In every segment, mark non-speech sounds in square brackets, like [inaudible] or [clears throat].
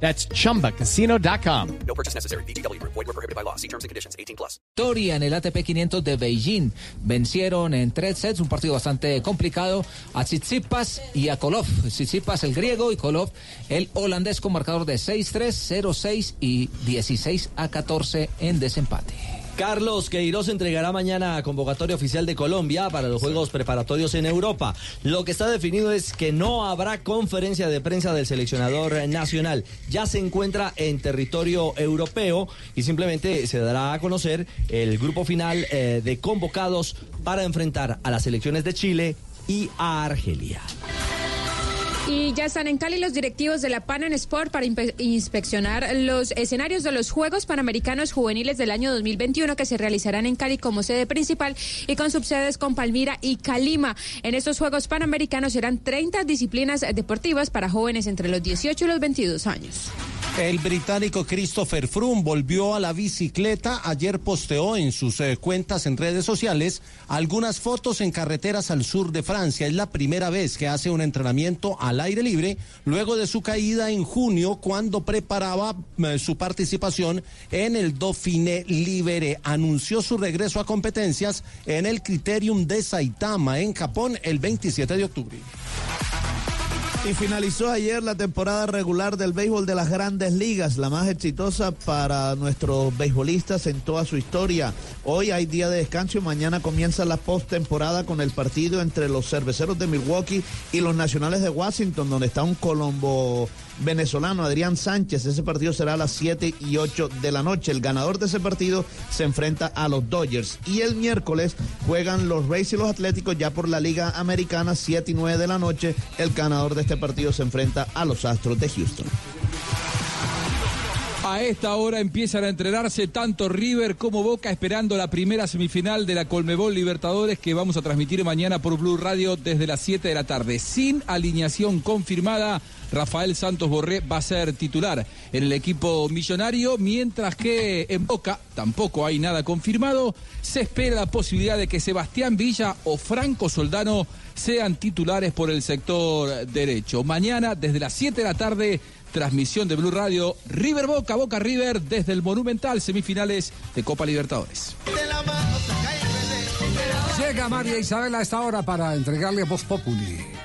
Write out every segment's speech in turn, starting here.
That's chumbacasino.com. No purchase necessary. BGW. Void were prohibited by law. See terms and conditions. 18 plus. Victoria en el ATP 500 de Beijing. Vencieron en tres sets, un partido bastante complicado, a Tsitsipas y a Kolov. Tsitsipas el griego y Kolov el holandés con marcador de 6-3, 0-6 y 16 a 14 en desempate. Carlos Queiroz entregará mañana convocatoria oficial de Colombia para los Juegos Preparatorios en Europa. Lo que está definido es que no habrá conferencia de prensa del seleccionador nacional. Ya se encuentra en territorio europeo y simplemente se dará a conocer el grupo final eh, de convocados para enfrentar a las selecciones de Chile y a Argelia. Y ya están en Cali los directivos de la Pan Sport para inspeccionar los escenarios de los Juegos Panamericanos Juveniles del año 2021 que se realizarán en Cali como sede principal y con subsedes con Palmira y Calima. En estos Juegos Panamericanos serán 30 disciplinas deportivas para jóvenes entre los 18 y los 22 años. El británico Christopher Froome volvió a la bicicleta. Ayer posteó en sus eh, cuentas en redes sociales algunas fotos en carreteras al sur de Francia. Es la primera vez que hace un entrenamiento al aire libre luego de su caída en junio cuando preparaba eh, su participación en el Dauphiné Libere. Anunció su regreso a competencias en el Criterium de Saitama en Japón el 27 de octubre. Y finalizó ayer la temporada regular del béisbol de las grandes ligas, la más exitosa para nuestros beisbolistas en toda su historia. Hoy hay día de descanso y mañana comienza la postemporada con el partido entre los cerveceros de Milwaukee y los nacionales de Washington, donde está un colombo venezolano, Adrián Sánchez. Ese partido será a las 7 y 8 de la noche. El ganador de ese partido se enfrenta a los Dodgers. Y el miércoles juegan los Rays y los Atléticos ya por la Liga Americana, 7 y 9 de la noche. El ganador de este partido se enfrenta a los Astros de Houston. A esta hora empiezan a entrenarse tanto River como Boca esperando la primera semifinal de la Colmebol Libertadores que vamos a transmitir mañana por Blue Radio desde las 7 de la tarde. Sin alineación confirmada, Rafael Santos Borré va a ser titular en el equipo millonario, mientras que en Boca tampoco hay nada confirmado. Se espera la posibilidad de que Sebastián Villa o Franco Soldano sean titulares por el sector derecho. Mañana, desde las 7 de la tarde, transmisión de Blue Radio, River Boca, Boca River, desde el Monumental, semifinales de Copa Libertadores. Llega María Isabel a esta hora para entregarle Voz Populi.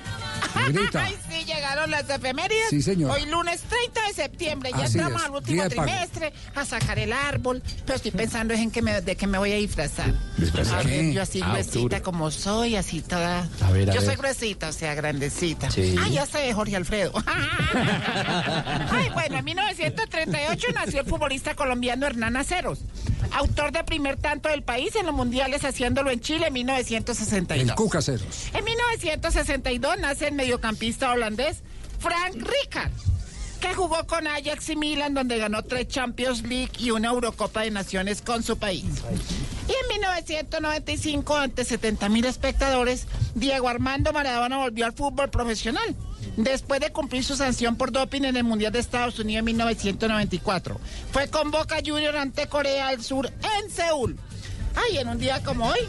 Grita. Ay, sí, llegaron las efemérides. Sí, señor. Hoy lunes 30 de septiembre, ya Así entramos es, al último trimestre, a sacar el árbol. Pero estoy pensando es en que me, de qué me voy a disfrazar. ¿Disfrazar? Yo así Ah, gruesita como soy, así toda. A ver, a yo soy gruesita, o sea, grandecita. Sí. Ah, ya sé, Jorge Alfredo. [laughs] Ay, bueno, en 1938 nació el futbolista colombiano Hernán Aceros, autor de primer tanto del país en los mundiales, haciéndolo en Chile en 1962. El Cuca Ceros. En 1962 nace el mediocampista holandés Frank Rijkaard, que jugó con Ajax y Milan, donde ganó tres Champions League y una Eurocopa de Naciones con su país. Y en 1995, ante 70 mil espectadores, Diego Armando Maradona volvió al fútbol profesional. Después de cumplir su sanción por doping en el Mundial de Estados Unidos en 1994, fue con Boca Junior ante Corea del Sur en Seúl. Ay, en un día como hoy,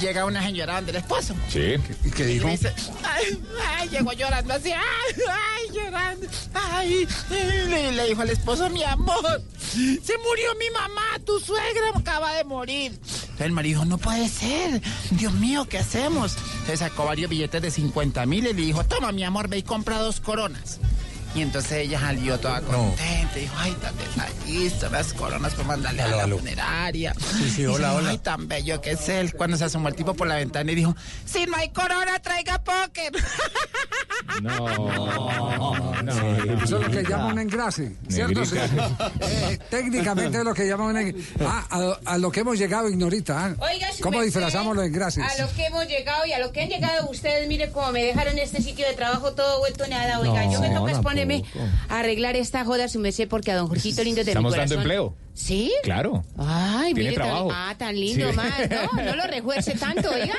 llega una señora donde el esposo. Sí. ¿Y qué dijo? Y dice, ay, ay, llegó llorando así, ay, ay, llorando, ay, y le, le dijo al esposo, mi amor, se murió mi mamá, tu suegra acaba de morir. El marido dijo, no puede ser, Dios mío, ¿qué hacemos? Se sacó varios billetes de 50 mil y le dijo, toma, mi amor, ve y compra dos coronas. Y entonces ella salió toda contenta, dijo, ay, tan detallista, las coronas para mandarle a la funeraria. sí, Y hola, hola. Ay, tan bello que es él. Cuando se asomó el tipo por la ventana y dijo, si no hay corona, traiga póker. [laughs] Eso es lo que llama un engrase, ¿cierto? Sí. Eh, técnicamente es lo que llama un engrase. Ah, a, a lo que hemos llegado, Ignorita. ¿ah? Oiga, su ¿Cómo disfrazamos los engrases? A lo que hemos llegado y a lo que han llegado ustedes, mire cómo me dejaron este sitio de trabajo todo vuelto nada. Oiga, yo me toca es a arreglar esta joda, su merced, porque a don Jorgito lindo de Estamos mi dando corazón. empleo. ¿Sí? Claro. Ah, Ay, Tiene mire, tan- trabajo. ah, tan lindo Sí. más, ¿no? No lo [laughs] refuerce tanto, oiga.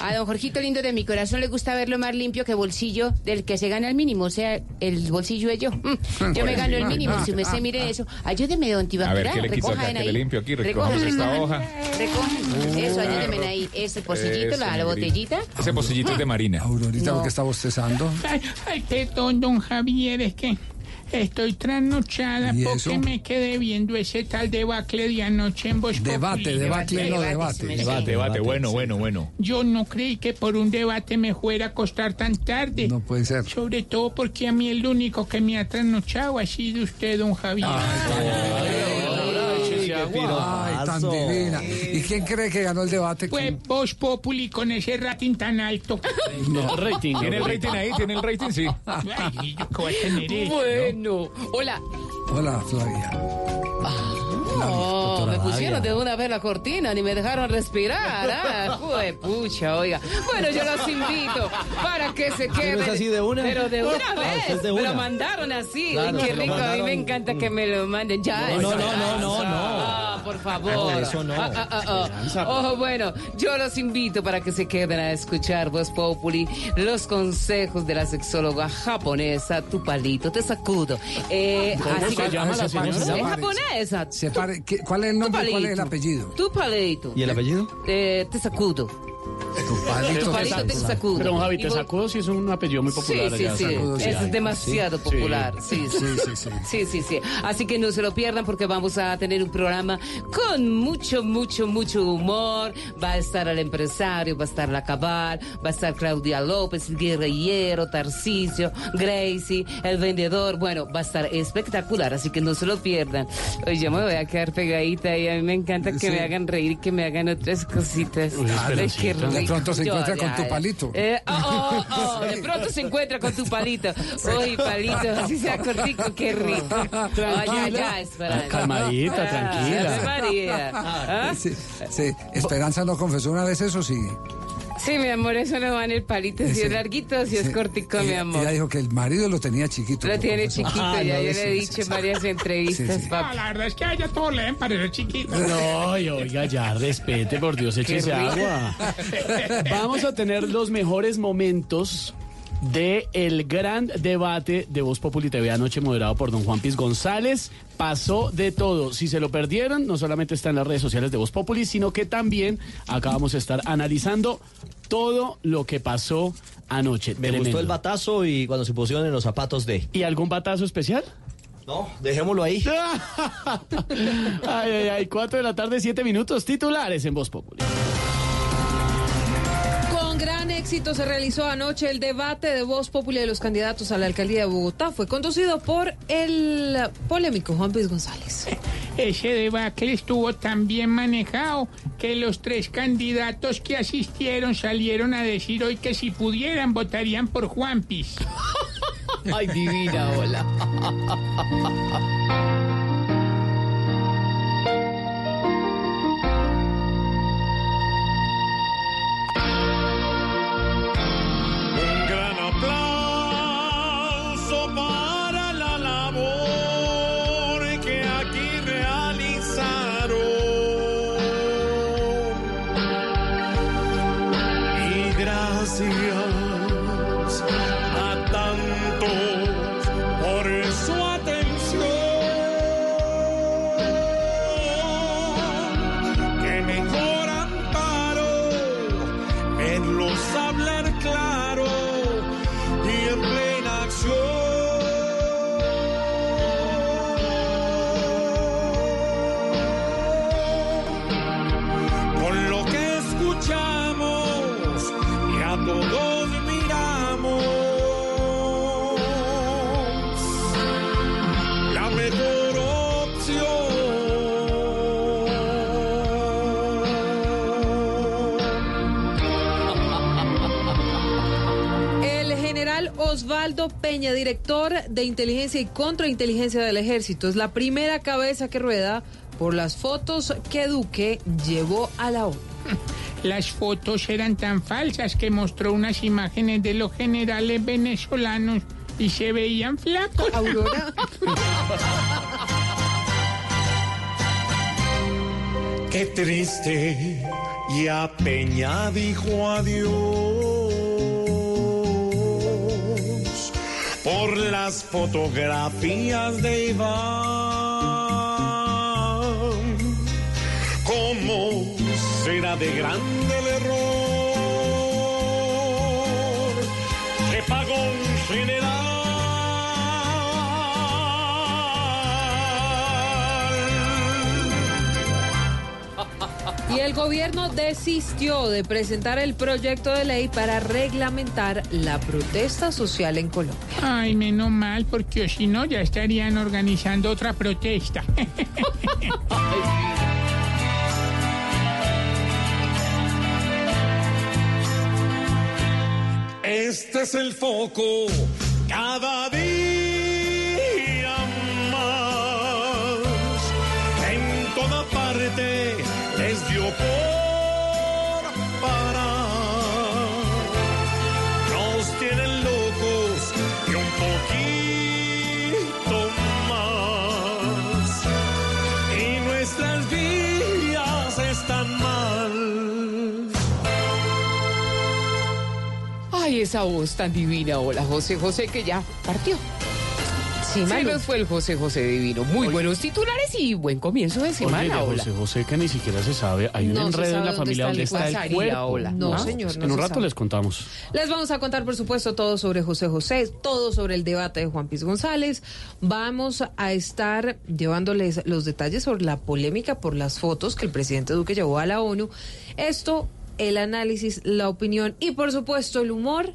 A don Jorgito lindo de mi corazón le gusta verlo más limpio que bolsillo del que se gana el mínimo, o sea, el bolsillo es yo. Mm, [laughs] Yo me gano el mínimo, si me se mire eso. Ayúdeme, don A Tibaquira, ver, ¿qué le quito acá? recojan ¿Qué ahí. le limpio aquí? Recojamos esta hoja. Recojan. Eso, ayúdenme ahí. Ese pocillito, la, la botellita. Ese pocillito es de Marina. Aurorita, No. ¿por qué está bostezando? Ay, ay, perdón, don Javier, es que estoy trasnochada ¿Y porque eso? me quedé viendo ese tal debacle de anoche en Voz Debate, debacle, no debate. Debate, debate, bueno, bueno, bueno. Yo no creí que por un debate me fuera a acostar tan tarde. No puede ser. Sobre todo porque a mí el único que me ha trasnochado ha sido usted, don Javier. Ay, tan divina. ¿Y quién cree que ganó el debate? Pues Voz Populi con ese rating tan alto. No. rating. ¿Tiene el rating ahí? ¿Tiene el rating? Sí. Ay, yo qué voy a tener eso, ¿no? Bueno, hola. Hola, Flavia. Oh, me pusieron de una vez la cortina, ni me dejaron respirar. Ah, [laughs] pucha, oiga. Bueno, yo los invito para que se queden. ¿No es así de una? Pero de una Ah, vez. usted es de Me lo mandaron así. Claro, Ay, qué rico. A mí me encanta que me lo manden. Ya. No, no, no, no, no, no. Ah, por favor. No, eso no. Ah, ah, ah, ah. Ojo, bueno, yo los invito para que se queden a escuchar Voz Populi, los consejos de la sexóloga japonesa, tu palito, te sacudo. Eh, así que- se llama la señora? Es japonesa. Se pare- ¿qué- ¿Cuál es el nombre y cuál es el apellido? Tu palito. ¿Y el apellido? Eh, te sacudo. Tu palito. Tu palito te sacudo. Pero, Javi, te sacudo si es un apellido muy popular. Sí, sí, allá, sí. sacudo, sí es demasiado Sí. popular. Sí sí. Sí, sí, sí. sí, sí, sí. Así que no se lo pierdan porque vamos a tener un programa con mucho, mucho, mucho humor. Va a estar el empresario, va a estar la cabal, va a estar Claudia López, el guerrillero, Tarcisio, Gracie, el vendedor. Bueno, va a estar espectacular, así que no se lo pierdan. Oye, yo me voy a quedar pegadita y a mí me encanta que Sí. me hagan reír y que me hagan otras cositas. Uy, qué Esperancita. De rico. pronto se Yo, encuentra con ya, tu palito. Eh, oh, oh, oh, de pronto se encuentra con tu palito. Uy, palito, así sea cortico, qué rico. Ay, ya, ya, Esperanza. Calmadita, Ah, tranquila. María. ¿Ah? Sí, sí. Esperanza no confesó una vez eso, sí. Sí, mi amor, eso no va en el palito. Si es larguito, si es cortico, mi amor. Ella dijo que el marido lo tenía chiquito. Lo tiene chiquito, Ah, ya no, yo sí, le he sí, dicho sí. en varias entrevistas, Sí, sí. papi. No, la verdad es que a ella todos le ven parecer chiquito. No, y oiga, ya respete, por Dios, échese agua. [laughs] Vamos a tener los mejores momentos de el gran debate de Voz Populi TV anoche moderado por don Juan Piz González. Pasó de todo. Si se lo perdieron, no solamente está en las redes sociales de Voz Populi, sino que también acá vamos a estar analizando todo lo que pasó anoche. Me Tremendo. gustó el batazo y cuando se pusieron en los zapatos de. ¿Y algún batazo especial? No, dejémoslo ahí. [laughs] ay, ay, ay, 4 de la tarde, 7 minutos, titulares en Voz Populi. Éxito se realizó anoche el debate de voz popular de los candidatos a la alcaldía de Bogotá. Fue conducido por el polémico Juan Luis González. Ese debacle estuvo tan bien manejado que los tres candidatos que asistieron salieron a decir hoy que si pudieran votarían por Juanpis. [laughs] Ay, divina, hola. Osvaldo Peña, director de inteligencia y contrainteligencia del ejército, es la primera cabeza que rueda por las fotos que Duque llevó a la ONU. [laughs] Las fotos eran tan falsas que mostró unas imágenes de los generales venezolanos y se veían flacos. [laughs] Aurora. [laughs] Qué triste, ya Peña dijo adiós por las fotografías de Iván. ¿Cómo será de grande el error que pagó un Y el gobierno desistió de presentar el proyecto de ley para reglamentar la protesta social en Colombia. Ay, menos mal, porque si no ya estarían organizando otra protesta. Este es el foco cada día más. En toda parte les dio por parar. Nos tienen locos y un poquito más. Y nuestras vidas están mal. Ay, esa voz tan divina. Hola, José José, que ya partió. Sí, Se nos fue el José José divino. Muy buenos titulares y buen comienzo de semana. Oye, de. José José, que ni siquiera se sabe. Hay un No enredo en la familia está donde el está el cuerpo. hola. No, ¿Ah? señor, no en un se rato sabe. les contamos. Les vamos a contar, por supuesto, todo sobre José José, todo sobre el debate de Juan Piz González. Vamos a estar llevándoles los detalles sobre la polémica por las fotos que el presidente Duque llevó a la ONU. Esto, el análisis, la opinión y, por supuesto, el humor.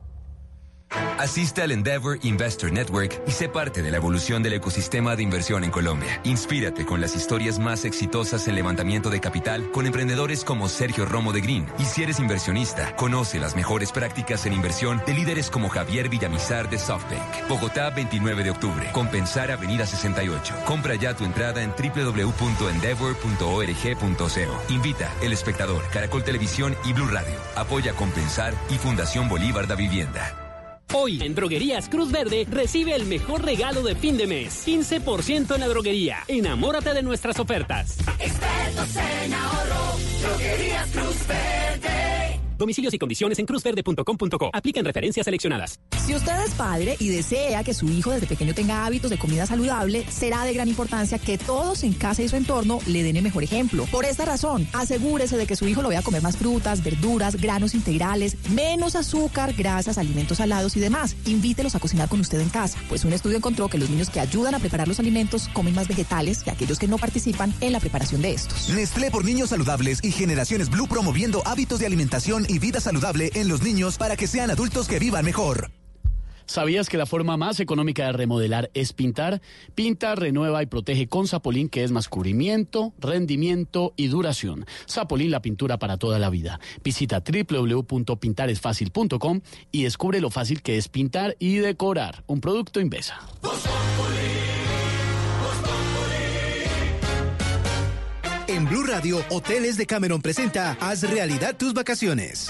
Asiste al Endeavor Investor Network y sé parte de la evolución del ecosistema de inversión en Colombia. Inspírate con las historias más exitosas en levantamiento de capital con emprendedores como Sergio Romo de Green. Y si eres inversionista, conoce las mejores prácticas en inversión de líderes como Javier Villamizar de SoftBank. Bogotá, 29 de octubre. Compensar Avenida 68. Compra ya tu entrada en www.endeavor.org.co. Invita El Espectador, Caracol Televisión y Blue Radio. Apoya Compensar y Fundación Bolívar da Vivienda. Hoy en Droguerías Cruz Verde recibe el mejor regalo de fin de mes. 15% en la droguería. Enamórate de nuestras ofertas. Expertos en ahorro, droguerías Cruz Verde. Domicilios y condiciones en cruzverde.com.co. Aplican referencias seleccionadas. Si usted es padre y desea que su hijo desde pequeño tenga hábitos de comida saludable, será de gran importancia que todos en casa y su entorno le den el mejor ejemplo. Por esta razón, asegúrese de que su hijo lo vea comer más frutas, verduras, granos integrales, menos azúcar, grasas, alimentos salados y demás. Invítelos a cocinar con usted en casa, pues un estudio encontró que los niños que ayudan a preparar los alimentos comen más vegetales que aquellos que no participan en la preparación de estos. Nestlé por niños saludables y generaciones Blue promoviendo hábitos de alimentación y vida saludable en los niños para que sean adultos que vivan mejor. ¿Sabías que la forma más económica de remodelar es pintar? Pinta, renueva y protege con Zapolín, que es más cubrimiento, rendimiento y duración. Zapolín, la pintura para toda la vida. Visita www.pintaresfacil.com y descubre lo fácil que es pintar y decorar. Un producto Invesa. En Blue Radio, Hoteles de Cameron presenta Haz realidad tus vacaciones.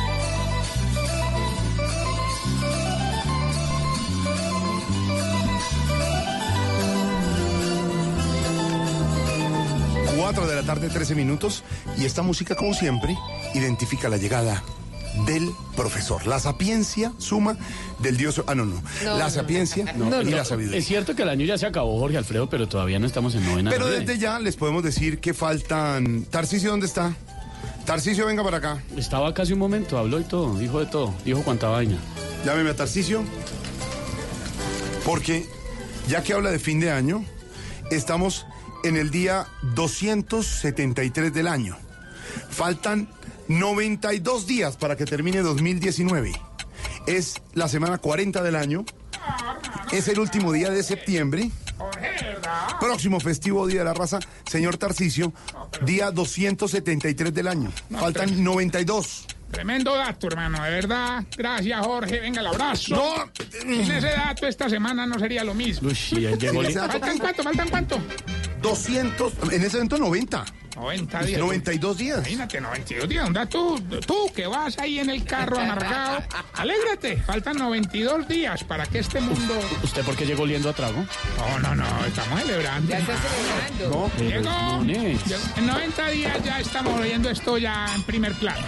Cuatro de la tarde, 13 minutos. Y esta música, como siempre, identifica la llegada del profesor. La sapiencia suma del dios. Ah, no, no. No, la no, sapiencia No, y no, la sabiduría. Es cierto que el año ya se acabó, Jorge Alfredo, pero todavía no estamos en novena. Pero desde ya les podemos decir que faltan. Tarcisio, ¿dónde está? Tarcisio, venga para acá. Estaba casi un momento, habló y todo, dijo de todo, dijo cuánta vaina. Llámeme a Tarcisio. Porque Ya que habla de fin de año, estamos en el día 273 del año. Faltan 92 días para que termine 2019. Es la semana 40 del año. Es el último día de septiembre. Próximo festivo Día de la Raza, señor Tarcicio, día 273 del año. Faltan 92. Tremendo dato, hermano, de verdad. Gracias, Jorge. Venga, el abrazo. No. Sin ese dato, esta semana no sería lo mismo. ¿Faltan cuánto? ¿Faltan cuánto? 200, en ese evento 90. 90 días. 92 días. Imagínate, 92 días. Anda tú, tú que vas ahí en el carro amargado. Alégrate. Faltan 92 días para que este mundo. ¿Usted por qué llegó oliendo a trago? No, no, no. Estamos celebrando. Ya está celebrando. No, Llegó. En 90 días ya estamos oyendo esto ya en primer plano.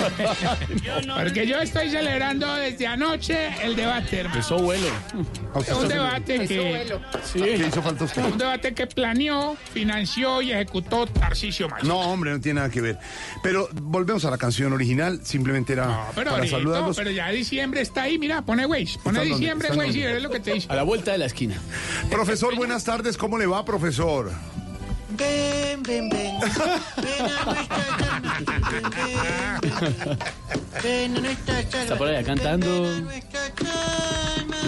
[laughs] Porque yo estoy celebrando desde anoche el debate, hermano. Eso vuelo. [laughs] Un debate que. ¿Qué hizo falta usted? Un debate que planeó, financió y ejecutó Tarcisio Maya. No, hombre, no tiene nada que ver. Pero volvemos a la canción original, simplemente era Pero para ahorita, saludarlos. pero ya diciembre está ahí, mira, pone Waze, pone diciembre ¿Está Waze y veré lo que te dice. A la vuelta de la esquina. Profesor, buenas tardes, ¿cómo le va, profesor? Ven, ven, ven. Ven a nuestra cama. Ven a nuestra cama. Está por allá cantando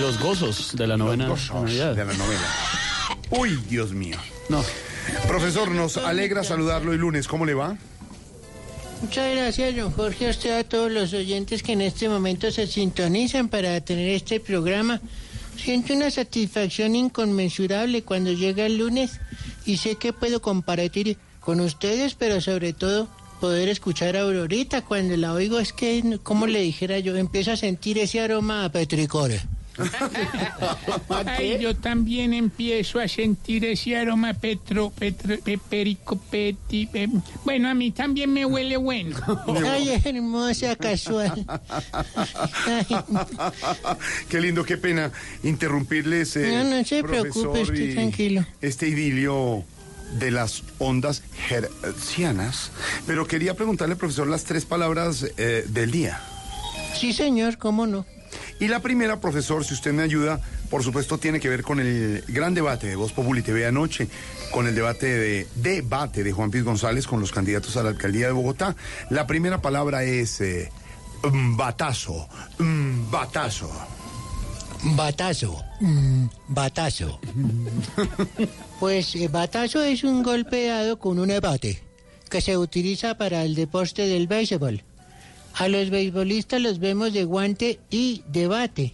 los gozos de la novena Navidad. de la novela. Uy, Dios mío. No. Profesor, nos alegra saludarlo el lunes, ¿cómo le va? Muchas gracias, don Jorge, a usted, a todos los oyentes que en este momento se sintonizan para tener este programa. Siento una satisfacción inconmensurable cuando llega el lunes y sé que puedo compartir con ustedes, pero sobre todo poder escuchar a Aurorita. Cuando la oigo es que, como le dijera yo, empiezo a sentir ese aroma a petricore. Ay, yo también empiezo a sentir ese aroma petro, petro, peperico, peti. pe- Bueno, a mí también me huele bueno. [laughs] Ay, hermosa, casual. qué lindo, qué pena interrumpirles. eh, No, no se preocupe, profesor, esté y tranquilo. Este idilio de las ondas hertzianas. Pero quería preguntarle, profesor, las tres palabras eh, del día. Sí, señor, cómo no. Y la primera, profesor, si usted me ayuda, por supuesto, tiene que ver con el gran debate de Voz Populi TV anoche, con el debate de debate de Juan Piz González con los candidatos a la alcaldía de Bogotá. La primera palabra es eh, batazo, batazo. Batazo. Mm, batazo. Pues eh, batazo es un golpe dado con un bate que se utiliza para el deporte del béisbol. A los beisbolistas los vemos de guante y debate.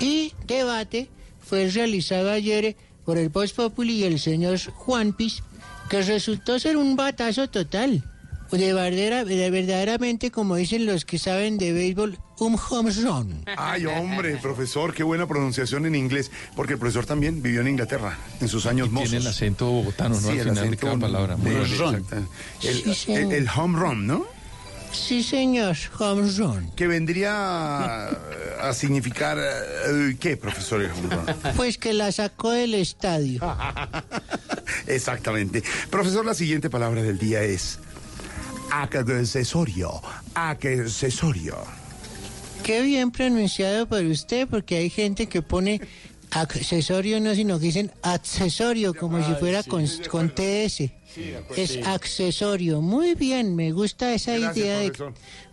Y debate fue realizado ayer por el Voz Populi y el señor Juanpis, que resultó ser un batazo total. De, verdadera- de verdaderamente, como dicen los que saben de béisbol, un home run. Ay, hombre, profesor, qué buena pronunciación en inglés, porque el profesor también vivió en Inglaterra en sus años mozos. Tiene el acento bogotano, ¿no? Sí, Al el final de cada palabra. De- exacto. El, el- el home run, ¿no? Sí, señor, home run. Que vendría a significar, eh, ¿qué, profesor? el home run? Pues que la sacó del estadio. [laughs] Exactamente. Profesor, la siguiente palabra del día es accesorio. Accesorio. Qué bien pronunciado por usted, porque hay gente que pone accesorio no, sino que dicen accesorio, como si fuera con, con TS. Es accesorio. Muy bien, me gusta esa Gracias, idea de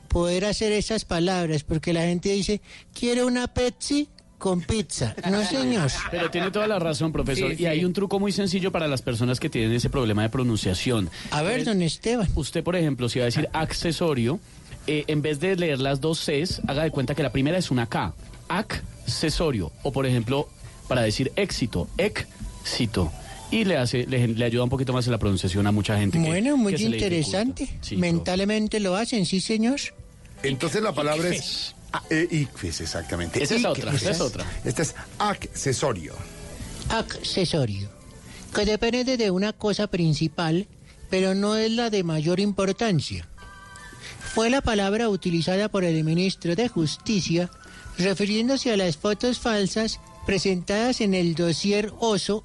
poder hacer esas palabras, porque la gente dice, quiero una Pepsi con pizza. No, [laughs] señor. Pero tiene toda la razón, profesor. Sí, sí. Y hay un truco muy sencillo para las personas que tienen ese problema de pronunciación. A ver, Es- don Esteban. Usted, por ejemplo, si va a decir [laughs] accesorio, eh, en vez de leer las dos Cs, haga de cuenta que la primera es una K. Accesorio. O, por ejemplo, para decir éxito, éxito. Y le hace, le, le ayuda un poquito más en la pronunciación a mucha gente. que- Bueno, muy que interesante. Sí, Mentalmente lo hacen, sí, señor. Entonces la palabra es... eh, ICFES, exactamente. Esa es otra, esa es otra. Este es accesorio. accesorio, que depende de una cosa principal, pero no es la de mayor importancia. Fue la palabra utilizada por el ministro de Justicia refiriéndose a las fotos falsas presentadas en el dossier Oso.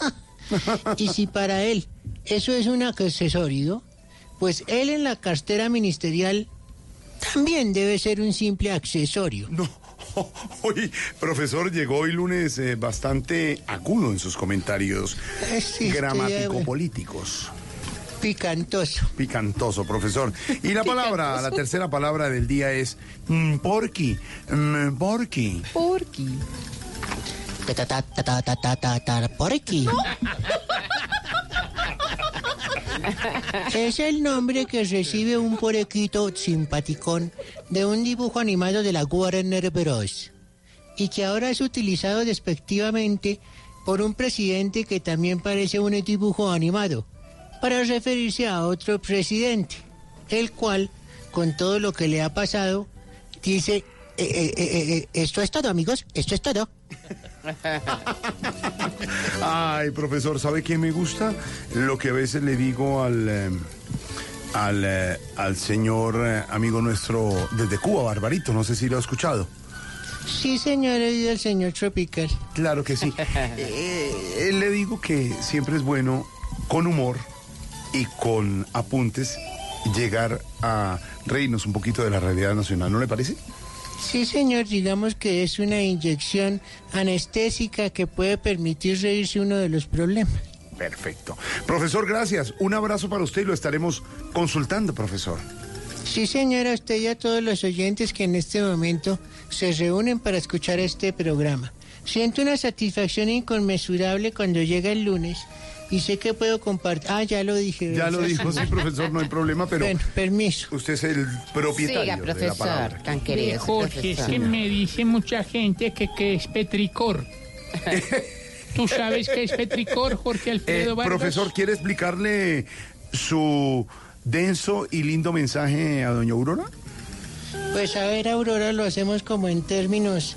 [laughs] y si para él eso es un accesorio, pues él en la cartera ministerial también debe ser un simple accesorio. No, [laughs] Hoy, profesor, llegó hoy lunes eh, bastante agudo en sus comentarios Eh, sí, gramático-políticos. Picantoso. Picantoso, profesor. Y la palabra, la tercera palabra del día es mm, porqui. Mm, porqui. Porqui. Porqui. Es el nombre que recibe un porequito simpaticón de un dibujo animado de la Warner Bros. Y que ahora es utilizado despectivamente por un presidente que también parece un dibujo animado, para referirse a otro presidente, el cual, con todo lo que le ha pasado, dice, "Eh, eh, eh, esto es todo amigos, esto es todo. Ay, profesor, ¿sabe qué me gusta? Lo que a veces le digo al, al, eh, al señor eh, amigo nuestro desde Cuba, Barbarito, no sé si lo ha escuchado. Sí, señor, y el señor Tropical. Claro que sí. [laughs] Eh, le digo que siempre es bueno, con humor y con apuntes, llegar a reírnos un poquito de la realidad nacional, ¿no le parece? Sí, señor, digamos que es una inyección anestésica que puede permitir reírse uno de los problemas. Perfecto. Profesor, gracias. Un abrazo para usted y lo estaremos consultando, profesor. Sí, señora, usted y a todos los oyentes que en este momento se reúnen para escuchar este programa. Siento una satisfacción inconmensurable cuando llega el lunes y sé que puedo compartir. Ah, ya lo dije. Ya lo dijo, sí, profesor, no hay problema, pero Bueno, permiso. usted es el propietario de la palabra. Ve, Jorge, es que me dice mucha gente que, que es petricor. [laughs] ¿Tú sabes qué es petricor, Jorge Eh, Alfredo Vargas? profesor, ¿quiere explicarle su denso y lindo mensaje a doña Aurora? Pues a ver, Aurora, lo hacemos como en términos,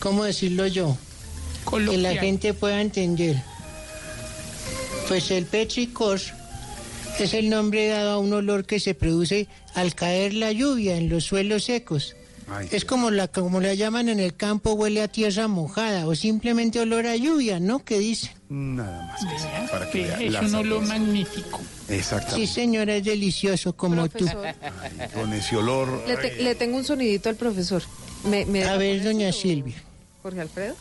¿cómo decirlo yo? Que la gente pueda entender. Pues el petricor es el nombre dado a un olor que se produce al caer la lluvia en los suelos secos. Es como la como la llaman en el campo, huele a tierra mojada o simplemente olor a lluvia, ¿no? ¿Qué dicen? Nada más que eso, para que vea Es un olor magnífico. Sí, Exactamente. señora, es delicioso como Profesor. Con ese olor. Le, te- le tengo un sonidito al profesor. Me, me tú. A ver, doña Silvia. Jorge Alfredo.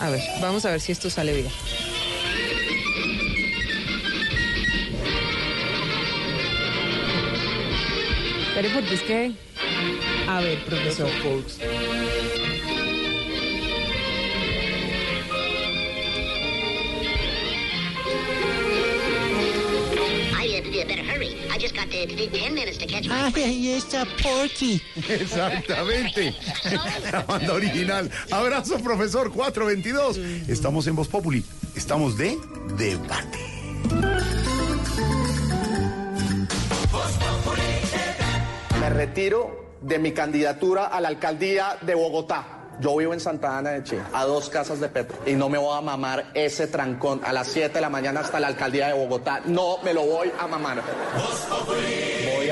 A ver, vamos a ver si esto sale bien. Pero porque es que... A ver, profesor. I have to be a better hurry. I just got to, to take 10 minutes to catch my Ay, ahí está Porky. Exactamente. [laughs] La banda original. Abrazo, profesor 422. Estamos en Voz Populi. Estamos de debate. Retiro de mi candidatura a la alcaldía de Bogotá. Yo vivo en Santa Ana de Chile, a dos casas de Petro, y no me voy a mamar ese trancón a las 7 de la mañana hasta la alcaldía de Bogotá. No me lo voy a mamar.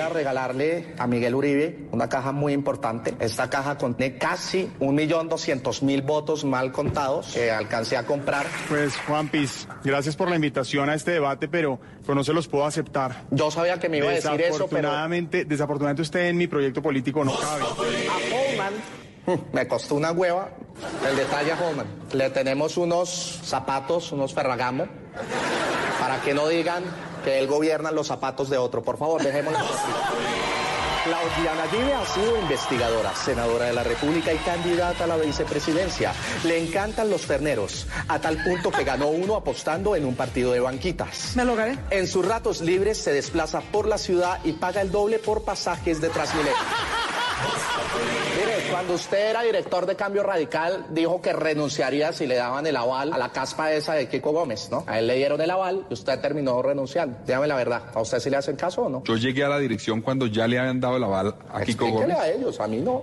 A regalarle a Miguel Uribe una caja muy importante. Esta caja contiene casi un millón doscientos mil votos mal contados que alcancé a comprar. Pues Juan Piz, gracias por la invitación a este debate, pero, pero no se los puedo aceptar. Yo sabía que me iba a decir eso, pero Desafortunadamente, desafortunadamente usted en mi proyecto político no cabe. A Holman me costó una hueva el detalle a Holman. Le tenemos unos zapatos, unos Ferragamo, para que no digan que él gobierna los zapatos de otro. Por favor, dejémoslo así. Claudia Nayib ha sido investigadora, senadora de la República y candidata a la vicepresidencia. Le encantan los terneros, a tal punto que ganó uno apostando en un partido de banquitas. Me lo gané. En sus ratos libres se desplaza por la ciudad y paga el doble por pasajes de Transmilenio. Mire, cuando usted era director de Cambio Radical, dijo que renunciaría si le daban el aval a la caspa esa de Kiko Gómez, ¿no? A él le dieron el aval y usted terminó renunciando. Dígame la verdad, ¿a usted sí le hacen caso o no? Yo llegué a la dirección cuando ya le habían dado el aval a Kiko Gómez. a ellos, a mí no.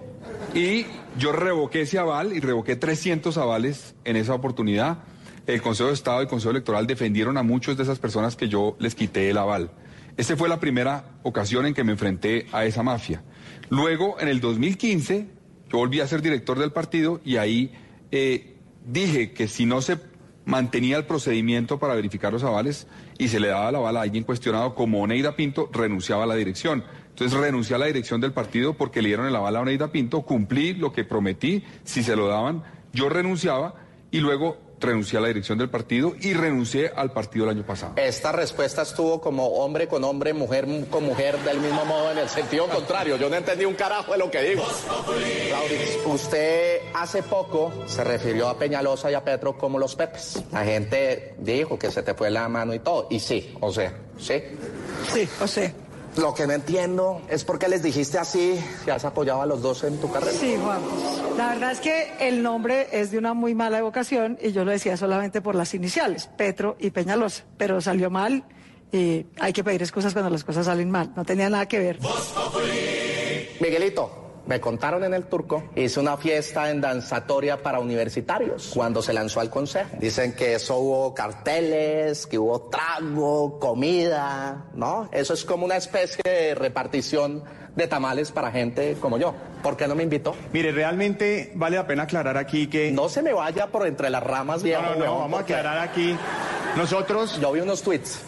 Y yo revoqué ese aval y revoqué 300 avales en esa oportunidad. El Consejo de Estado y el Consejo Electoral defendieron a muchas de esas personas que yo les quité el aval. Esta fue la primera ocasión en que me enfrenté a esa mafia. Luego, en el 2015, yo volví a ser director del partido y ahí eh, dije que si no se mantenía el procedimiento para verificar los avales y se le daba el aval a alguien cuestionado como Oneida Pinto, renunciaba a la dirección. Entonces renuncié a la dirección del partido porque le dieron el aval a Oneida Pinto, cumplí lo que prometí, si se lo daban, yo renunciaba y luego renuncié a la dirección del partido y renuncié al partido el año pasado. Esta respuesta estuvo como hombre con hombre, mujer con mujer, del mismo modo, en el sentido contrario. Yo no entendí un carajo de lo que digo. Laurix, usted hace poco se refirió a Peñalosa y a Petro como los Pepes. La gente dijo que se te fue la mano y todo. Y sí, o sea, sí. Sí, o sea. Lo que no entiendo es por qué les dijiste así si has apoyado a los dos en tu carrera. Sí, Juan. La verdad es que el nombre es de una muy mala evocación y yo lo decía solamente por las iniciales, Petro y Peñalosa, pero salió mal y hay que pedir excusas cuando las cosas salen mal. No tenía nada que ver. Miguelito. Me contaron en el turco, hizo una fiesta en danzatoria para universitarios cuando se lanzó al consejo. Dicen que eso hubo carteles, que hubo trago, comida, ¿no? Eso es como una especie de repartición de tamales para gente como yo. ¿Por qué no me invitó? Mire, realmente vale la pena aclarar aquí que... No se me vaya por entre las ramas, viejo. No, no, no, vamos a aclarar aquí. Nosotros... Yo vi unos tweets.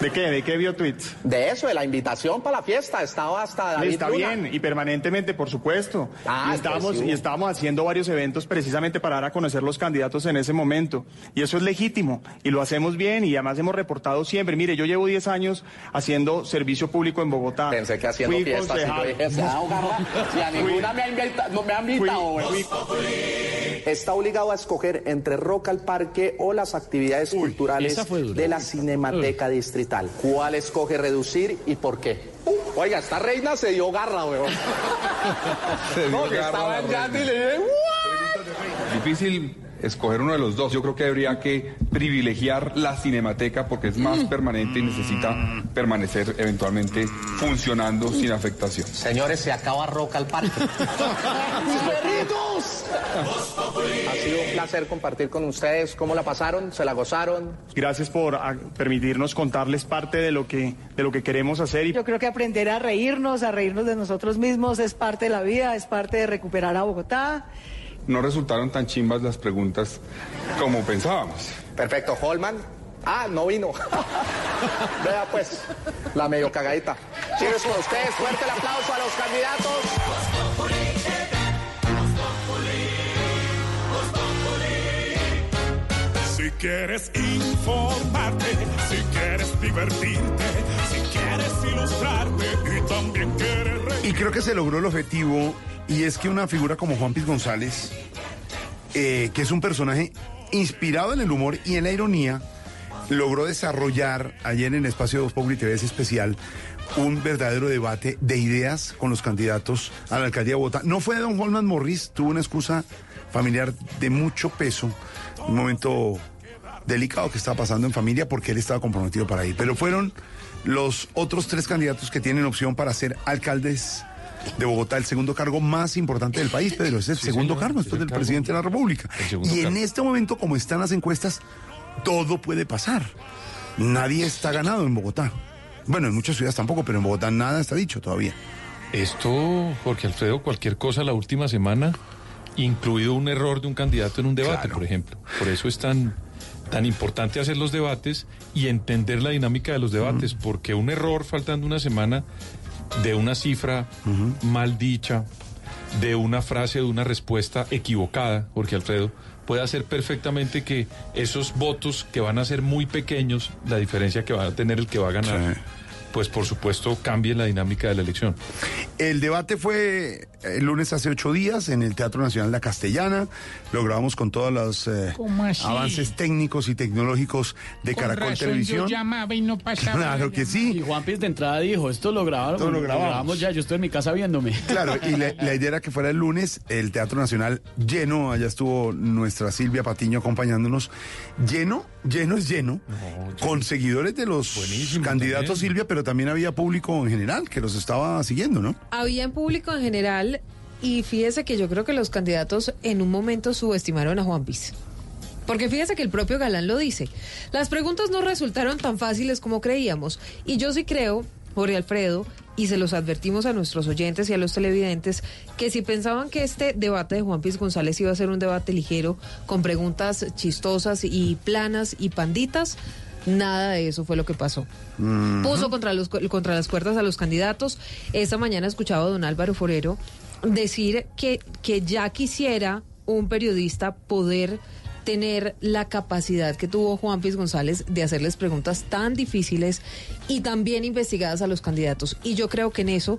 ¿De qué? ¿De qué vio tweets? De eso, de la invitación para la fiesta. Estaba hasta David Está Luna. bien, y permanentemente, por supuesto. Ah, y, estábamos, pues sí. y estábamos haciendo varios eventos precisamente para dar a conocer los candidatos en ese momento. Y eso es legítimo, y lo hacemos bien, y además hemos reportado siempre. Mire, yo llevo 10 años haciendo servicio público en Bogotá. Pensé que haciendo Fui fiestas y yo concejal. dije, "Se va a ahogar". Si a ninguna me ha invitado, no me ha invitado, güey. Está obligado a escoger entre Roca al Parque o las actividades culturales de la Cinemateca Distrital. ¿Cuál escoge reducir y por qué? Oiga, esta reina se dio garra, weón. [laughs] Se dio No, que garra estaba la en reina. Yandi y le dije, "What?". Difícil escoger uno de los dos. Yo creo que habría que privilegiar la cinemateca porque es más permanente y necesita permanecer eventualmente funcionando sin afectación. Señores, se acaba Roca al Parque. ¡Perritos! Ha sido un placer compartir con ustedes. ¿Cómo la pasaron? ¿Se la gozaron? Gracias por ah, permitirnos contarles parte de lo que, de lo que queremos hacer y Yo creo que aprender a reírnos, a reírnos de nosotros mismos es parte de la vida, es parte de recuperar a Bogotá. No resultaron tan chimbas las preguntas como pensábamos. Perfecto, Holman. Ah, no vino. [laughs] Vea pues, la medio cagadita. Cheers con ustedes. Fuerte el aplauso a los candidatos. Si quieres informarte, si quieres divertirte, si quieres ilustrarte y también quieres. Y creo que se logró el objetivo, y es que una figura como Juan Piz González, eh, que es un personaje inspirado en el humor y en la ironía, logró desarrollar ayer en Espacio 2 Public TV especial un verdadero debate de ideas con los candidatos a la alcaldía de Bogotá. No fue don Holman Morris, tuvo una excusa familiar de mucho peso, un momento delicado que estaba pasando en familia porque él estaba comprometido para ir. Pero fueron los otros tres candidatos que tienen opción para ser alcaldes de Bogotá, el segundo cargo más importante del país, Pedro. Es el segundo señor, cargo es después el del cargo- presidente de la República. Y en cargo. este momento, como están las encuestas, todo puede pasar. Nadie está ganado en Bogotá. Bueno, en muchas ciudades tampoco, pero en Bogotá nada está dicho todavía. Esto, Jorge Alfredo, cualquier cosa la última semana, incluido un error de un candidato en un debate, por ejemplo. Por eso es tan, tan importante hacer los debates y entender la dinámica de los debates, porque un error faltando una semana de una cifra mal dicha, de una frase, de una respuesta equivocada, Jorge Alfredo, puede hacer perfectamente que esos votos que van a ser muy pequeños, la diferencia que va a tener el que va a ganar, pues por supuesto cambie la dinámica de la elección. El debate fue el lunes hace ocho días en el Teatro Nacional La Castellana. Lo grabamos con todos los eh, avances técnicos y tecnológicos de Con Caracol razón Televisión. Yo llamaba y no pasaba. Claro que sí. Y Juan Piz de entrada dijo, esto lo grabaron. Esto lo grabamos. ya, yo estoy en mi casa viéndome. [laughs] Claro, y la, la idea era que fuera el lunes, el Teatro Nacional lleno, allá estuvo nuestra Silvia Patiño acompañándonos. Lleno, lleno es lleno, con seguidores de los candidatos también. Silvia, pero también había público en general que los estaba siguiendo, ¿no? Había en público en general y fíjese que yo creo que los candidatos en un momento subestimaron a Juan Piz. Porque fíjese que el propio Galán lo dice. Las preguntas no resultaron tan fáciles como creíamos. Y yo sí creo, Jorge Alfredo, y se los advertimos a nuestros oyentes y a los televidentes, que si pensaban que este debate de Juan Piz González iba a ser un debate ligero, con preguntas chistosas y planas y panditas, Nada de eso fue lo que pasó. Puso contra, los, contra las cuerdas a los candidatos. Esta mañana escuchaba a don Álvaro Forero decir que, que ya quisiera un periodista poder tener la capacidad que tuvo Juan Piz González de hacerles preguntas tan difíciles y tan bien investigadas a los candidatos. Y yo creo que en eso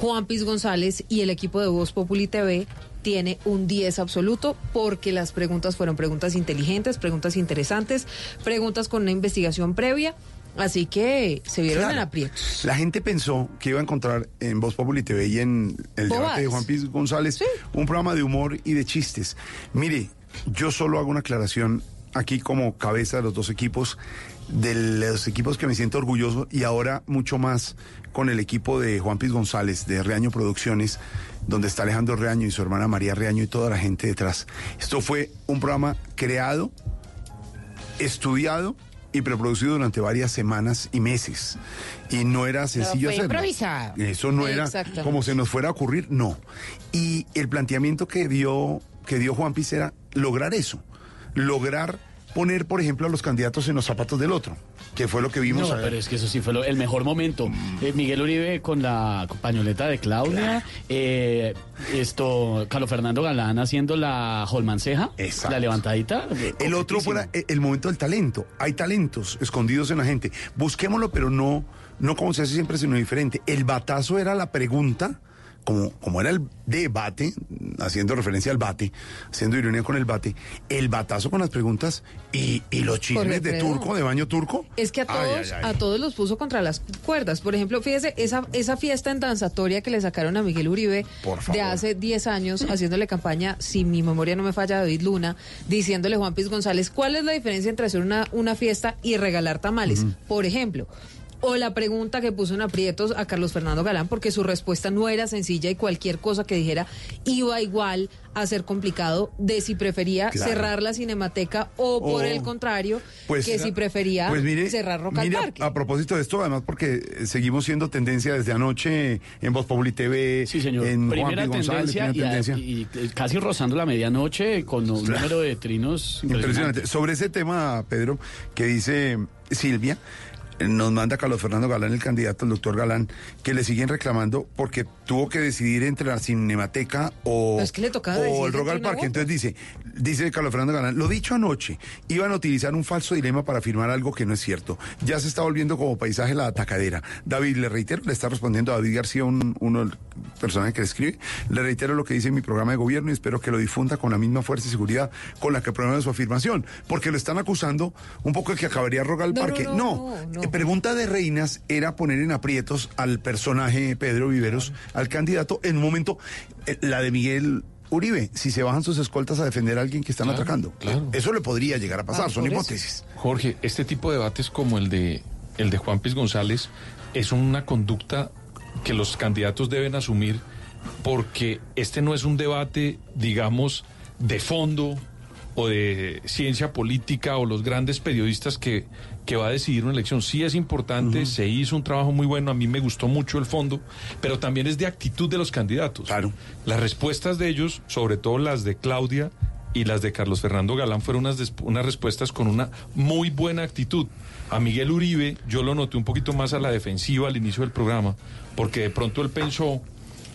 Juan Piz González y el equipo de Voz Populi TV tiene un 10 absoluto porque las preguntas fueron preguntas inteligentes, preguntas interesantes, preguntas con una investigación previa. Así que se vieron Claro. en aprietos. La gente pensó que iba a encontrar en Voz Populi TV y en el Bobadas. debate de Juan Piz González un programa de humor y de chistes. Mire, yo solo hago una aclaración aquí como cabeza de los dos equipos, de los equipos que me siento orgulloso y ahora mucho más con el equipo de Juan Piz González de Reaño Producciones, donde está Alejandro Reaño y su hermana María Reaño y toda la gente detrás. Esto fue un programa creado estudiado y preproducido durante varias semanas y meses. Y no era sencillo fue hacerlo. improvisado. Eso no era como se nos fuera a ocurrir, no. Y el planteamiento que dio, que dio Juan Piz era lograr eso. Lograr poner, por ejemplo, a los candidatos en los zapatos del otro, que fue lo que vimos No, a- pero es que eso sí fue lo- el mejor momento. Eh, Miguel Uribe con la pañoleta de Claudia, eh, esto, Carlos Fernando Galán haciendo la holmanceja, la levantadita. El otro fuera el momento del talento. Hay talentos escondidos en la gente. Busquémoslo, pero no, no como se hace siempre, sino diferente. El batazo era la pregunta, como, como era el debate, haciendo referencia al bate, haciendo ironía con el bate, el batazo con las preguntas y, y los chismes de turco, de baño turco. Es que a todos, ay, ay. a todos los puso contra las cuerdas. Por ejemplo, fíjese, esa, esa fiesta en danzatoria que le sacaron a Miguel Uribe de hace 10 años, haciéndole campaña, si mi memoria no me falla, David Luna, diciéndole Juan Piz González, ¿cuál es la diferencia entre hacer una, una fiesta y regalar tamales? Por ejemplo. O la pregunta que puso en aprietos a Carlos Fernando Galán, porque su respuesta no era sencilla y cualquier cosa que dijera iba igual a ser complicado de si prefería Claro. cerrar la cinemateca o por el contrario, Pues, que si prefería Pues mire, cerrar Rock al mire, a- Parque. A, propósito de esto, además porque seguimos siendo tendencia desde anoche en Voz Populi TV, Sí, señor. en primera Juan Piz González, primera y, tendencia. y- y casi rozando la medianoche con un número de trinos impresionante. Impresionante. Sobre ese tema, Pedro, que dice Silvia, nos manda Carlos Fernando Galán, el candidato, el doctor Galán, que le siguen reclamando porque tuvo que decidir entre la Cinemateca o, es que le o el Rock entre al una u Parque. Entonces dice, dice Carlos Fernando Galán, lo dicho anoche, iban a utilizar un falso dilema para afirmar algo que no es cierto. Ya se está volviendo como paisaje la atacadera. David, le reitero, le está respondiendo a David García, un, uno del personaje que le escribe, le reitero lo que dice en mi programa de gobierno y espero que lo difunda con la misma fuerza y seguridad con la que promueve su afirmación, porque lo están acusando un poco de que acabaría Rock al No, Parque. no, No, pregunta de Reinas era poner en aprietos al personaje Pedro Viveros, al candidato, en un momento, eh, la de Miguel Uribe, si se bajan sus escoltas a defender a alguien que están Claro, atacando. claro. Eso le podría llegar a pasar, Ah, son eso. hipótesis. Jorge, este tipo de debates como el de el de Juan Piz González es una conducta que los candidatos deben asumir porque este no es un debate, digamos, de fondo o de ciencia política o los grandes periodistas que, que va a decidir una elección. Sí es importante, se hizo un trabajo muy bueno, a mí me gustó mucho el fondo, pero también es de actitud de los candidatos. Claro. Las respuestas de ellos, sobre todo las de Claudia y las de Carlos Fernando Galán, fueron unas, unas respuestas con una muy buena actitud. A Miguel Uribe yo lo noté un poquito más a la defensiva al inicio del programa, porque de pronto él pensó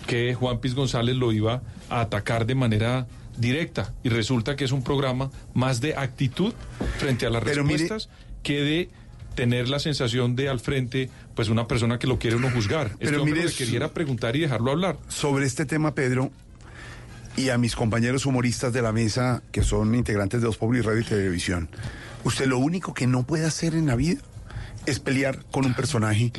que Juan Piz González lo iba a atacar de manera directa y resulta que es un programa más de actitud frente a las Pero mire- respuestas que de tener la sensación de al frente pues una persona que lo quiere uno juzgar. Este Pero hombre mire, lo que quería era preguntar y dejarlo hablar. Sobre este tema, Pedro, y a mis compañeros humoristas de la mesa, que son integrantes de Dos Pueblos y Radio y Televisión, usted lo único que no puede hacer en la vida es pelear con un personaje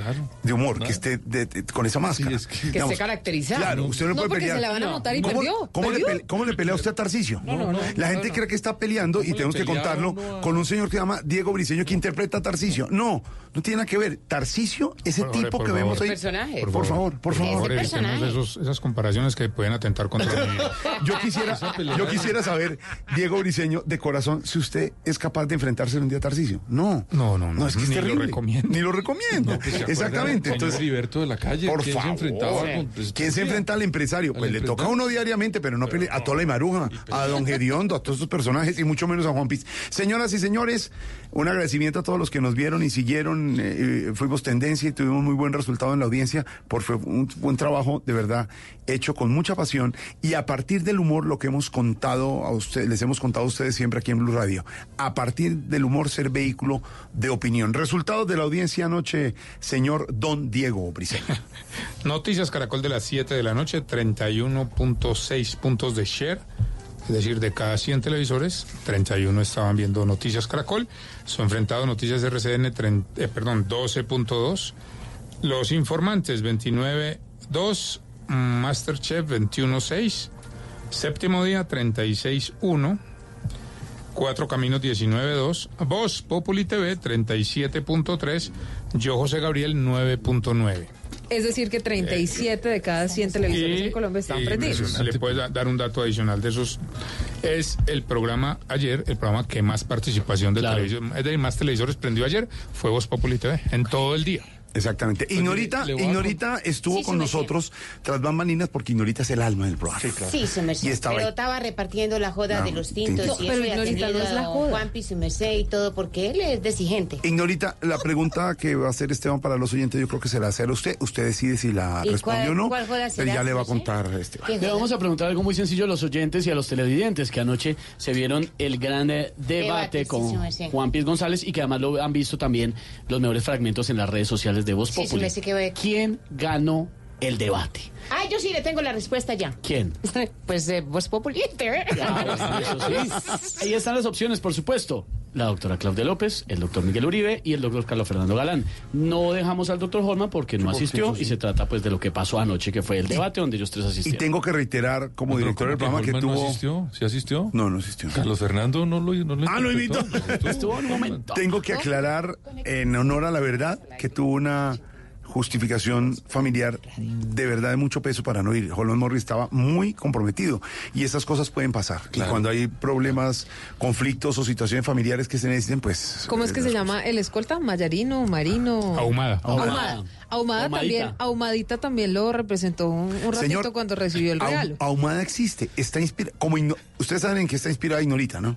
de humor, que esté de- de- con esa máscara. Que Digamos, esté caracterizado. Claro, usted no, No, puede porque pelear. se la van a montar y ¿Cómo, perdió, ¿cómo, perdió. Le, pele- cómo le pelea usted a Tarcicio? No, no, no, La no, gente no. cree que está peleando y ¿Cómo le tenemos que pelea contarlo a- con un señor que se llama Diego Briseño que interpreta a Tarcicio. No, no tiene nada que ver. Tarcicio, ese tipo por que vemos favor. ahí. Personaje. Por, favor, por favor. Ahora evitemos esos- esas comparaciones que pueden atentar contra vida. [laughs] Yo quisiera, yo quisiera saber, Diego Briseño, de corazón, si usted es capaz de enfrentarse un día a Tarcicio. No. No, no, no. No, es que es terrible. Recomiendo. Ni lo recomiendo. [laughs] No, pues, ¿se Exactamente. Entonces, Heriberto de la calle, por ¿quién se favor. enfrentaba con- pues, ¿Quién se enfrenta al empresario? Pues le toca a uno diariamente, pero no a Tola y Maruja, a Don [laughs] Gediondo, a todos estos personajes y mucho menos a Juan Piz. Señoras y señores, un agradecimiento a todos los que nos vieron y siguieron. eh, fuimos tendencia y tuvimos muy buen resultado en la audiencia por un buen trabajo de verdad hecho con mucha pasión y a partir del humor lo que hemos contado a ustedes, les hemos contado a ustedes siempre aquí en Blue Radio. A partir del humor ser vehículo de opinión. Resultados de la audiencia anoche, señor Don Diego Briceño. [laughs] Noticias Caracol de las 7 de la noche, 31.6 puntos de share. Es decir, de cada 100 televisores, 31 estaban viendo Noticias Caracol. Su enfrentado Noticias RCN, tren- eh, perdón, 12.2. Los informantes, 29.2. Masterchef, 21.6. Séptimo día, 36.1. Cuatro Caminos 19.2. Voz Populi TV 37.3. Yo José Gabriel 9.9. Es decir, que 37 de cada 100 televisores en Colombia están Y prendidos. Le puedes da- dar un dato adicional de esos. Es el programa ayer, el programa que más participación de televisión, es decir, más televisores prendió ayer, fue Voz Populi TV, en todo el día. Exactamente. Ignorita, Ignorita estuvo Sí, con nosotros tras bambalinas porque Ignorita es el alma del programa. Sí, su merced. Y estaba Pero ahí. estaba repartiendo la joda No, de los tintos y eso pero y Ignorita no es la joda. Juanpi, su merced y todo, porque él es desigente. Ignorita, la pregunta que va a hacer Esteban para los oyentes, yo creo que se la hace a usted. Usted decide si la ¿Y respondió cuál- o no. cuál joda Pero será, ya le va a contar Esteban. Le vamos a preguntar algo muy sencillo a los oyentes y a los televidentes que anoche se vieron el gran eh, debate, Debate, sí, con sí. Juan Piz González y que además lo han visto también los mejores fragmentos en las redes sociales de Voz Sí, sí, Populi. que ¿Quién ganó el debate? Ah, yo sí le tengo la respuesta ya. ¿Quién? Pues eh, Voz Populi. Claro, eso sí. [laughs] Ahí están las opciones, por supuesto. La doctora Claudia López, el doctor Miguel Uribe y el doctor Carlos Fernando Galán. No dejamos al doctor Holman porque no asistió sí. y se trata pues de lo que pasó anoche, que fue el debate donde ellos tres Y asistieron. tengo que reiterar como director ¿cómo del programa que Holman no tuvo... asistió? ¿Sí asistió? No, no asistió. Carlos Fernando no lo, no lo Ah, lo invitó. Estuvo en un momento. Tengo que aclarar, en honor a la verdad, que tuvo una justificación familiar de verdad de mucho peso para no ir. Holman Morris estaba muy comprometido y esas cosas pueden pasar. Y cuando hay problemas, conflictos o situaciones familiares que se necesiten, pues... ¿Cómo es que se llama el escolta? Mayarino, Marino. Ahumada. Ahumada. Ahumada Ahumadita. también, Ahumadita también lo representó un, un ratito Señor, cuando recibió el regalo. Ahumada existe, está inspirada, como Igno- ustedes saben en qué está inspirada Ignorita, ¿no?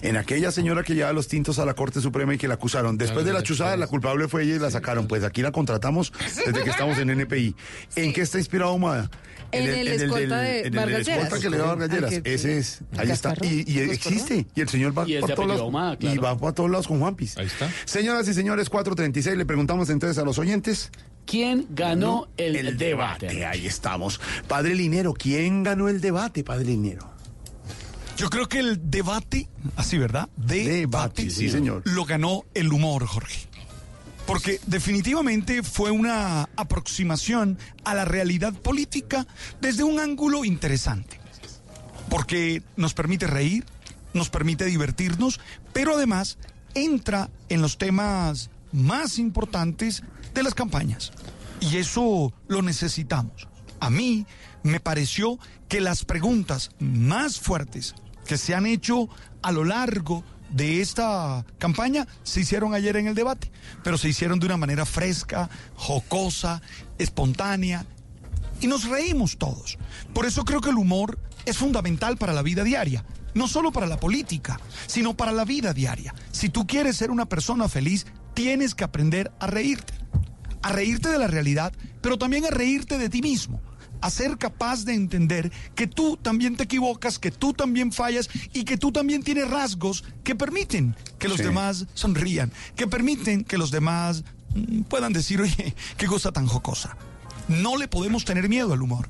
En aquella señora que lleva los tintos a la Corte Suprema y que la acusaron. Después de la chuzada, la culpable fue ella y la sacaron. Pues aquí la contratamos desde que estamos en NPI. ¿En qué está inspirada Ahumada? En el escolta de en el escolta que le da Vargas que- Ese es. Ahí está. Y, y existe. Y el señor va Y de todos lados. Ahumada, claro. Y va por todos lados con Juanpis. Ahí está. Señoras y señores, 436, le preguntamos entonces a los oyentes. ¿Quién ganó el, debate? Ahí estamos. Padre Linero, ¿quién ganó el debate, Padre Linero? Yo creo que el debate, así verdad, debate, sí, señor. lo ganó el humor, Jorge. Porque definitivamente fue una aproximación a la realidad política desde un ángulo interesante. Porque nos permite reír, nos permite divertirnos, pero además entra en los temas más importantes de las campañas. Y eso lo necesitamos. A mí me pareció que las preguntas más fuertes que se han hecho a lo largo de esta campaña se hicieron ayer en el debate, pero se hicieron de una manera fresca, jocosa, espontánea, y nos reímos todos. Por eso creo que el humor es fundamental para la vida diaria, no solo para la política, sino para la vida diaria. Si tú quieres ser una persona feliz, tienes que aprender a reírte, a reírte de la realidad, pero también a reírte de ti mismo. A ser capaz de entender que tú también te equivocas, que tú también fallas y que tú también tienes rasgos que permiten que los Sí. demás sonrían, que permiten que los demás mm, puedan decir, oye, qué cosa tan jocosa. No le podemos tener miedo al humor.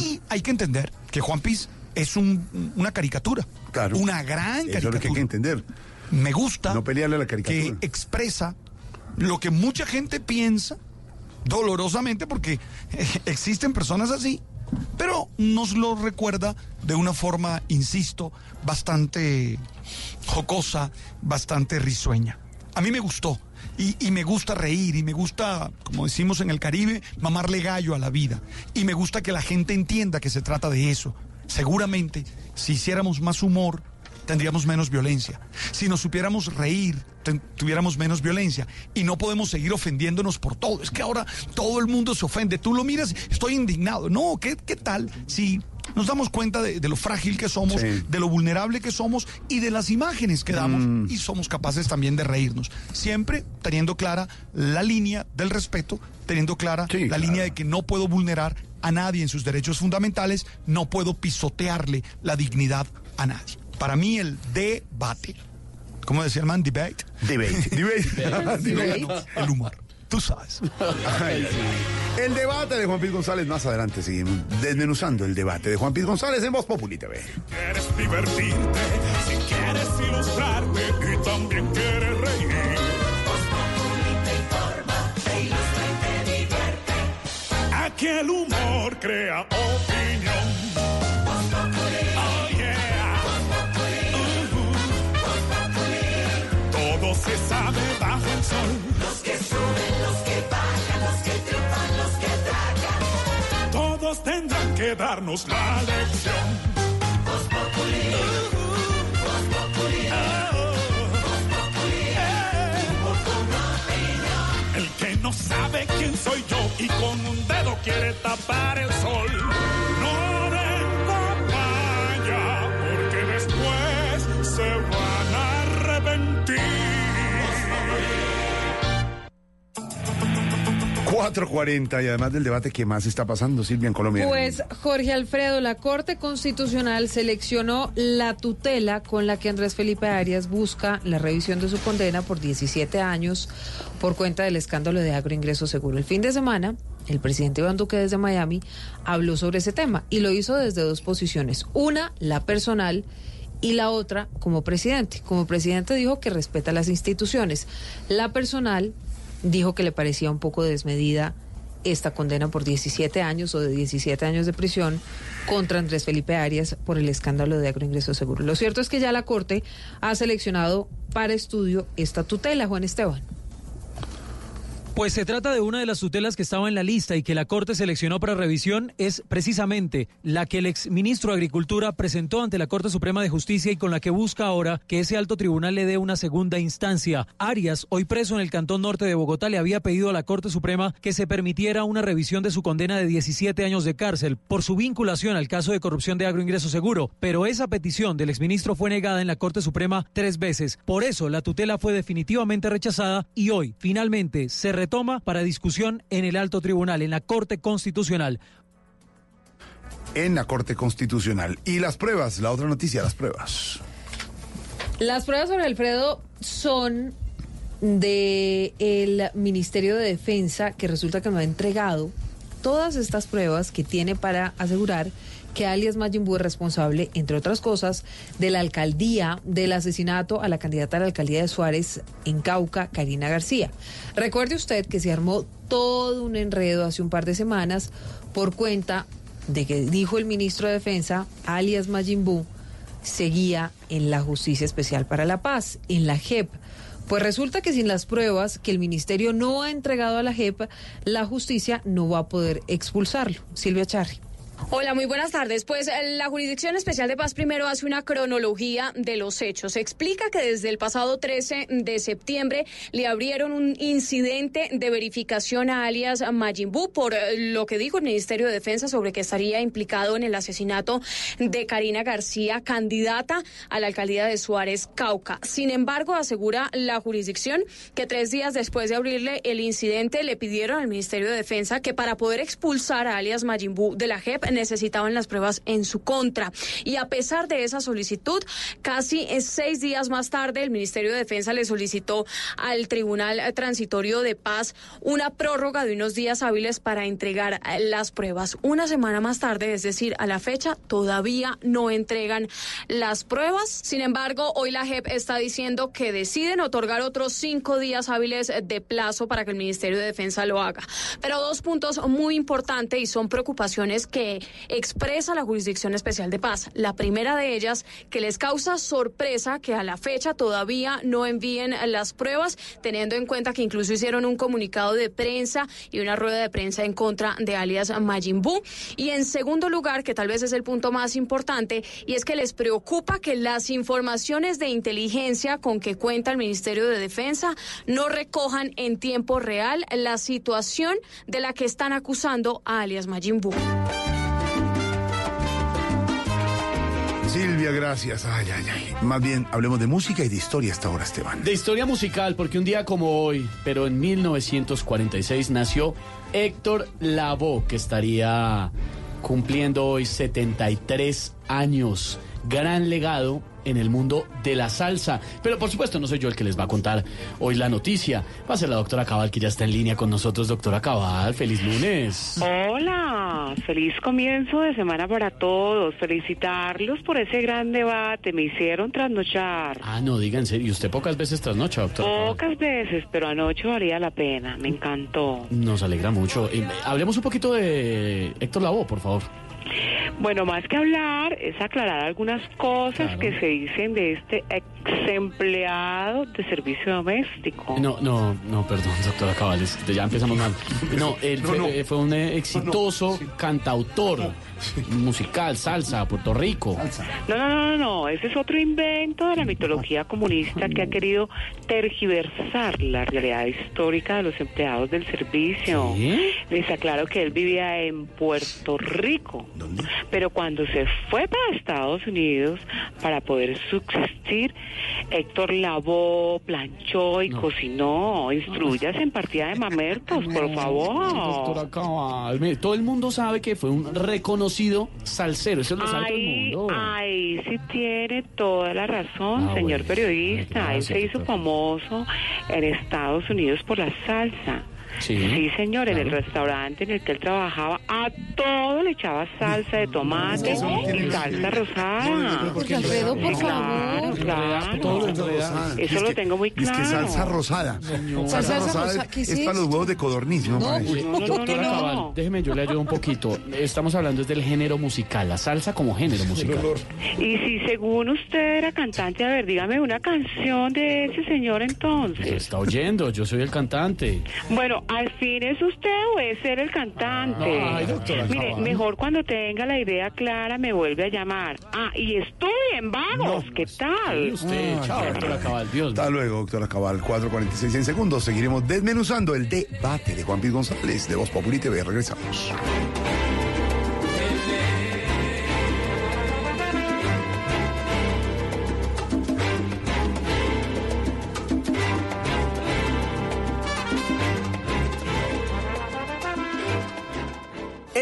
Y hay que entender que Juan Piz es un- una caricatura. Una gran Eso es caricatura. lo que hay que entender. Me gusta No pelearle a la caricatura. que expresa lo que mucha gente piensa dolorosamente porque eh, existen personas así, pero nos lo recuerda de una forma, insisto, bastante jocosa, bastante risueña. A mí me gustó y, y me gusta reír y me gusta, como decimos en el Caribe, mamarle gallo a la vida. Y me gusta que la gente entienda que se trata de eso. Seguramente, si hiciéramos más humor, tendríamos menos violencia. Si nos supiéramos reír, tuviéramos menos violencia. Y no podemos seguir ofendiéndonos por todo. Es que ahora todo el mundo se ofende. Tú lo miras, estoy indignado. No, ¿qué, qué tal si nos damos cuenta de, de lo frágil que somos, de lo vulnerable que somos y de las imágenes que damos? Y somos capaces también de reírnos. Siempre teniendo clara la línea del respeto, teniendo clara la línea de que no puedo vulnerar a nadie en sus derechos fundamentales, no puedo pisotearle la dignidad a nadie. Para mí el debate, ¿cómo decía el man? Debate. Debate. [laughs] Debate. Debate. No, el humor. Tú sabes. Ay. El debate de Juan Piz González, más adelante seguimos desmenuzando el debate de Juan Piz González en Voz Populi TV. Quieres divertirte, si quieres ilustrarte y también quieres reír. Aquí el humor crea opinión. Sol. Los que suben, los que bajan, los que triunfan, los que tragan. Todos tendrán que darnos la lección. El que no sabe quién soy yo y con un dedo quiere tapar el sol. No den papaya, porque después se van a arrepentir. 4.40 y además del debate, ¿qué más está pasando, Silvia, en Colombia? Pues Jorge Alfredo, la Corte Constitucional seleccionó la tutela con la que Andrés Felipe Arias busca la revisión de su condena por 17 años por cuenta del escándalo de agroingreso seguro. El fin de semana, el presidente Iván Duque desde Miami habló sobre ese tema y lo hizo desde dos posiciones. Una, la personal y la otra como presidente. Como presidente dijo que respeta las instituciones. La personal dijo que le parecía un poco desmedida esta condena por 17 años o de 17 años de prisión contra Andrés Felipe Arias por el escándalo de agroingreso seguro. Lo cierto es que ya la Corte ha seleccionado para estudio esta tutela, Juan Esteban. Pues se trata de una de las tutelas que estaba en la lista y que la Corte seleccionó para revisión. Es precisamente la que el exministro de Agricultura presentó ante la Corte Suprema de Justicia y con la que busca ahora que ese alto tribunal le dé una segunda instancia. Arias, hoy preso en el Cantón Norte de Bogotá, le había pedido a la Corte Suprema que se permitiera una revisión de su condena de 17 años de cárcel por su vinculación al caso de corrupción de agroingreso seguro. Pero esa petición del exministro fue negada en la Corte Suprema tres veces. Por eso la tutela fue definitivamente rechazada y hoy finalmente se retoma para discusión en el alto tribunal, en la Corte Constitucional. En la Corte Constitucional. Y las pruebas, la otra noticia, las pruebas. Las pruebas sobre Alfredo son de el Ministerio de Defensa que resulta que me ha entregado todas estas pruebas que tiene para asegurar que alias Majimbu es responsable, entre otras cosas, de la alcaldía, del asesinato a la candidata a la alcaldía de Suárez en Cauca, Karina García. Recuerde usted que se armó todo un enredo hace un par de semanas por cuenta de que dijo el ministro de Defensa, alias Majimbu, seguía en la Justicia Especial para la Paz, en la JEP. Pues resulta que sin las pruebas que el ministerio no ha entregado a la JEP, la justicia no va a poder expulsarlo. Silvia Charri. Hola, muy buenas tardes. Pues eh, la Jurisdicción Especial de Paz primero hace una cronología de los hechos. Explica que desde el pasado 13 de septiembre le abrieron un incidente de verificación a alias Majimbu por eh, lo que dijo el Ministerio de Defensa sobre que estaría implicado en el asesinato de Karina García, candidata a la alcaldía de Suárez, Cauca. Sin embargo, asegura la jurisdicción que tres días después de abrirle el incidente le pidieron al Ministerio de Defensa que para poder expulsar a alias Majimbu de la JEP necesitaban las pruebas en su contra. Y a pesar de esa solicitud, casi seis días más tarde, el Ministerio de Defensa le solicitó al Tribunal Transitorio de Paz una prórroga de unos días hábiles para entregar las pruebas. Una semana más tarde, es decir, a la fecha, todavía no entregan las pruebas. Sin embargo, hoy la JEP está diciendo que deciden otorgar otros cinco días hábiles de plazo para que el Ministerio de Defensa lo haga. Pero dos puntos muy importantes y son preocupaciones que expresa la Jurisdicción Especial de Paz. La primera de ellas, que les causa sorpresa que a la fecha todavía no envíen las pruebas, teniendo en cuenta que incluso hicieron un comunicado de prensa y una rueda de prensa en contra de alias Majin. Y en segundo lugar, que tal vez es el punto más importante, y es que les preocupa que las informaciones de inteligencia con que cuenta el Ministerio de Defensa no recojan en tiempo real la situación de la que están acusando a alias Majin. Silvia, gracias. Ay, ay, ay. Más bien, hablemos de música y de historia hasta ahora, Esteban. De historia musical, porque un día como hoy, pero en 1946 nació Héctor Lavoe, que estaría cumpliendo hoy 73 años. Gran legado en el mundo de la salsa. Pero por supuesto no soy yo el que les va a contar hoy la noticia. Va a ser la doctora Cabal que ya está en línea con nosotros. Doctora Cabal, feliz lunes. Hola, feliz comienzo de semana para todos. Felicitarlos por ese gran debate. Me hicieron trasnochar. Ah, no, serio. ¿Y usted pocas veces trasnocha, doctora? Cabal? Pocas veces, pero anoche valía la pena. Me encantó. Nos alegra mucho. Eh, hablemos un poquito de Héctor Lavoe, por favor. Bueno, más que hablar, es aclarar algunas cosas que se dicen de este ex empleado de servicio doméstico. No, no, no, perdón, doctora Cabal, es- ya empezamos mal. No, [laughs] él No, fue, no. eh, fue un exitoso cantautor musical, salsa, Puerto Rico. No, no, no, no, no, ese es otro invento de la mitología comunista que ha querido tergiversar la realidad histórica de los empleados del servicio. Les aclaro que él vivía en Puerto Rico, pero cuando se fue para Estados Unidos para poder subsistir, Héctor lavó, planchó y cocinó. Instruyas en partida de mamertos, por favor. Doctora Cabal, mire, todo el mundo sabe que fue un reconocido salsero, eso lo sabe todo el Ay, mundo. ay, sí tiene toda la razón, Ah, señor bueno. periodista. Él Gracias, se hizo famoso en Estados Unidos por la salsa. Sí, señor, en el claro. restaurante en el que él trabajaba, a todo le echaba salsa de tomate y salsa rosada. Porque Alfredo, por favor, claro. Enreda. Eso Es lo que- tengo muy Es claro. que salsa rosada. Salsa, Salsa rosada rosa- es, ¿qué es es para los huevos de codorniz, ¿no? Doctora Cabal, déjeme, yo le ayudo un poquito. Estamos hablando es del género musical, la salsa como género musical. Y si según usted era cantante, a ver, dígame una canción de ese señor entonces. Se está oyendo, yo soy el cantante. Bueno, al fin es usted o es ser el cantante. Ay, doctora Mire, mejor cuando tenga la idea clara me vuelve a llamar. Ah, y estudien, vagos, ¿qué tal? usted, chao, doctora Cabal, Dios Hasta luego, doctora Cabal. 4.46 en segundos. Seguiremos desmenuzando el debate de Juan Piz González de Voz Populi TV. Regresamos.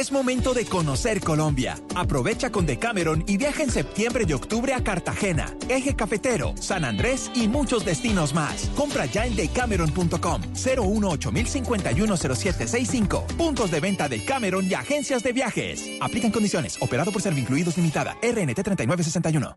Es momento de conocer Colombia. Aprovecha con Decameron y viaja en septiembre y octubre a Cartagena, Eje Cafetero, San Andrés y muchos destinos más. Compra ya en decameron.com 018 0765 Puntos de venta de Cameron y agencias de viajes. Aplican condiciones. Operado por Servincluidos Limitada. RNT 3961.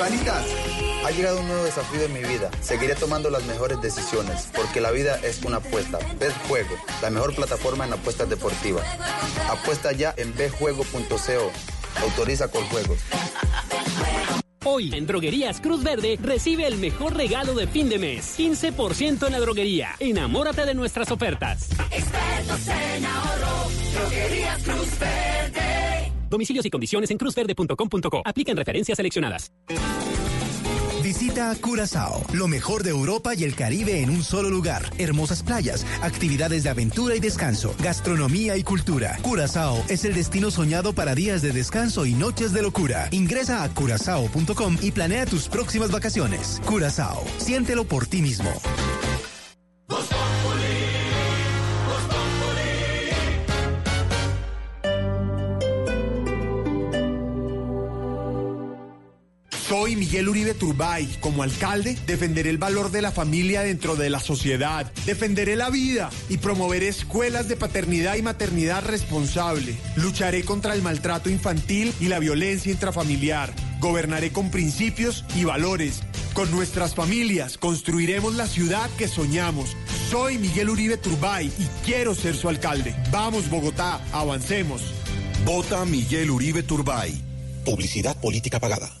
Hispanitas, ha llegado un nuevo desafío en mi vida. Seguiré tomando las mejores decisiones, porque la vida es una apuesta. Bet Juego, la mejor plataforma en apuestas deportivas. Apuesta ya en betjuego.co. Autoriza con juegos. Hoy en Droguerías Cruz Verde recibe el mejor regalo de fin de mes. 15% en la droguería. Enamórate de nuestras ofertas. Expertos en ahorro, droguerías Cruz Verde. Domicilios y condiciones en cruzverde.com.co. Aplican referencias seleccionadas. Visita Curazao, lo mejor de Europa y el Caribe en un solo lugar. Hermosas playas, actividades de aventura y descanso, gastronomía y cultura. Curazao es el destino soñado para días de descanso y noches de locura. Ingresa a curazao.com y planea tus próximas vacaciones. Curazao, siéntelo por ti mismo. Soy Miguel Uribe Turbay. Como alcalde, defenderé el valor de la familia dentro de la sociedad. Defenderé la vida y promoveré escuelas de paternidad y maternidad responsable. Lucharé contra el maltrato infantil y la violencia intrafamiliar. Gobernaré con principios y valores. Con nuestras familias construiremos la ciudad que soñamos. Soy Miguel Uribe Turbay y quiero ser su alcalde. Vamos Bogotá, avancemos. Vota Miguel Uribe Turbay. Publicidad política pagada.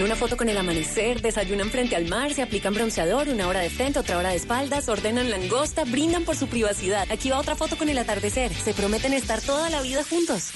Una foto con el amanecer, desayunan frente al mar, se aplican bronceador, una hora de frente, otra hora de espaldas, ordenan langosta, brindan por su privacidad. Aquí va otra foto con el atardecer. Se prometen estar toda la vida juntos.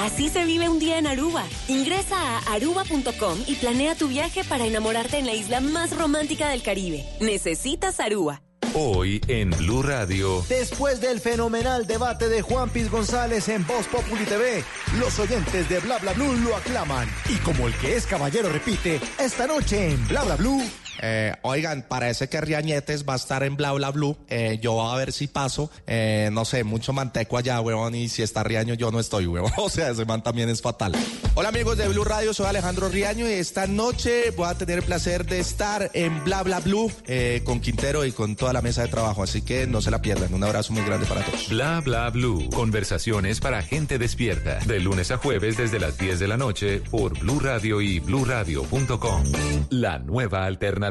Así se vive un día en Aruba. Ingresa a aruba.com y planea tu viaje para enamorarte en la isla más romántica del Caribe. Necesitas Aruba. Hoy en Blue Radio. Después del fenomenal debate de Juan Piz González en Voz Populi TV, los oyentes de Bla Bla Blue lo aclaman. Y como el que es caballero repite, esta noche en Bla Bla Blue. Eh, oigan, parece que Riañetes va a estar en Bla Bla Blue. Eh, yo a ver si paso. Eh, no sé, mucho manteco allá, weón. Y si está Riaño, yo no estoy, weón. [laughs] O sea, ese man también es fatal. Hola amigos de Blue Radio, soy Alejandro Riaño y esta noche voy a tener el placer de estar en Bla Bla Blue eh, con Quintero y con toda la mesa de trabajo. Así que no se la pierdan. Un abrazo muy grande para todos. Bla bla blue. Conversaciones para gente despierta. De lunes a jueves desde las 10 de la noche por Blue Radio y bluradio.com. La nueva alternativa.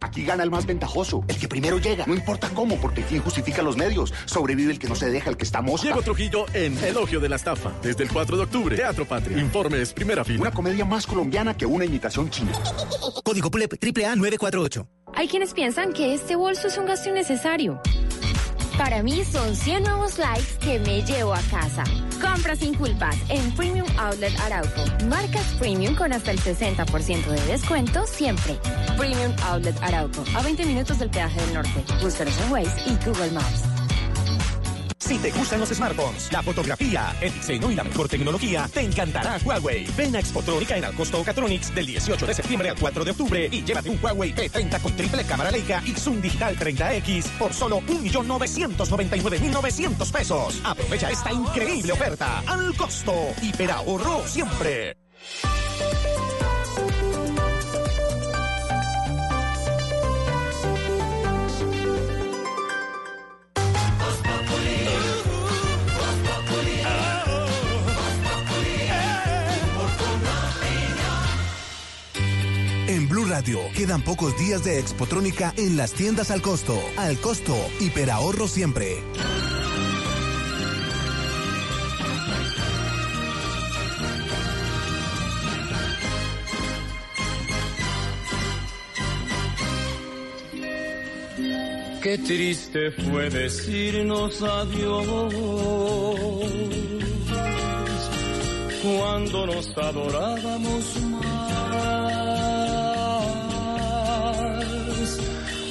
Aquí gana el más ventajoso, el que primero llega. No importa cómo, porque el fin justifica los medios. Sobrevive el que no se deja, el que está mosca. Diego Trujillo en Elogio de la Estafa. Desde el 4 de octubre. Teatro Patria. Informes, primera fila. Una comedia más colombiana que una imitación china. Código PULEP AAA 948. Hay quienes piensan que este bolso es un gasto innecesario. Para mí son 100 nuevos likes que me llevo a casa. Compra sin culpas en Premium Outlet Arauco. Marcas Premium con hasta el 60% de descuento siempre. Premium Outlet Arauco. A 20 minutos del peaje del norte. Búscanos en Waze y Google Maps. Si te gustan los smartphones, la fotografía, el diseño y la mejor tecnología, te encantará Huawei. Ven a Expotrónica en Alcosto Catronics del 18 de septiembre al 4 de octubre y llévate un Huawei P30 con triple cámara Leica y Zoom Digital 30X por solo 1.999.900 pesos. Aprovecha esta increíble oferta al costo. Hiperahorro siempre. Radio quedan pocos días de Expotrónica en las tiendas al costo. Al costo, hiperahorro siempre. Qué triste fue decirnos adiós cuando nos adorábamos más.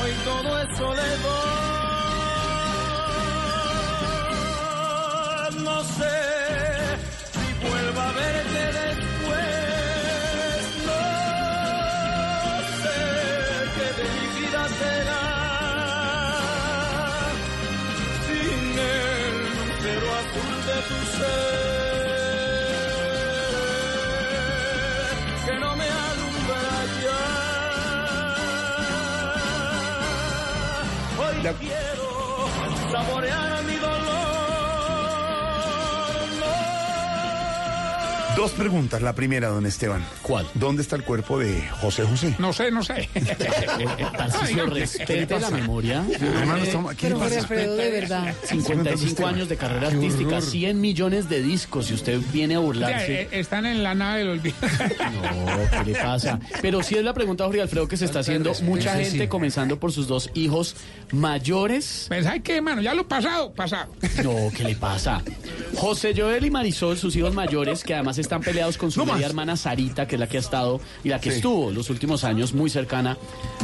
hoy todo es soledad. No sé. Quiero saborear Dos preguntas. La primera, don Esteban. ¿Cuál? ¿Dónde está el cuerpo de José José? No sé, no sé. [laughs] Tarcisio, respete la memoria. Hermano, estamos- ¿qué le Pero Jorge pasa? Alfredo, de verdad. 55 años de carrera artística, 100 millones de discos y usted viene a burlarse. eh, están en la nave del olvido. [laughs] No, ¿qué le pasa? Pero sí es la pregunta, Jorge Alfredo, que se está haciendo mucha gente, comenzando por sus dos hijos mayores. Pues hay que, mano, ya lo pasado, pasado. No, ¿qué le pasa? José Joel y Marisol, sus hijos mayores, que además están peleados con su media hermana Sarita, que es la que ha estado y la que Sí. estuvo los últimos años muy cercana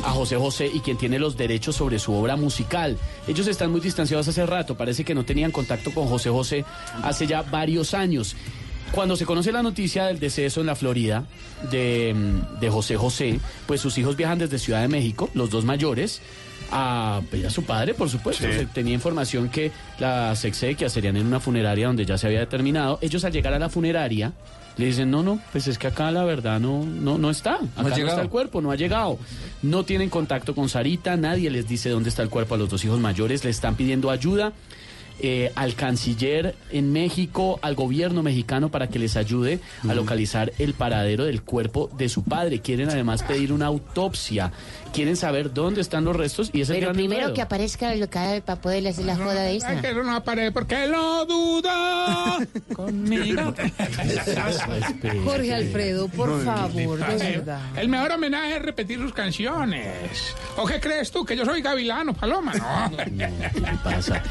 a José José y quien tiene los derechos sobre su obra musical. Ellos están muy distanciados hace rato, parece que no tenían contacto con José José hace ya varios años. Cuando se conoce la noticia del deceso en la Florida de, mm, de José José, pues sus hijos viajan desde Ciudad de México, los dos mayores, a, pues, a su padre, por supuesto. Sí. Se tenía información que las exequias serían en una funeraria donde ya se había determinado. Ellos al llegar a la funeraria le dicen, no, no, pues es que acá la verdad no, no, no está. Acá no, está el cuerpo, no ha llegado. No tienen contacto con Sarita, nadie les dice dónde está el cuerpo a los dos hijos mayores, le están pidiendo ayuda. eh, al canciller en México, al gobierno mexicano para que les ayude a localizar el paradero del cuerpo de su padre. Quieren además pedir una autopsia. Quieren saber dónde están los restos y es el Pero gran primero enredo. que aparezca el cadáver para poderle hacer la joda de esta. que no aparece porque lo duda [laughs] conmigo. Jorge Alfredo, por favor, de verdad. El mejor homenaje es repetir sus canciones. ¿O qué crees tú? Que yo soy gavilano, paloma, ¿no? ¿Qué pasa?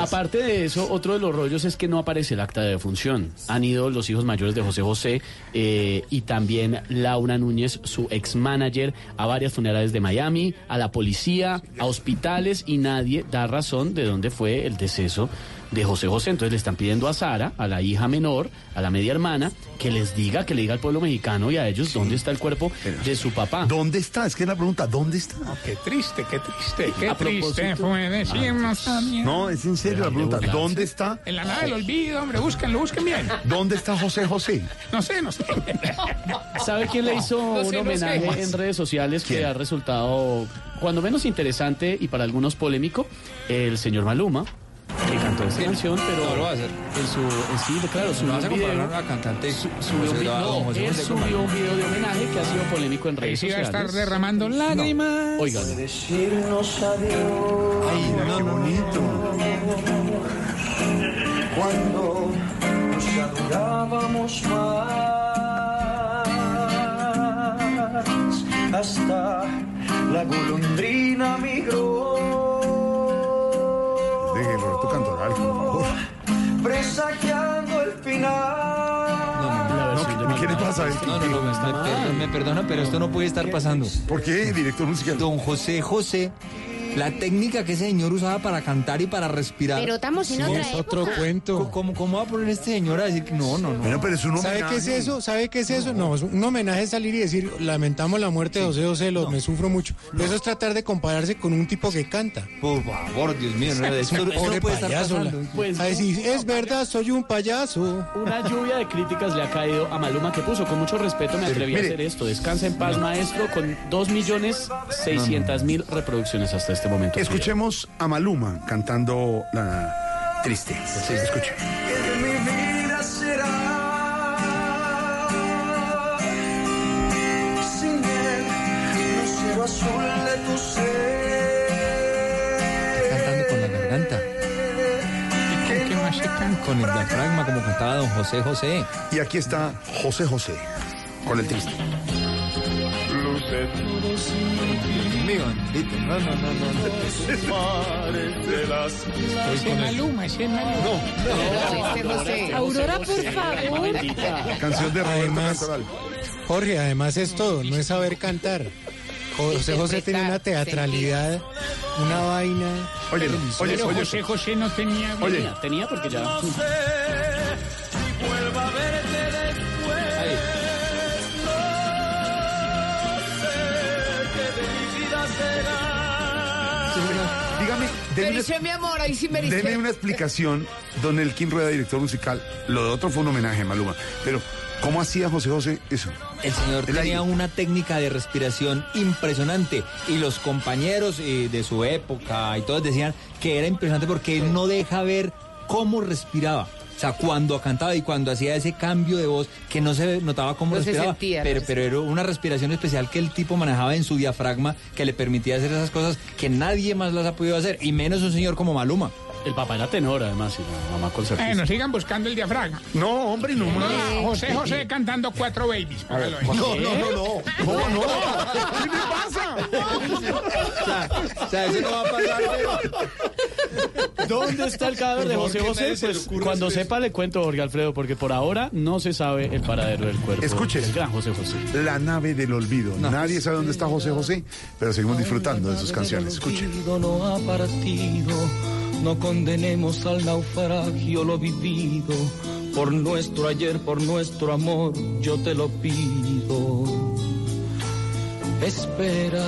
Aparte de eso, otro de los rollos es que no aparece el acta de defunción. Han ido los hijos mayores de José José eh, y también Laura Núñez, su ex manager, a varias funerales de Miami, a la policía, a hospitales y nadie da razón de dónde fue el deceso de José José. Entonces le están pidiendo a Sara, a la hija menor, a la media hermana, que les diga, que le diga al pueblo mexicano y a ellos dónde está el cuerpo de su papá. ¿Dónde está? Es que es la pregunta, ¿dónde está? Qué triste, qué triste, qué A triste propósito- fue decirnos también. No, es en serio la pregunta. ¿Dónde está? En la nave del olvido, hombre, búsquenlo, busquen bien. ¿Dónde está José José? No sé, no sé. ¿Sabe quién le hizo No sé, un no sé. homenaje en redes sociales que ha resultado, cuando menos interesante y para algunos polémico? El señor Maluma, que cantó esta canción, pero No lo va a hacer. en su, en sí, claro, subió No vas a un video. comparar a una cantante. su- subió un no, José él subió un video de homenaje que ha sido polémico en redes sí va a sociales. estar derramando lágrimas. Oigan. Decirnos adiós Ay, mira qué bonito. cuando nos adorábamos más hasta la golondrina migró presagiando el final No, ¿Qué le pasa? No, no, no, me, me perdona, pero esto no puede estar pasando. ¿Por qué, director musical? Don José José, la técnica que ese señor usaba para cantar y para respirar. Pero estamos en otra época. cuento. ¿Cómo, ¿Cómo va a poner este señor a decir que no, no, no? Bueno, pero es un ¿Sabe homenaje. qué es eso? ¿Sabe qué es eso? No, es un homenaje es salir y decir, lamentamos la muerte de José José, lo, me sufro mucho. Pero eso es tratar de compararse con un tipo que canta. Por favor, Dios mío, no, [laughs] Es esto, un esto pobre no puede estar payaso. pasando. Pues a decir, es verdad, soy un payaso. Una lluvia de críticas le ha caído a Maluma que puso con mucho respeto me atreví a hacer esto. Descansa en paz, maestro, con 2 millones 600 mil reproducciones hasta este momento. Escuchemos a Maluma cantando la triste. Sí, escuche. que mi vida será sin el lucero azul de tu ser Cantando con la garganta. ¿Y con qué más se canta? Con el diafragma, como cantaba don José José. Y aquí está José José con el triste. Dios mío, bendito. No, no, no, no. Ese Maluma, ese Maluma. Aurora, por favor. Canción de Roberto Además, Cantoral. Jorge, además es todo, no es saber cantar. José José tiene una teatralidad, una vaina. Oye, oye, oye. José José no tenía vida. Oye. Tenía, tenía porque ya... dice mi amor, ahí sí me una, deme una explicación, don Elkin Rueda, director musical. Lo de otro fue un homenaje a Maluma. Pero, ¿cómo hacía José José eso? El señor El tenía aire. una técnica de respiración impresionante y los compañeros eh, de su época y todos decían que era impresionante porque él no deja ver cómo respiraba. O sea, cuando cantaba y cuando hacía ese cambio de voz que no se notaba cómo No se respiraba, sentía, no pero, se pero era una respiración especial que el tipo manejaba en su diafragma que le permitía hacer esas cosas que nadie más las ha podido hacer, y menos un señor como Maluma. El papá era tenor, además, y la mamá concertista. Bueno, sigan buscando el diafragma. No, hombre, no. Ah, José José cantando cuatro babies. No, no, no, no. No, no. ¿Qué le pasa? [laughs] O sea, eso no va a pasar. ¿Dónde está el cadáver de José José? Pues cuando sepa le cuento, Jorge Alfredo, porque por ahora no se sabe el paradero del cuerpo. Escuche. El gran José José. La nave del olvido. Nadie sabe dónde está José José, pero seguimos disfrutando de sus canciones. Escuche. no ha partido, no condenemos al naufragio lo vivido. Por nuestro ayer, por nuestro amor, yo te lo pido. Espera,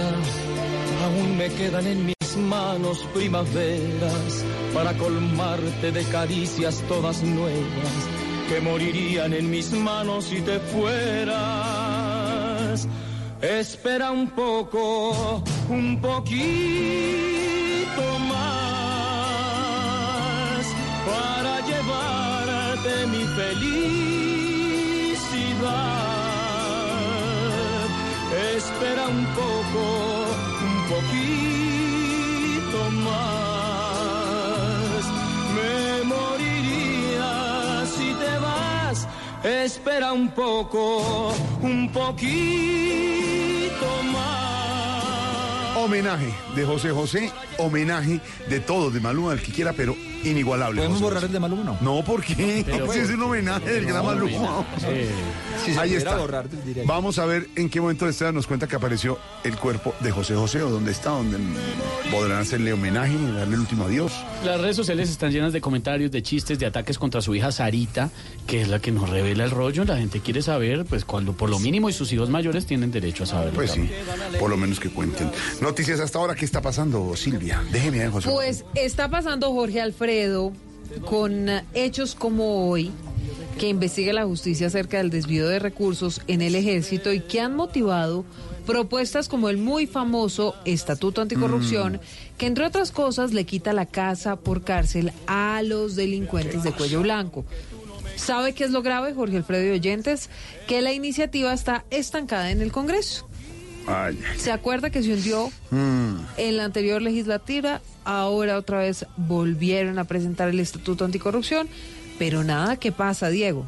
aún me quedan en mis manos primaveras para colmarte de caricias todas nuevas que morirían en mis manos si te fueras. Espera un poco, un poquito más para llevarte mi felicidad. Espera un poco, un poquito Espera un poco, un poquito más. Homenaje de José José, homenaje de todo, de Maluma, el que quiera, pero inigualable. ¿Podemos José borrar José. el de Maluma no? No, ¿por qué? Pero- [laughs] Pues es un homenaje del gran Maluma. Si se Ahí está. borrar. Vamos a ver en qué momento de esta nos cuenta que apareció el cuerpo de José José o dónde está, donde podrán hacerle homenaje y darle el último adiós. Las redes sociales están llenas de comentarios, de chistes, de ataques contra su hija Sarita, que es la que nos revela el rollo. La gente quiere saber, pues cuando por lo mínimo y sus hijos mayores tienen derecho a saberlo. Pues sí, por lo menos que cuenten. Noticias hasta ahora, ¿qué está pasando, Silvia? Déjeme ver, José. Pues está pasando Jorge Alfredo con hechos como hoy que investiga la justicia acerca del desvío de recursos en el ejército y que han motivado propuestas como el muy famoso Estatuto Anticorrupción, que entre otras cosas le quita la casa por cárcel a los delincuentes de cuello blanco. ¿Sabe qué es lo grave, Jorge Alfredo y oyentes? Que la iniciativa está estancada en el Congreso. Ay, ¿Se acuerda que se hundió mm. en la anterior legislatura, ahora otra vez volvieron a presentar el Estatuto Anticorrupción, pero nada que pasa, Diego.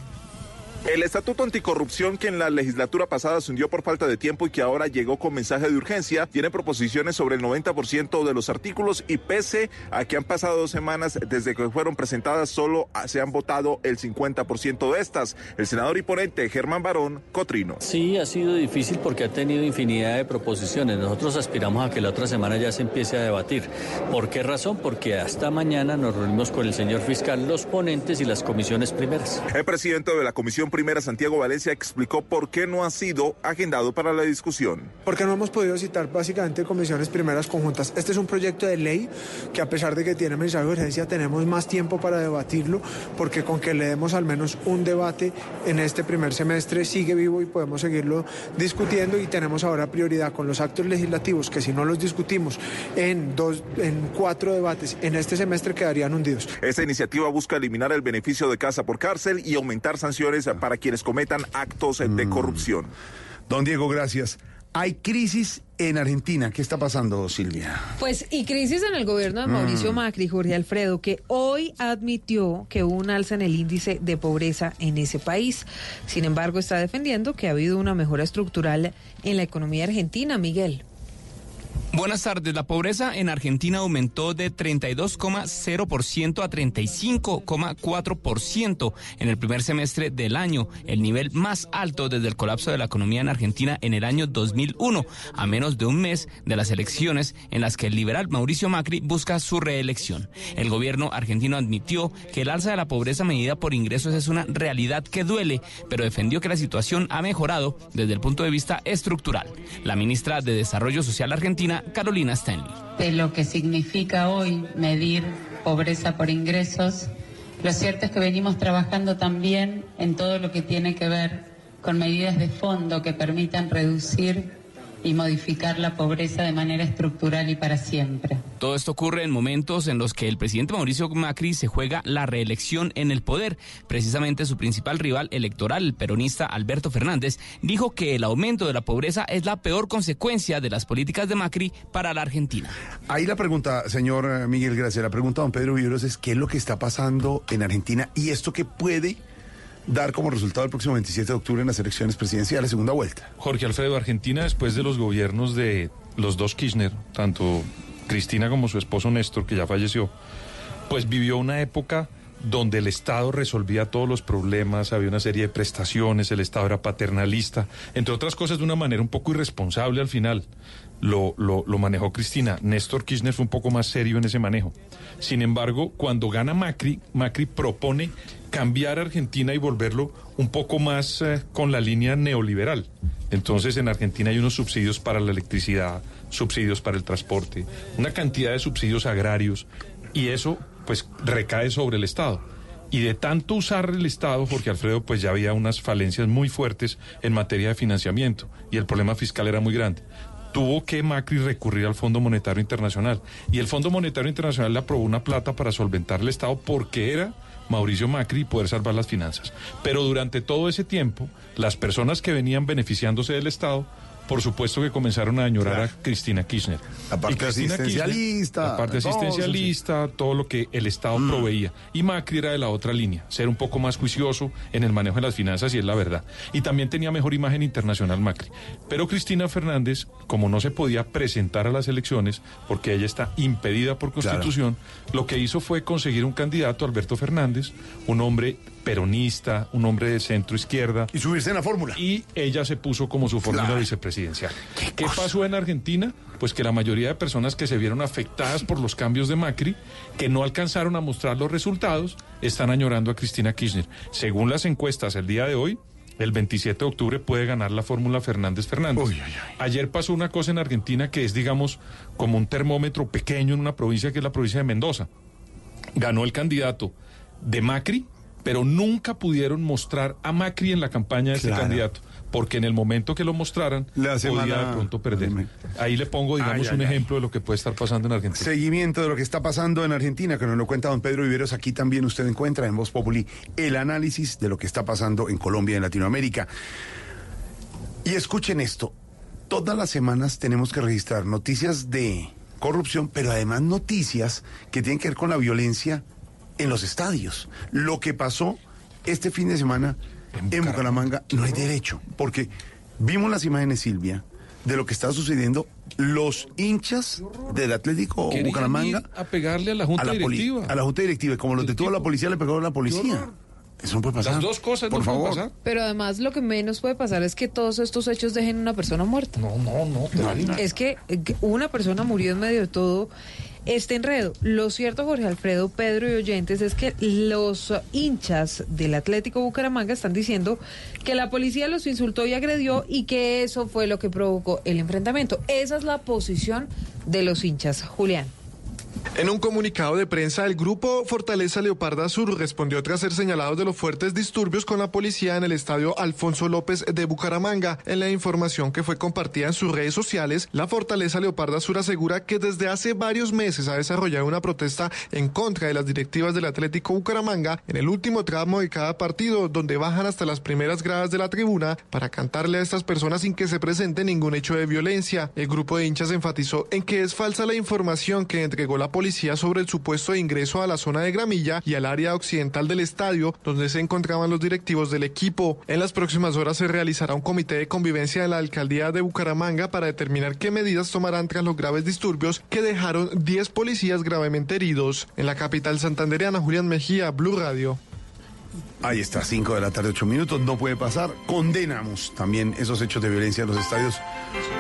El Estatuto Anticorrupción que en la legislatura pasada se hundió por falta de tiempo y que ahora llegó con mensaje de urgencia, tiene proposiciones sobre el 90% de los artículos y pese a que han pasado dos semanas desde que fueron presentadas, solo se han votado el 50% de estas. El senador y ponente Germán Barón Cotrino. Sí, ha sido difícil porque ha tenido infinidad de proposiciones. Nosotros aspiramos a que la otra semana ya se empiece a debatir. ¿Por qué razón? Porque hasta mañana nos reunimos con el señor fiscal, los ponentes y las comisiones primeras. El presidente de la Comisión Primera, Santiago Valencia, explicó por qué no ha sido agendado para la discusión. Porque no hemos podido citar básicamente comisiones primeras conjuntas. Este es un proyecto de ley que a pesar de que tiene mensaje de urgencia tenemos más tiempo para debatirlo porque con que le demos al menos un debate en este primer semestre sigue vivo y podemos seguirlo discutiendo y tenemos ahora prioridad con los actos legislativos que si no los discutimos en dos en cuatro debates en este semestre quedarían hundidos. Esta iniciativa busca eliminar el beneficio de casa por cárcel y aumentar sanciones para quienes cometan actos de corrupción. Don Diego, gracias. Hay crisis en Argentina. ¿Qué está pasando, Silvia? Pues, y crisis en el gobierno de Mauricio Mm. Macri, Jorge Alfredo, que hoy admitió que hubo un alza en el índice de pobreza en ese país. Sin embargo, está defendiendo que ha habido una mejora estructural en la economía argentina, Miguel. Buenas tardes. La pobreza en Argentina aumentó de 32,0% a 35,4% en el primer semestre del año, el nivel más alto desde el colapso de la economía en Argentina en el año 2001, a menos de un mes de las elecciones en las que el liberal Mauricio Macri busca su reelección. El gobierno argentino admitió que el alza de la pobreza medida por ingresos es una realidad que duele, pero defendió que la situación ha mejorado desde el punto de vista estructural. La ministra de Desarrollo Social argentina Carolina Stanley. de lo que significa hoy medir pobreza por ingresos. Lo cierto es que venimos trabajando también en todo lo que tiene que ver con medidas de fondo que permitan reducir y modificar la pobreza de manera estructural y para siempre. Todo esto ocurre en momentos en los que el presidente Mauricio Macri se juega la reelección en el poder. Precisamente su principal rival electoral, el peronista Alberto Fernández, dijo que el aumento de la pobreza es la peor consecuencia de las políticas de Macri para la Argentina. Ahí la pregunta, señor eh, Miguel Gracia, la pregunta a don Pedro Viveros es qué es lo que está pasando en Argentina y esto que puede dar como resultado el próximo 27 de octubre en las elecciones presidenciales, segunda vuelta. Jorge Alfredo, Argentina después de los gobiernos de los dos Kirchner, tanto Cristina como su esposo Néstor, que ya falleció, pues vivió una época donde el Estado resolvía todos los problemas, había una serie de prestaciones, el Estado era paternalista, entre otras cosas de una manera un poco irresponsable al final. Lo, lo, manejó Cristina. Néstor Kirchner fue un poco más serio en ese manejo. Sin embargo, cuando gana Macri, Macri propone cambiar Argentina y volverlo un poco más eh, con la línea neoliberal. Entonces en Argentina hay unos subsidios para la electricidad, subsidios para el transporte, una cantidad de subsidios agrarios y eso pues recae sobre el Estado. Y de tanto usar el Estado, Jorge Alfredo, pues ya había unas falencias muy fuertes en materia de financiamiento y el problema fiscal era muy grande. Tuvo que Macri recurrir al Fondo Monetario Internacional y el Fondo Monetario Internacional le aprobó una plata para solventar el Estado porque era Mauricio Macri y poder salvar las finanzas. Pero durante todo ese tiempo, las personas que venían beneficiándose del Estado, por supuesto que comenzaron a añorar a Cristina Kirchner. La parte asistencialista, Kirchner, la parte todo asistencialista, todo lo que el Estado proveía. Y Macri era de la otra línea, ser un poco más juicioso en el manejo de las finanzas, y es la verdad. Y también tenía mejor imagen internacional Macri. Pero Cristina Fernández, como no se podía presentar a las elecciones, porque ella está impedida por constitución, lo que hizo fue conseguir un candidato, Alberto Fernández, un hombre peronista, un hombre de centro izquierda. Y subirse en la fórmula. Y ella se puso como su fórmula Claro. vicepresidencial. ¿Qué, pasó en Argentina? Pues que la mayoría de personas que se vieron afectadas por los cambios de Macri, que no alcanzaron a mostrar los resultados, están añorando a Cristina Kirchner. Según las encuestas el día de hoy, el 27 de octubre puede ganar la fórmula Fernández Fernández. Ayer pasó una cosa en Argentina que es, digamos, como un termómetro pequeño en una provincia que es la provincia de Mendoza. Ganó el candidato de Macri, pero nunca pudieron mostrar a Macri en la campaña de ese Claro. candidato, porque en el momento que lo mostraran, hace podía mala- de pronto perder. Ahí le pongo, digamos, Ay, un ay, ay. ejemplo de lo que puede estar pasando en Argentina. Seguimiento de lo que está pasando en Argentina, que nos lo cuenta don Pedro Viveros. Aquí también usted encuentra en Voz Populi el análisis de lo que está pasando en Colombia y en Latinoamérica. Y escuchen esto, todas las semanas tenemos que registrar noticias de corrupción, pero además noticias que tienen que ver con la violencia en los estadios. Lo que pasó este fin de semana en Bucaramanga no hay derecho, porque vimos las imágenes, Silvia, de lo que está sucediendo. Los hinchas del Atlético Querían Bucaramanga ir a pegarle a la junta a la, directiva. a la junta directiva, como los detuvo la policía, le pegó a la policía. Eso no puede pasar. Las dos cosas Por no pueden favor. pasar. Pero además lo que menos puede pasar es que todos estos hechos dejen una persona muerta. No, no, no. Es que eh, que una persona murió en medio de todo este enredo. Lo cierto, Jorge Alfredo, Pedro y oyentes, es que los hinchas del Atlético Bucaramanga están diciendo que la policía los insultó y agredió y que eso fue lo que provocó el enfrentamiento. Esa es la posición de los hinchas. Julián. En un comunicado de prensa, el grupo Fortaleza Leoparda Sur respondió tras ser señalados de los fuertes disturbios con la policía en el estadio Alfonso López de Bucaramanga. En la información que fue compartida en sus redes sociales, la Fortaleza Leoparda Sur asegura que desde hace varios meses ha desarrollado una protesta en contra de las directivas del Atlético Bucaramanga en el último tramo de cada partido, donde bajan hasta las primeras gradas de la tribuna para cantarle a estas personas sin que se presente ningún hecho de violencia. El grupo de hinchas enfatizó en que es falsa la información que entregó la policía sobre el supuesto ingreso a la zona de Gramilla y al área occidental del estadio donde se encontraban los directivos del equipo. En las próximas horas se realizará un comité de convivencia en la alcaldía de Bucaramanga para determinar qué medidas tomarán tras los graves disturbios que dejaron 10 policías gravemente heridos. En la capital santandereana, Julián Mejía, Blue Radio. Ahí está, 5 de la tarde, 8 minutos, no puede pasar. Condenamos también esos hechos de violencia en los estadios.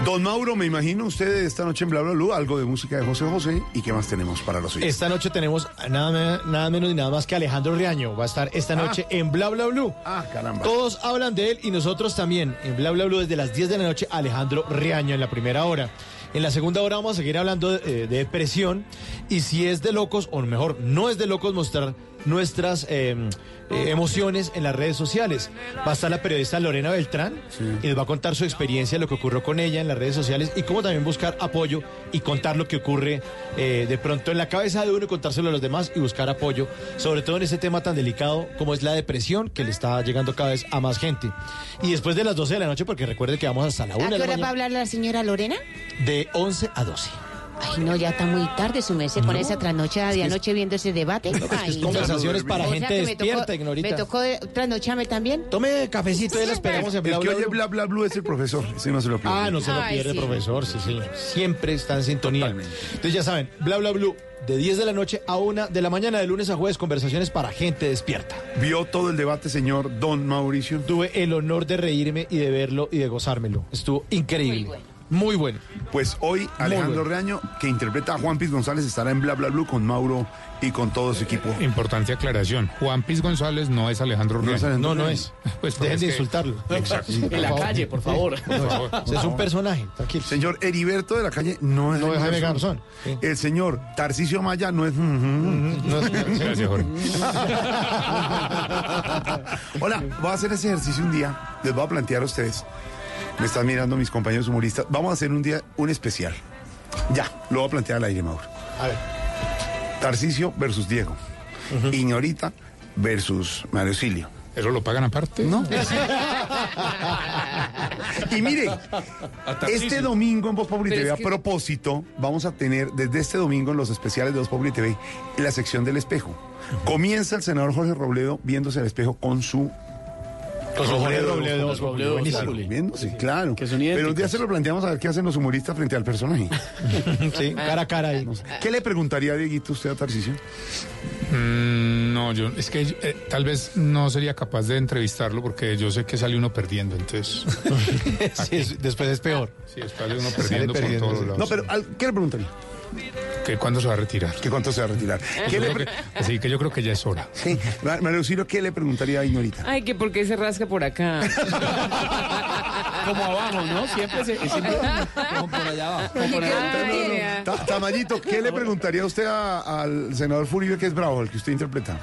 Don Mauro, me imagino usted esta noche en Bla Bla Blue, algo de música de José José. ¿Y qué más tenemos para los oyentes? Esta noche tenemos nada, nada menos ni nada más que Alejandro Riaño. Va a estar esta Ah. noche en Bla Bla Blue. Ah, caramba. Todos hablan de él y nosotros también. En Bla Bla Blue desde las 10 de la noche, Alejandro Riaño en la primera hora. En la segunda hora vamos a seguir hablando de, eh, de depresión y si es de locos, o mejor, no es de locos mostrar nuestras eh, eh, emociones en las redes sociales. Va a estar la periodista Lorena Beltrán y nos va a contar su experiencia, lo que ocurrió con ella en las redes sociales y cómo también buscar apoyo y contar lo que ocurre eh, de pronto en la cabeza de uno y contárselo a los demás y buscar apoyo, sobre todo en ese tema tan delicado como es la depresión que le está llegando cada vez a más gente. Y después de las 12 de la noche, porque recuerde que vamos hasta la 1 ¿A de qué la hora va a hablar la señora Lorena? de 11 a 12. Ay, no, ya está muy tarde su mes con esa trasnochada de anoche viendo ese debate. Ay, no. conversaciones para O sea gente que me despierta, tocó- ignorita. Me tocó de- trasnocharme también. Tome cafecito y la esperamos en El Bla que Bla oye bla bla blue es el profesor. Ese no se lo pierde. Ah, no se lo Ay, pierde, sí. profesor, sí, sí. Siempre está en sintonía. Entonces ya saben, bla bla blue, de 10 de la noche a 1 de la mañana, de lunes a jueves, conversaciones para gente despierta. ¿Vio todo el debate, señor Don Mauricio? Tuve el honor de reírme y de verlo y de gozármelo. Estuvo increíble. Muy bueno. Pues hoy Alejandro bueno. Reaño, que interpreta a Juan Piz González, estará en Bla Bla Blue con Mauro y con todo su equipo. Importante aclaración. Juan Piz González no es Alejandro No es Reaño. Alejandro No, no es. Pues Dejen es de que- insultarlo. Exacto. En la calle, por favor. Por favor. Ese es un personaje, tranquilo. Señor Heriberto de la calle no es No es Jaime Garzón. Sí. El señor Tarcisio Maya no es. No es- Gracias, Jorge. [laughs] Hola, voy a hacer ese ejercicio un día. Les voy a plantear a ustedes. Me están mirando mis compañeros humoristas. Vamos a hacer un día un especial. Ya, lo voy a plantear al aire, Mauro. A ver. Tarcisio versus Diego. Ignorita versus Mario Silio. ¿Eso lo pagan aparte? No. [laughs] Y mire, este domingo en Voz Populi TV, es a que- propósito, vamos a tener desde este domingo en los especiales de Voz Populi TV la sección del espejo. Comienza el senador Jorge Robledo viéndose al espejo con su Populi. viéndose, claro. Que son Pero un día se lo planteamos a ver qué hacen los humoristas frente al personaje. [laughs] Sí, cara a cara ahí. ¿Qué le preguntaría, Dieguito, usted a Tarcisio? Mm, no, yo es que eh, tal vez no sería capaz de entrevistarlo porque yo sé que sale uno perdiendo, entonces [laughs] Sí, es- después es peor. sí, sale uno perdiendo, perdiendo, por sí. todos lados. No, pero ¿qué le preguntaría? ¿Que ¿Cuándo se va a retirar? ¿Qué cuánto se va a retirar? ¿Qué Yo le creo pre- [laughs] que- así que yo creo que ya es hora. Sí, Ma- Mario Silio, ¿qué le preguntaría a Ignorita? Ay, que por qué se rasca por acá. Como abajo, ¿no? Siempre se. siempre- como por allá abajo. Como por allá Tamayito, ¿qué le preguntaría usted a- al senador Furibe, que es bravo, el que usted interpreta?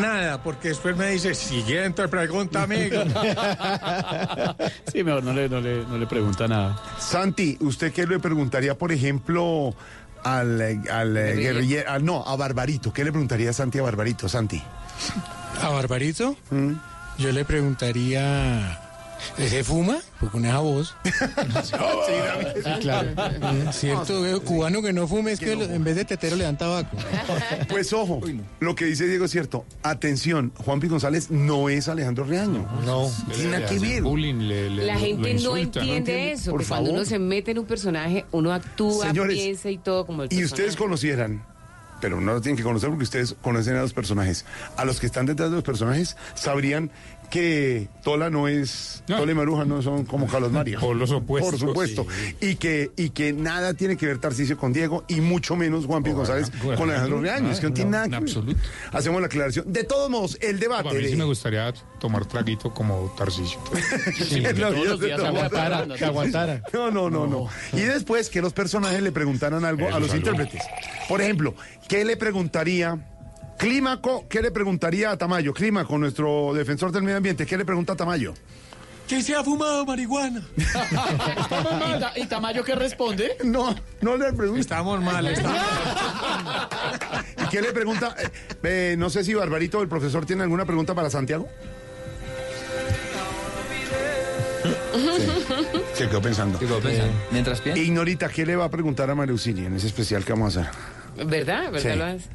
Nada, porque después me dice, siguiente pregunta, amigo. [laughs] Sí, mejor no le, no, le, no le pregunta nada. Santi, ¿usted qué le preguntaría, por ejemplo, al, al eh, guerrillero, al- no, a Barbarito? ¿Qué le preguntaría a Santi a Barbarito, Santi? ¿A Barbarito? ¿Mm? Yo le preguntaría, ¿se fuma? Pues con esa voz. [laughs] Sí, claro. Mm, Cierto, eh, cubano que no fume es que en vez de tetero le dan tabaco. [laughs] Pues ojo, lo que dice Diego es cierto. Atención, Juan P. González no es Alejandro Reaño. No. Tiene que ver. Bullying, le- le- La gente no entiende eso, Por que cuando uno se mete en un personaje, uno actúa, Señores, piensa y todo como el Y personaje. ustedes conocieran, pero no lo tienen que conocer porque ustedes conocen a los personajes. A los que están detrás de los personajes sabrían que Tola no es, No. Tola y Maruja no son como Carlos María. Por los opuestos, Por supuesto. Y que, y que nada tiene que ver Tarcisio con Diego y mucho menos Juan P. González bueno, con Alejandro Reaño. Es que no, no, tiene nada en que ver. absoluto. Hacemos la aclaración. De todos modos, el debate. A mí sí de- me gustaría tomar traguito como. [laughs] Sí, toma. aguantara, Que aguantara. No, no, no, no. Y después que los personajes le preguntaran algo Eso, a los intérpretes. Por ejemplo, ¿qué le preguntaría Clímaco? ¿Qué le preguntaría a Tamayo? Clímaco, nuestro defensor del medio ambiente, ¿qué le pregunta a Tamayo? ¿Que se ha fumado marihuana? [laughs] ¿Y Ta- ¿Y Tamayo qué responde? [laughs] No, no le pregunta. Estamos mal, estamos [laughs] ¿Y qué le pregunta? Eh, eh, no sé si Barbarito, el profesor, tiene alguna pregunta para Santiago. Sí, se quedó pensando. Digo, pensando, Mientras piensa. Ignorita, ¿qué le va a preguntar a María en ese especial que vamos a hacer? ¿Verdad? ¿Verdad Sí.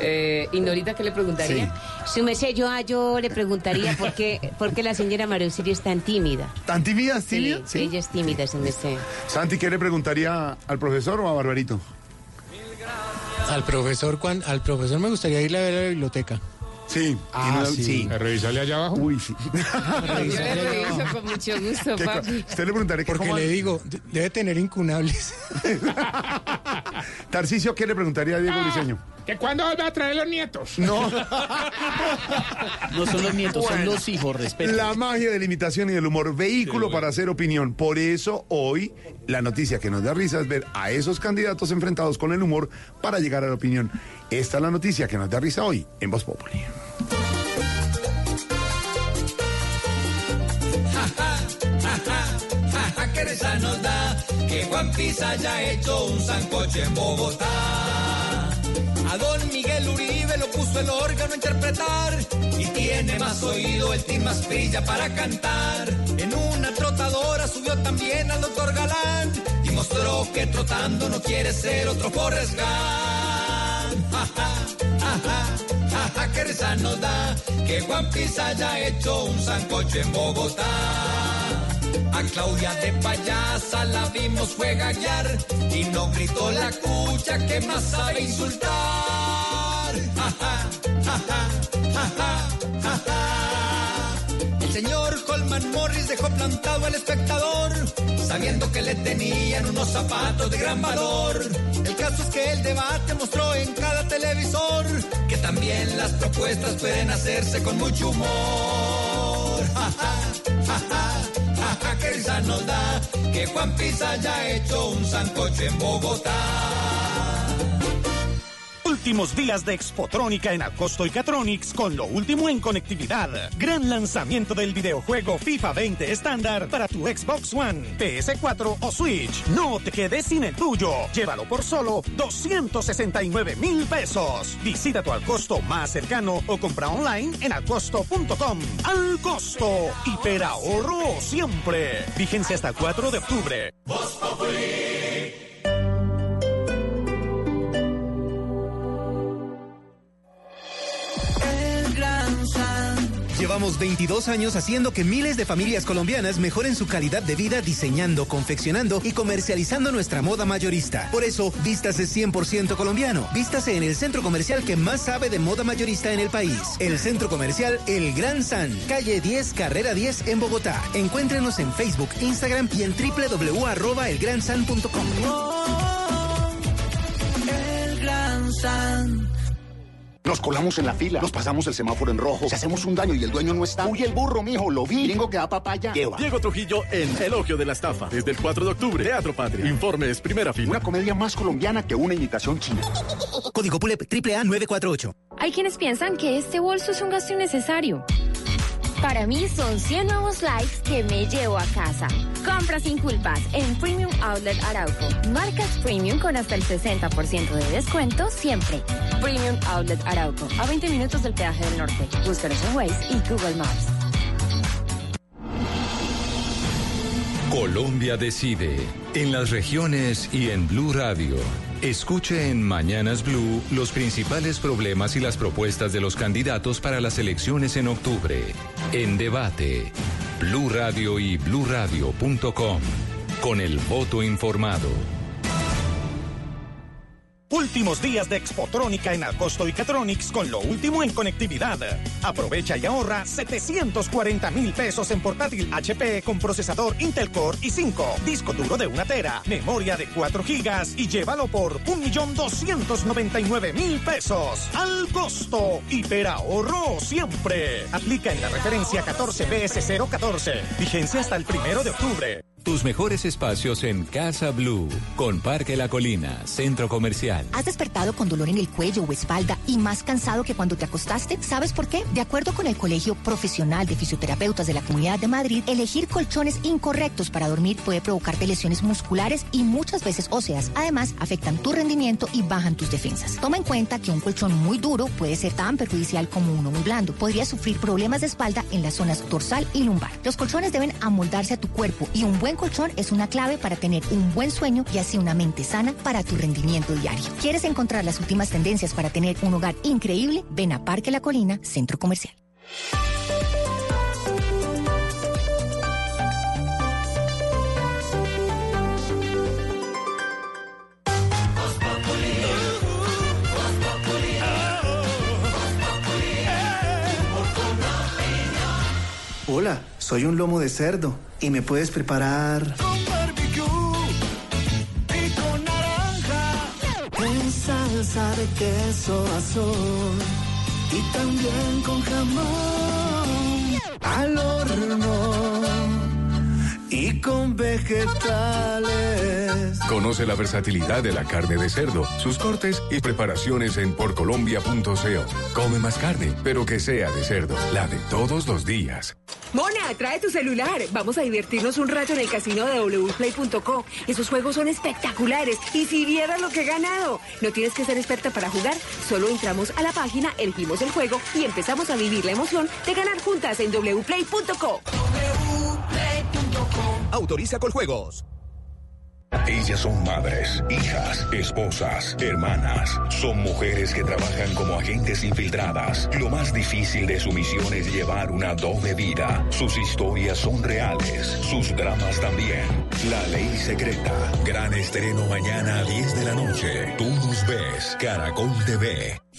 Eh, Ignorita, ¿qué le preguntaría? Su merced, yo, a- yo le preguntaría por qué, por qué la señora María Auxilio es tan tímida. ¿Tan tímida? Sí, ¿Tímida? ella es tímida, su merced. Santi, ¿qué le preguntaría al profesor o a Barbarito? Al profesor, cuan- al profesor me gustaría irle a ver a la biblioteca. Sí. Ah, sí. ¿A revisarle allá abajo? Uy, sí. [laughs] Yo le reviso con mucho gusto, ¿Qué co- papi. Usted le preguntaré que Porque cómo- le digo, de- debe tener incunables. [laughs] Tarcicio, ¿qué le preguntaría a Diego Briseño? ¿Que cuándo va a traer los nietos? No. [laughs] No son los nietos, son los hijos, respeto. La magia de la imitación y del humor, vehículo para hacer opinión. Por eso hoy la noticia que nos da risa es ver a esos candidatos enfrentados con el humor para llegar a la opinión. Esta es la noticia que nos da risa hoy en Voz Populi. Que hecho un sancoche en Bogotá. Miguel Uribe el órgano a interpretar y tiene más oído el team más brilla para cantar. En una trotadora subió también al doctor Galán y mostró que trotando no quiere ser otro Forrest Gump. Jaja, jaja, jaja, qué risa nos da que Juan Pisa haya hecho un sancoche en Bogotá. A Claudia de payasa la vimos fue gallar y no gritó la cucha que más sabe insultar. El señor Colman Morris dejó plantado al espectador, sabiendo que le tenían unos zapatos de gran valor. El caso es que el debate mostró en cada televisor que también las propuestas pueden hacerse con mucho humor. Qué risa nos da que Juan Pisa haya hecho un sancocho en Bogotá. Últimos días de Expotrónica en Acosto y Catronics con lo último en conectividad. Gran lanzamiento del videojuego FIFA 20 estándar para tu Xbox One, PS4 o Switch. No te quedes sin el tuyo. Llévalo por solo 269 mil pesos. Visita tu Alcosto más cercano o compra online en alcosto.com. Al costo, hiperahorro siempre. Vigencia hasta 4 de octubre. Llevamos 22 años haciendo que miles de familias colombianas mejoren su calidad de vida diseñando, confeccionando y comercializando nuestra moda mayorista. Por eso, vístase 100% colombiano. Vístase en el centro comercial que más sabe de moda mayorista en el país. El centro comercial El Gran San, calle 10, carrera 10 en Bogotá. Encuéntrenos en Facebook, Instagram y en www.elgransan.com. El gran San. Nos colamos en la fila, nos pasamos el semáforo en rojo, si hacemos un daño y el dueño no está. Uy, el burro, mijo, lo vi. Gringo que da papaya, lleva. Diego Trujillo en Elogio de la Estafa. Desde el 4 de octubre, Teatro Patria. Informes, primera fila. Una comedia más colombiana que una imitación china. Código PULEP AAA 948. Hay quienes piensan que este bolso es un gasto innecesario. Para mí son 100 nuevos likes que me llevo a casa. Compra sin culpas en Premium Outlet Arauco. Marcas Premium con hasta el 60% de descuento siempre. Premium Outlet Arauco. A 20 minutos del peaje del norte. Búscanos en Waze y Google Maps. Colombia decide en las regiones y en Blue Radio. Escuche en Mañanas Blue los principales problemas y las propuestas de los candidatos para las elecciones en octubre. En debate, Blue Radio y bluradio.com. Con el voto informado. Últimos días de Expotrónica en Alcosto y Catronics con lo último en conectividad. Aprovecha y ahorra 740 mil pesos en portátil HP con procesador Intel Core i5, disco duro de una tera, memoria de 4 gigas y llévalo por 1.299.000 pesos. Al costo, hiperahorro siempre. Aplica en la referencia 14BS014. Vigencia hasta el primero de octubre. Tus mejores espacios en Casa Blue, con Parque La Colina, Centro Comercial. ¿Has despertado con dolor en el cuello o espalda y más cansado que cuando te acostaste? ¿Sabes por qué? De acuerdo con el Colegio Profesional de Fisioterapeutas de la Comunidad de Madrid, elegir colchones incorrectos para dormir puede provocarte lesiones musculares y muchas veces óseas. Además, afectan tu rendimiento y bajan tus defensas. Toma en cuenta que un colchón muy duro puede ser tan perjudicial como uno muy blando. Podrías sufrir problemas de espalda en las zonas dorsal y lumbar. Los colchones deben amoldarse a tu cuerpo y un buen colchón es una clave para tener un buen sueño y así una mente sana para tu rendimiento diario. ¿Quieres encontrar las últimas tendencias para tener un hogar increíble? Ven a Parque La Colina, Centro Comercial. Hola, soy un lomo de cerdo y me puedes preparar. Con barbecue y con naranja. Un salsa de queso azul y también con jamón al horno y con vegetales. Conoce la versatilidad de la carne de cerdo, sus cortes y preparaciones en porcolombia.co. Come más carne, pero que sea de cerdo, la de todos los días. Mona, trae tu celular. Vamos a divertirnos un rato en el casino de wplay.co. Esos juegos son espectaculares. Y si vieras lo que he ganado. No tienes que ser experta para jugar. Solo entramos a la página, elegimos el juego y empezamos a vivir la emoción de ganar juntas en wplay.co. Autoriza con juegos. Ellas son madres, hijas, esposas, hermanas. Son mujeres que trabajan como agentes infiltradas. Lo más difícil de su misión es llevar una doble vida. Sus historias son reales, sus dramas también. La ley secreta. Gran estreno mañana a 10 de la noche. Tú nos ves, Caracol TV.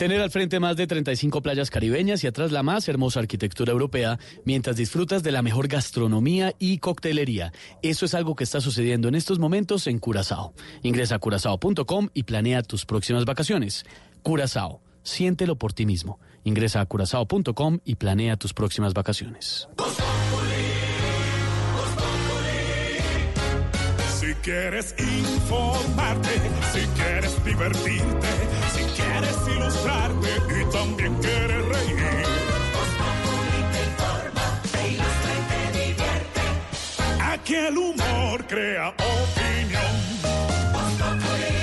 Tener al frente más de 35 playas caribeñas y atrás la más hermosa arquitectura europea mientras disfrutas de la mejor gastronomía y coctelería. Eso es algo que está sucediendo en estos momentos en Curazao. Ingresa a curazao.com y planea tus próximas vacaciones. Curazao, siéntelo por ti mismo. Ingresa a curazao.com y planea tus próximas vacaciones. Quieres informarte, si quieres divertirte, si quieres ilustrarte y también quieres reír. te informa, te ilustra y te divierte. Aquí el humor crea opinión.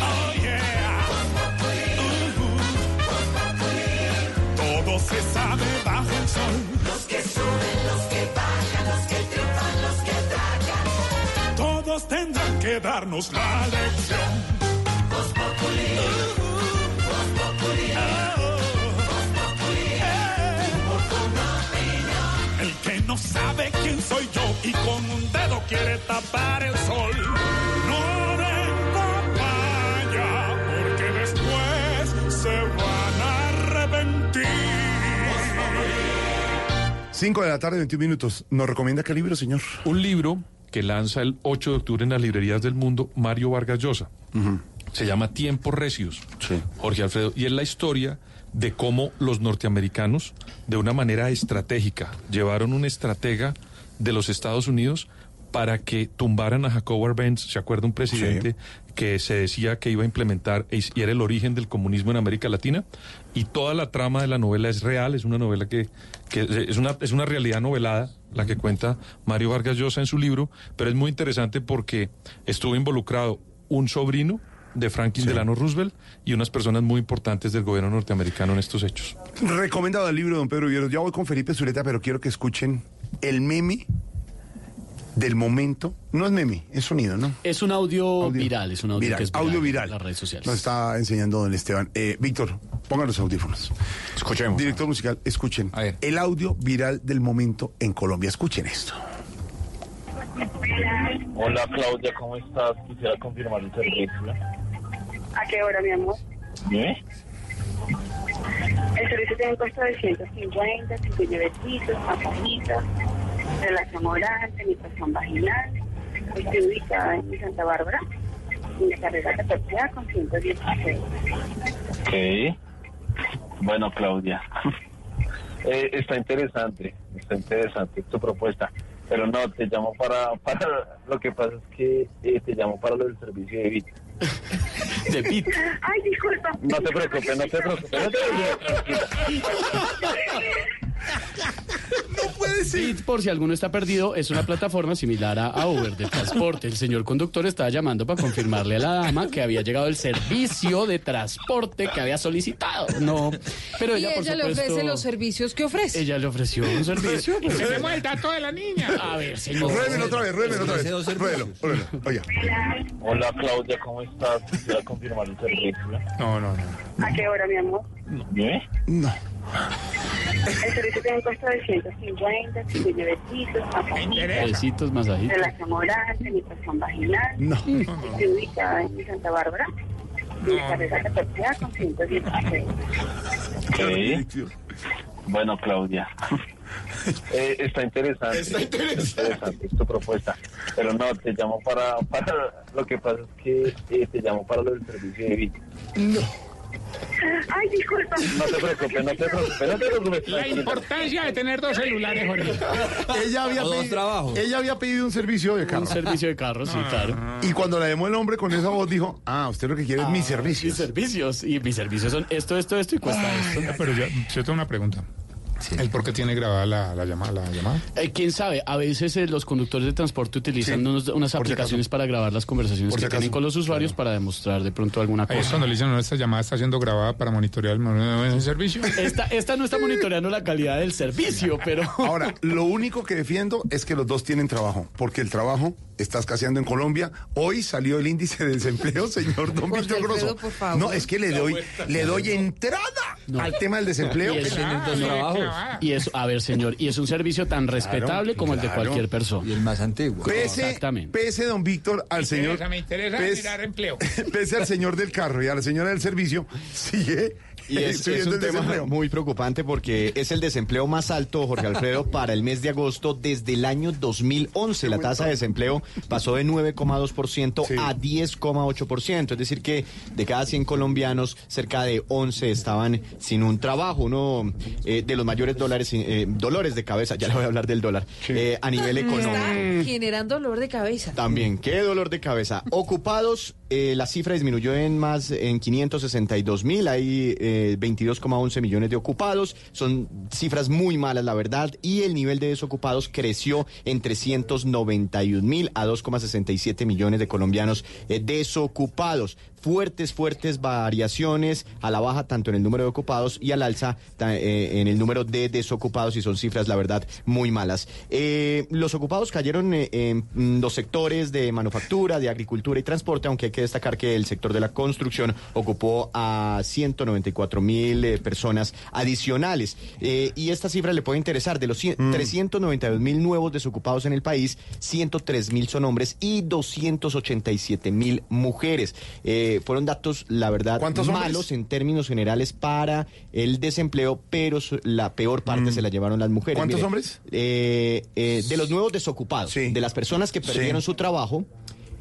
Oh yeah. Uh-huh. Todo se sabe bajo el sol. Los que suben, los que que darnos la lección. Voz Populi. Voz Populi. Voz Populi. Humor con opinión. El que no sabe quién soy yo y con un dedo quiere tapar el sol. No den papaya, porque después se van a arrepentir. 5 de la tarde, 21 minutos. ¿Nos recomienda qué libro, señor? Un libro que lanza el 8 de octubre en las librerías del mundo Mario Vargas Llosa. Se llama Tiempos Recios, Jorge Alfredo, y es la historia de cómo los norteamericanos, de una manera estratégica, llevaron un estratega de los Estados Unidos para que tumbaran a Jacob Arbenz, ¿se acuerda un presidente que se decía que iba a implementar y era el origen del comunismo en América Latina? Y toda la trama de la novela es real, es una novela que, que es, una, es una realidad novelada, la que cuenta Mario Vargas Llosa en su libro, pero es muy interesante porque estuvo involucrado un sobrino de Franklin Delano Roosevelt y unas personas muy importantes del gobierno norteamericano en estos hechos. Recomendado el libro, don Pedro Villeros. Ya voy con Felipe Zuleta, pero quiero que escuchen el meme del momento. No es meme, es sonido, ¿no? Es un audio, viral, es un audio Viral, que es viral audio en viral. las redes sociales. Nos está enseñando don Esteban. Eh, Víctor, pongan los audífonos. Escuchemos. Director musical, escuchen. El audio viral del momento en Colombia. Escuchen esto. Hola Claudia, ¿cómo estás? Quisiera confirmar el servicio. ¿A qué hora, mi amor? ¿Eh? El servicio tiene un costo de 150, incluye besitos, masajitos, relación oral, penetración vaginal. Estoy ubicada en Santa Bárbara, en la carrera 14 con 116. Ok. Bueno, Claudia. [laughs] Eh, está interesante, está interesante tu propuesta. Pero no, te llamo para, [laughs] para lo que pasa es que eh, te llamo para lo del servicio de BIT. De BIT. Ay, disculpa. No te preocupes, no te preocupes. No te preocupes. No puede ser. Bit, por si alguno está perdido, es una plataforma similar a, Uber de transporte. El señor conductor estaba llamando para confirmarle a la dama que había llegado el servicio de transporte que había solicitado. No, pero y ella, ella, por le ofrece los servicios que ofrece. Ella le ofreció un servicio. pues. Tenemos el dato de la niña. A ver, señor. Ruédelo otra vez, ruédelo otra vez. Ruédelo. Oiga. Hola Claudia, ¿cómo estás? Quisiera confirmar el servicio. No, no, no. ¿A qué hora, mi amor? ¿Eh? No. El servicio tiene un costo de 150, incluye besitos, masajitos, Besitos, masajitos. relación oral, penetración vaginal. No. Estoy ubicada en Santa Bárbara. Mi carrera repartida con 116. Ok. Bueno, Claudia. [laughs] Eh, está interesante. Está interesante. tu propuesta. Pero no, te llamo para, para. Lo que pasa es que eh, te llamo para lo del servicio de vida. No. Ay, disculpa. No te preocupes, no te preocupes, no te preocupes. La importancia de tener dos celulares, Jorge. Ella había, O dos pedido, trabajos. ella había pedido un servicio de carro. Un servicio de carro, sí, claro. Y cuando la llamó el hombre con esa voz dijo, ah, usted lo que quiere es mis servicios. Mis servicios. Y mis servicios son esto, esto, esto y cuesta esto. Pero yo, yo tengo una pregunta. ¿El por qué tiene grabada la, la llamada? La llamada? Eh, ¿Quién sabe? A veces eh, los conductores de transporte utilizan Sí, unos- unas por si aplicaciones para grabar las conversaciones Por que si tienen con los usuarios para demostrar de pronto alguna Ahí es cosa. cuando le dicen, no, esta llamada está siendo grabada para monitorear el, el servicio. [laughs] Esta, esta no está monitoreando la calidad del servicio, pero... Ahora, lo único que defiendo es que los dos tienen trabajo, porque el trabajo está escaseando en Colombia. Hoy salió el índice de desempleo, [laughs] señor Don Víctor Grosso. por favor. No, es que le doy, le doy entrada al tema del desempleo. Y es, Claro. y es- a ver, señor, y es un servicio tan respetable como el de cualquier persona. Y el más antiguo. Pese, Exactamente. pese, don Víctor, al señor. interesa, me interesa pese- mirar empleo. [laughs] Pese al señor del carro y a la señora del servicio, sigue [laughs] Y es, un tema desempleo. muy preocupante porque es el desempleo más alto, Jorge Alfredo, [laughs] para el mes de agosto desde el año 2011. La tasa de desempleo pasó de 9,2% a 10,8%. Es decir, que de cada 100 colombianos, cerca de 11 estaban sin un trabajo. Uno eh, de los mayores dólares, eh, dolores de cabeza, ya le voy a hablar del dólar, eh, a nivel económico. Está generando dolor de cabeza. También, qué dolor de cabeza. Ocupados, eh, la cifra disminuyó en más, en 562 mil, hay eh, 22,11 millones de ocupados, son cifras muy malas, la verdad, y el nivel de desocupados creció en 391 mil a 2,67 millones de colombianos eh, desocupados. Fuertes, fuertes variaciones a la baja tanto en el número de ocupados y al alza eh, en el número de desocupados y son cifras, la verdad, muy malas. Eh, los ocupados cayeron eh, en mm, los sectores de manufactura, de agricultura y transporte, aunque hay que destacar que el sector de la construcción ocupó a 194 mil personas adicionales. Y esta cifra le puede interesar. De los cien- 392 mil nuevos desocupados en el país, 103 mil son hombres y 287 mil mujeres. Eh, fueron datos, la verdad, malos en términos generales para el desempleo, pero su- la peor parte se la llevaron las mujeres. ¿Cuántos Mire, hombres? eh, eh, de los nuevos desocupados, de las personas que perdieron Sí. su trabajo.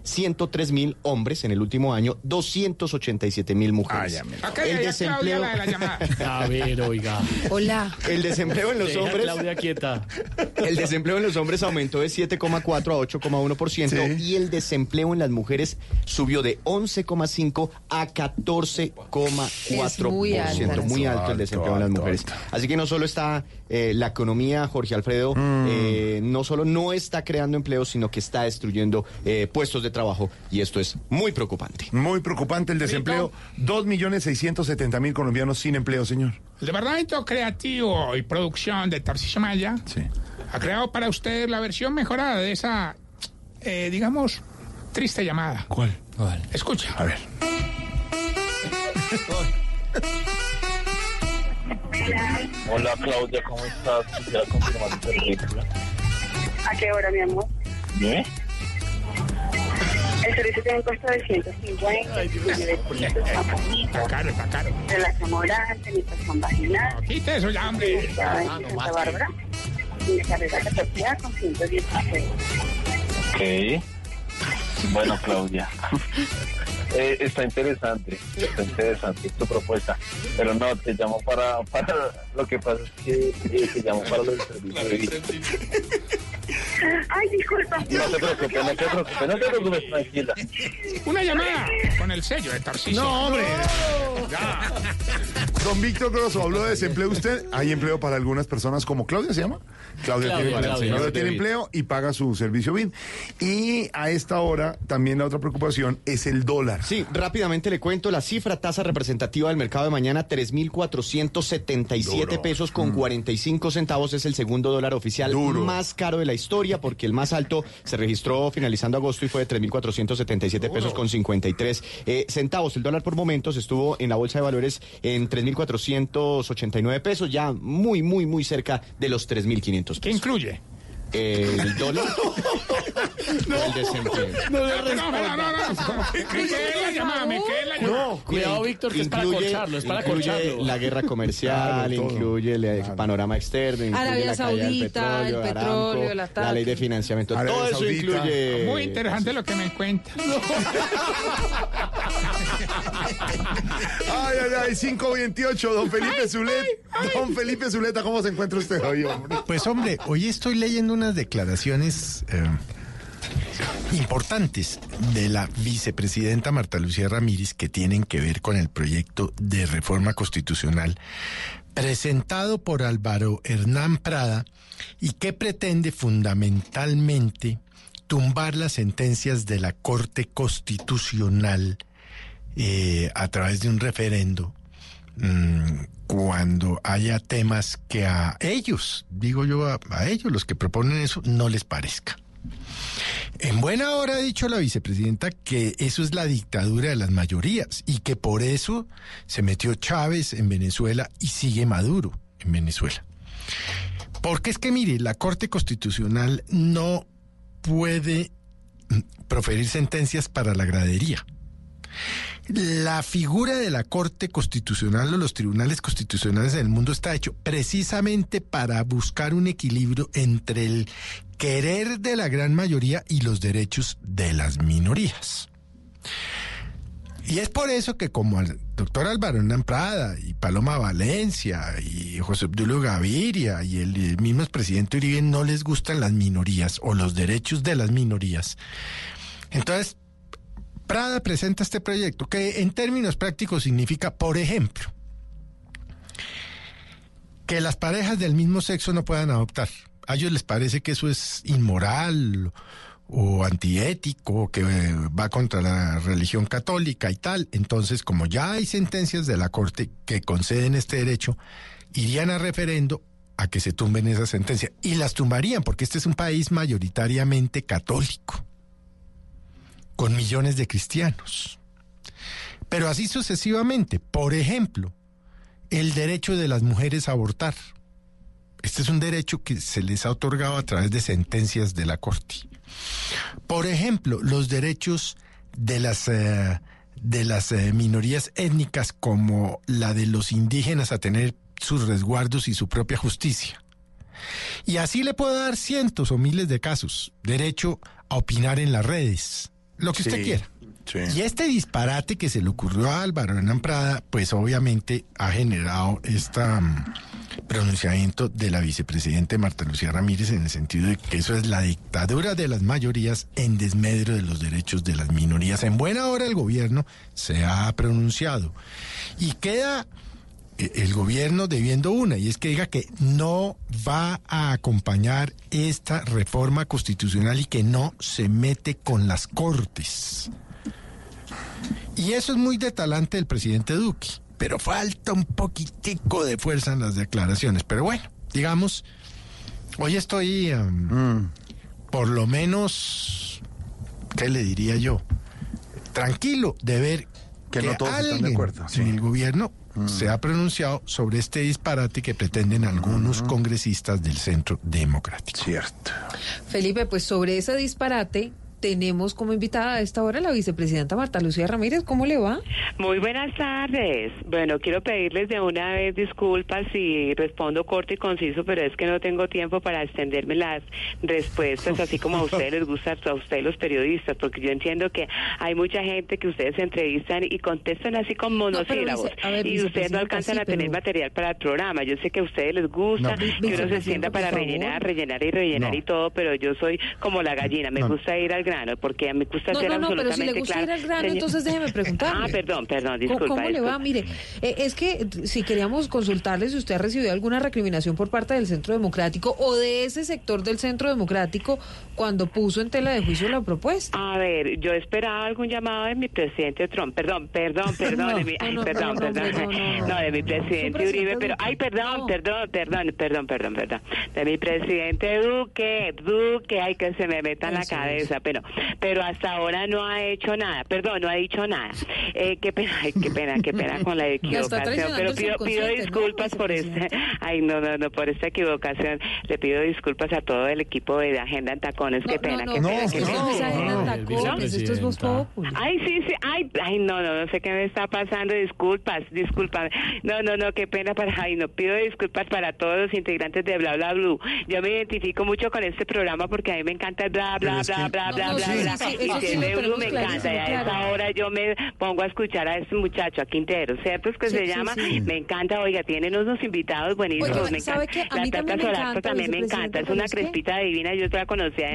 103 mil hombres en el último año, 287 mil mujeres. Acá el desempleo, Claudia, la de la [laughs] llamada. A ver, oiga. Hola. el desempleo en los Deja hombres, Claudia quieta. [laughs] el desempleo en los hombres aumentó de 7,4 a 8,1% y el desempleo en las mujeres subió de 11,5 a 14,4%. Es muy alta. Muy alto el Alto, desempleo en las alto, mujeres. alto. Así que no solo está eh, la economía, Jorge Alfredo, eh, no solo no está creando empleos, sino que está destruyendo eh, puestos de trabajo y esto es muy preocupante. Muy preocupante el desempleo. 2.670.000 colombianos sin empleo, señor. El Departamento Creativo y Producción de Tarcisio Maya ha creado para usted la versión mejorada de esa, eh, digamos, triste llamada. ¿Cuál? Escucha. A ver. Hola, Claudia, ¿cómo estás? Quisiera confirmar tu servicio. ¿A qué hora, mi amor? ¿Eh? El servicio tiene un costo de 150, incluye besitos, masajitos, Está caro, está caro. relación oral, penetración vaginal. Quite eso ya, hombre. Santa Bárbara. Mi carrera repartida con 116. Ok. Bueno, Claudia. [laughs] Eh, está interesante, está interesante tu propuesta. Pero no, te llamo para, para lo que pasa es que eh, te llamo para lo del servicio de vida. Ay, disculpa. No te preocupes, no te preocupes, no te preocupes, tranquila. Una llamada con el sello de Tarcisio. No, hombre. Don Víctor Grosso habló de desempleo. ¿Usted hay empleo para algunas personas como Claudia se llama? Claudia, Claudia, tiene, Claudia. Claudia tiene empleo y paga su servicio BID. Y a esta hora también la otra preocupación es el dólar. Sí, rápidamente le cuento la cifra tasa representativa del mercado de mañana, 3.477 Duro. pesos con 45 centavos. Es el segundo dólar oficial Duro. más caro de la historia. historia porque el más alto se registró finalizando agosto y fue de 3.477 pesos con 53 eh, centavos. El dólar por momentos estuvo en la bolsa de valores en 3.489 pesos, ya muy, muy, muy cerca de los 3.500 pesos. ¿Qué incluye? El dólar. No, el desempleo. No No, no, no, no, no. Me quedé la llamada, me quedé la llamada. No, cuidado, Víctor, que es para corcharlo, es para incluye corcharlo. la guerra comercial, incluye el panorama externo, incluye Arabia la caída del Saudita, el petróleo, petróleo, Aramco, el ataque. la ley de financiamiento, Arabia todo eso Saudita. incluye... Muy interesante lo que me cuenta. Ay, ay, ay, 528, don Felipe Zulet. Don Felipe Zuleta, ¿cómo se encuentra usted hoy, hombre? Pues hombre, hoy estoy leyendo unas declaraciones eh, importantes de la vicepresidenta Marta Lucía Ramírez que tienen que ver con el proyecto de reforma constitucional presentado por Álvaro Hernán Prada y que pretende fundamentalmente tumbar las sentencias de la Corte Constitucional eh, a través de un referendo mm, cuando haya temas que a ellos, digo yo a, ellos, los que proponen eso, no les parezca. En buena hora ha dicho la vicepresidenta que eso es la dictadura de las mayorías y que por eso se metió Chávez en Venezuela y sigue Maduro en Venezuela. Porque es que, mire, la Corte Constitucional no puede mm, proferir sentencias para la gradería. La figura de la Corte Constitucional o los tribunales constitucionales en el mundo está hecho precisamente para buscar un equilibrio entre el querer de la gran mayoría y los derechos de las minorías. Y es por eso que como al doctor Álvaro Hernán Prada y Paloma Valencia y José Obdulio Gaviria y el eh, mismo presidente Uribe no les gustan las minorías o los derechos de las minorías. Entonces, Prada presenta este proyecto que en términos prácticos significa, por ejemplo, que las parejas del mismo sexo no puedan adoptar. A ellos les parece que eso es inmoral o antiético, que va contra la religión católica y tal. Entonces, como ya hay sentencias de la Corte que conceden este derecho, irían a referendo a que se tumben esas sentencias. Y las tumbarían, porque este es un país mayoritariamente católico con millones de cristianos. Pero así sucesivamente. Por ejemplo, el derecho de las mujeres a abortar. Este es un derecho que se les ha otorgado a través de sentencias de la Corte. Por ejemplo, los derechos de las, eh, de las eh, minorías étnicas como la de los indígenas a tener sus resguardos y su propia justicia. Y así le puedo dar cientos o miles de casos. Derecho a opinar en las redes, lo que usted quiera. sí. Y este disparate que se le ocurrió a Álvaro Hernán Prada, pues obviamente ha generado este pronunciamiento de la vicepresidenta Marta Lucía Ramírez en el sentido de que eso es la dictadura de las mayorías en desmedro de los derechos de las minorías. En buena hora el gobierno se ha pronunciado. Y queda el gobierno debiendo una, y es que diga que no va a acompañar esta reforma constitucional y que no se mete con las cortes. Y eso es muy de talante del presidente Duque, pero falta un poquitico de fuerza en las declaraciones. Pero bueno, digamos, hoy estoy um, por lo menos, ¿qué le diría yo? Tranquilo de ver Que no todos están de alguien acuerdo, sí. en el gobierno se ha pronunciado sobre este disparate que pretenden algunos congresistas del Centro Democrático. Cierto. Felipe, pues sobre ese disparate tenemos como invitada a esta hora la vicepresidenta Marta Lucía Ramírez. ¿Cómo le va? Muy buenas tardes. Bueno, quiero pedirles de una vez disculpas si respondo corto y conciso, pero es que no tengo tiempo para extenderme las respuestas, así como a ustedes les gusta, a ustedes los periodistas, porque yo entiendo que hay mucha gente que ustedes entrevistan y contestan así con monosílabos, ver, y ustedes no alcanzan sí, a tener pero- material para el programa. Yo sé que a ustedes les gusta No, que uno se extienda para rellenar, rellenar y rellenar No. y todo, pero yo soy como la gallina, me No. gusta ir al grano, porque me gusta No, ser no, no, pero si le gusta ir al grano, Señor- entonces déjeme preguntarle. Ah, perdón, perdón, ¿Cómo- disculpa. ¿Cómo le va? Mire, eh, es que si queríamos consultarle si usted ha recibido alguna recriminación por parte del Centro Democrático o de ese sector del Centro Democrático cuando puso en tela de juicio la propuesta. A ver, yo esperaba algún llamado de mi presidente Trump. Perdón, perdón, perdón. No, de mi, no, ay, no, perdón, no, perdón. no, de mi presidente Uribe, pero. Ay, perdón, perdón, perdón, perdón, perdón, perdón. De mi presidente Duque, Duque, ay, que se me meta en la cabeza. Pero, pero hasta ahora no ha hecho nada. Perdón, no ha dicho nada. [laughs] Eh, qué pena, ay, qué pena, qué pena con la equivocación. Pero pido, pido subconsciente, ¿no, disculpas por este. [laughs] Ay, no, no, no, por esta equivocación. Le pido disculpas a todo el equipo de Agenda en Tacones. Qué pena, no, no, qué pena. no tacones, esto es Voz. Populi. Ay, sí, sí, ay, ay, no, no, no sé qué me está pasando, disculpas, disculpas. No, no, no, qué pena para, ay, no, pido disculpas para todos los integrantes de Bla Bla Blue. Yo me identifico mucho con este programa porque a mí me encanta el bla, bla, bla, bla, No, bla, no, bla, bla. Y de Blue me encanta, y a esa hora yo me pongo a escuchar a este muchacho, a Quintero, ¿cierto? Es que se llama, me encanta, oiga, tienen unos invitados buenísimos, me ¿sabe encanta. La Tata Solarco encanta, también me encanta, es una crespita divina, yo la conocía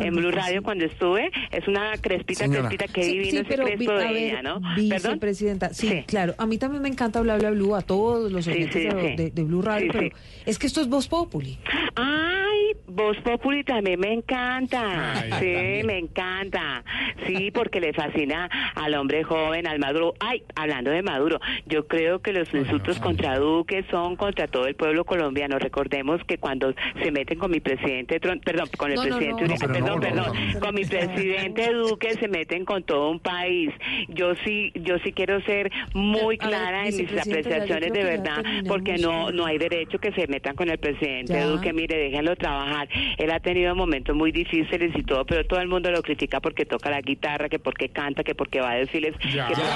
En Blue Radio cuando estuve, es una crespita, Señora. crespita, qué Sí, divino sí, ese pero crespo vi- de ver, ella, ¿no? ¿Perdón? vicepresidenta, sí, Sí. claro, a mí también me encanta Bla Bla Blue, a todos los oyentes sí, de, sí. de- de Blue Radio, Sí, pero sí. es que esto es Voz Populi. Ay, Voz Populi también me encanta. sí, me encanta. Sí, porque le fascina al hombre joven, al maduro. Ay, hablando de Maduro, yo creo que los insultos contra Duque son contra todo el pueblo colombiano. Recordemos que cuando se meten con mi presidente Trump, perdón, con el No, presidente no. Pero perdón, no, perdón, no. con mi presidente Duque se meten con todo un país. Yo sí, yo sí quiero ser muy ver, clara en mis apreciaciones de verdad, porque no, no hay derecho que se metan con el presidente Ya. Duque. Mire, déjenlo trabajar. Él ha tenido momentos muy difíciles y todo, pero todo el mundo lo critica porque toca la guitarra, que porque canta, que porque va a decirles Ya. que porque...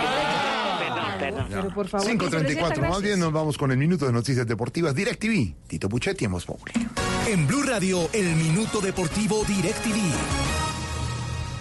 Perdón, perdón. Pero por favor, 534, vicepresidenta, más bien nos vamos con el minuto de noticias deportivas DirecTV. Tito Puchetti en Voz Populi. En Blue Radio, el minuto deportivo DirecTV.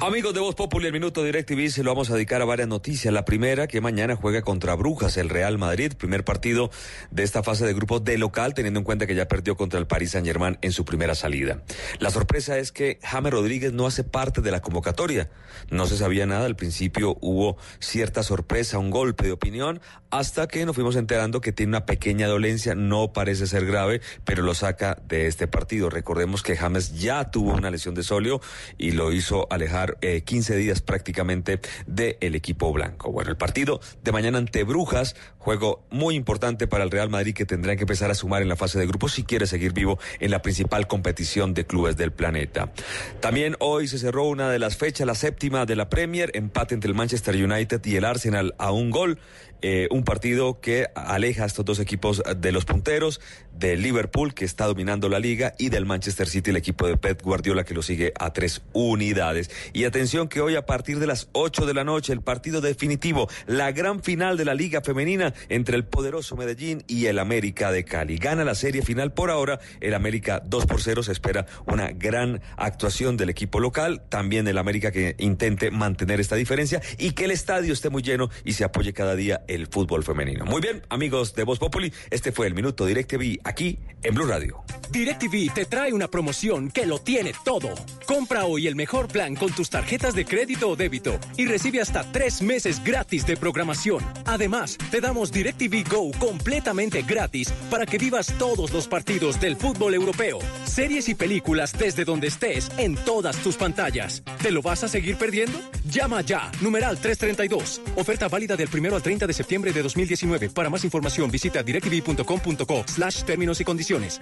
Amigos de Voz Populi, el minuto DirecTV se lo vamos a dedicar a varias noticias. La primera, que mañana juega contra Brujas, el Real Madrid, primer partido de esta fase de grupos de local, teniendo en cuenta que ya perdió contra el Paris Saint Germain en su primera salida. La sorpresa es que James Rodríguez no hace parte de la convocatoria. No se sabía nada, al principio hubo cierta sorpresa, un golpe de opinión, hasta que nos fuimos enterando que tiene una pequeña dolencia, no parece ser grave, pero lo saca de este partido. Recordemos que James ya tuvo una lesión de solio y lo hizo alejar eh, 15 días prácticamente del equipo blanco. Bueno, el partido de mañana ante Brujas, juego muy importante para el Real Madrid que tendrá que empezar a sumar en la fase de grupos si quiere seguir vivo en la principal competición de clubes del planeta. También hoy se cerró una de las fechas, la séptima de la Premier, empate entre el Manchester United y el Arsenal a un gol. Eh, un partido que aleja a estos dos equipos de los punteros, del Liverpool que está dominando la liga y del Manchester City, el equipo de Pep Guardiola que lo sigue a tres unidades. Y atención que hoy a partir de las 8 de la noche el partido definitivo, la gran final de la liga femenina entre el poderoso Medellín y el América de Cali. Gana la serie final por ahora, el América 2 por 0, se espera una gran actuación del equipo local, también el América que intente mantener esta diferencia y que el estadio esté muy lleno y se apoye cada día el fútbol femenino. Muy bien, amigos de Voz Populi, este fue el Minuto DirecTV aquí en Blue Radio. DirecTV te trae una promoción que lo tiene todo. Compra hoy el mejor plan con tus tarjetas de crédito o débito y recibe hasta tres meses gratis de programación. Además, te damos DirecTV Go completamente gratis para que vivas todos los partidos del fútbol europeo, series y películas desde donde estés en todas tus pantallas. ¿Te lo vas a seguir perdiendo? Llama ya, numeral 332. Oferta válida del primero al 30 de septiembre de 2019. Para más información visita directv.com.co slash términos y condiciones.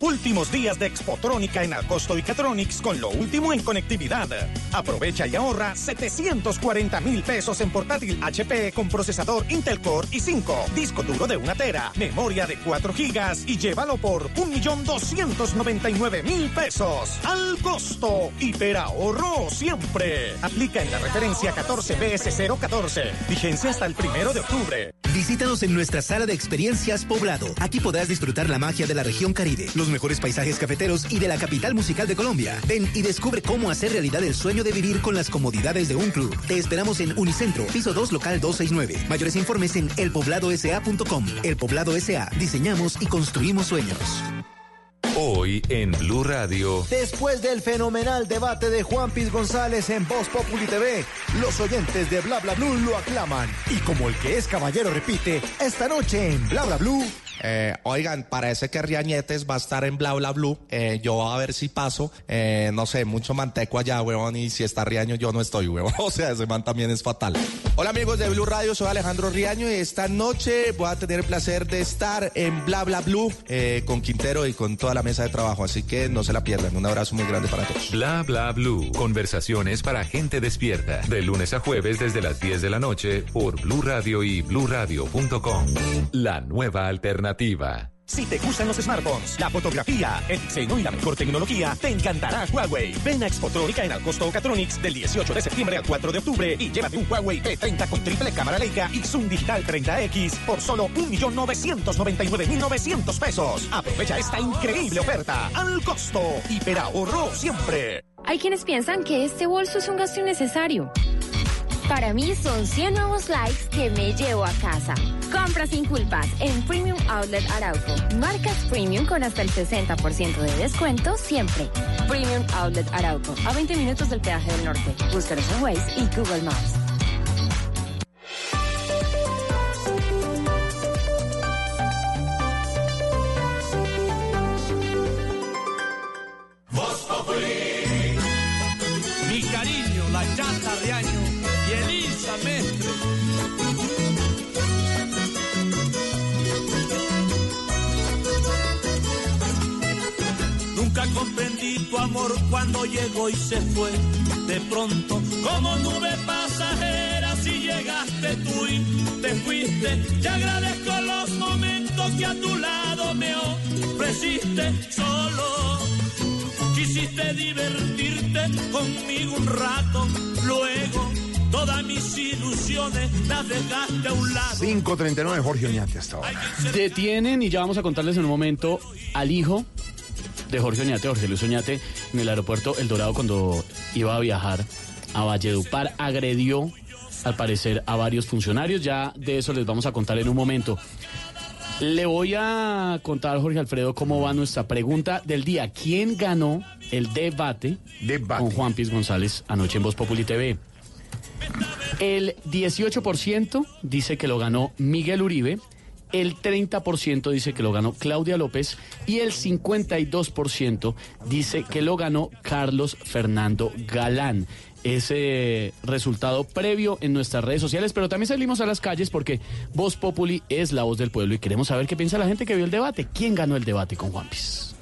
Últimos días de Expotrónica en Alcosto y Catronics con lo último en conectividad. Aprovecha y ahorra 740 mil pesos en portátil HP con procesador Intel Core i5, disco duro de una tera, memoria de 4 gigas y llévalo por 1.299.000 pesos. Al costo, hiperahorro siempre. Aplica en la referencia 14BS014. Vigencia hasta el primero de octubre. Visítanos en nuestra sala de experiencias Poblado. Aquí podrás disfrutar la magia de la región Caribe, mejores paisajes cafeteros y de la capital musical de Colombia. Ven y descubre cómo hacer realidad el sueño de vivir con las comodidades de un club. Te esperamos en Unicentro, piso 2, local 269. Mayores informes en elpobladosa.com. El Poblado S.A. Diseñamos y construimos sueños. Hoy en Blue Radio. Después del fenomenal debate de Juan Piz González en Voz Populi TV, los oyentes de Bla Bla Blue lo aclaman. Y como el que es caballero repite, esta noche en Bla Bla Blue, Eh, oigan, parece que Riañetes va a estar en Bla Bla Blue. Eh, yo a ver si paso. Eh, no sé, mucho manteco allá, huevón. Y si está Riaño, yo no estoy, huevón. [laughs] O sea, ese man también es fatal. Hola amigos de Blue Radio, soy Alejandro Riaño y esta noche voy a tener el placer de estar en Bla Bla Blue eh, con Quintero y con toda la mesa de trabajo. Así que no se la pierdan. Un abrazo muy grande para todos. Bla bla blue. Conversaciones para gente despierta. De lunes a jueves desde las 10 de la noche por Blue Radio y bluradio.com. La nueva alternativa. Si te gustan los smartphones, la fotografía, el diseño y la mejor tecnología, te encantará Huawei. Ven a Expotronica en Alcosto Catronics del 18 de septiembre al 4 de octubre y llévate un Huawei P30 con triple cámara Leica y Zoom Digital 30X por solo 1.999.900 pesos. Aprovecha esta increíble oferta al costo. Hiperahorro siempre. Hay quienes piensan que este bolso es un gasto innecesario. Para mí son 100 nuevos likes que me llevo a casa. Compra sin culpas en Premium Outlet Arauco. Marcas Premium con hasta el 60% de descuento siempre. Premium Outlet Arauco. A 20 minutos del peaje del norte. Búscanos en Waze y Google Maps. Amor cuando llegó y se fue. De pronto, como nube pasajera, si llegaste tú y te fuiste. Te agradezco los momentos que a tu lado me ofreciste solo. Quisiste divertirte conmigo un rato, luego todas mis ilusiones las dejaste a un lado. 539 Jorge Oñate hasta ahora. Detienen, y ya vamos a contarles en un momento, al hijo de Jorge Oñate, Jorge Luis Oñate, en el aeropuerto El Dorado cuando iba a viajar a Valledupar, agredió al parecer a varios funcionarios. Ya de eso les vamos a contar en un momento. Le voy a contar, Jorge Alfredo, cómo va nuestra pregunta del día. ¿Quién ganó el debate, con Juan Piz González anoche en Voz Populi TV? El 18% dice que lo ganó Miguel Uribe, el 30% dice que lo ganó Claudia López y el 52% dice que lo ganó Carlos Fernando Galán. Ese resultado previo en nuestras redes sociales, pero también salimos a las calles porque Voz Populi es la voz del pueblo y queremos saber qué piensa la gente que vio el debate. ¿Quién ganó el debate con Juan Piz?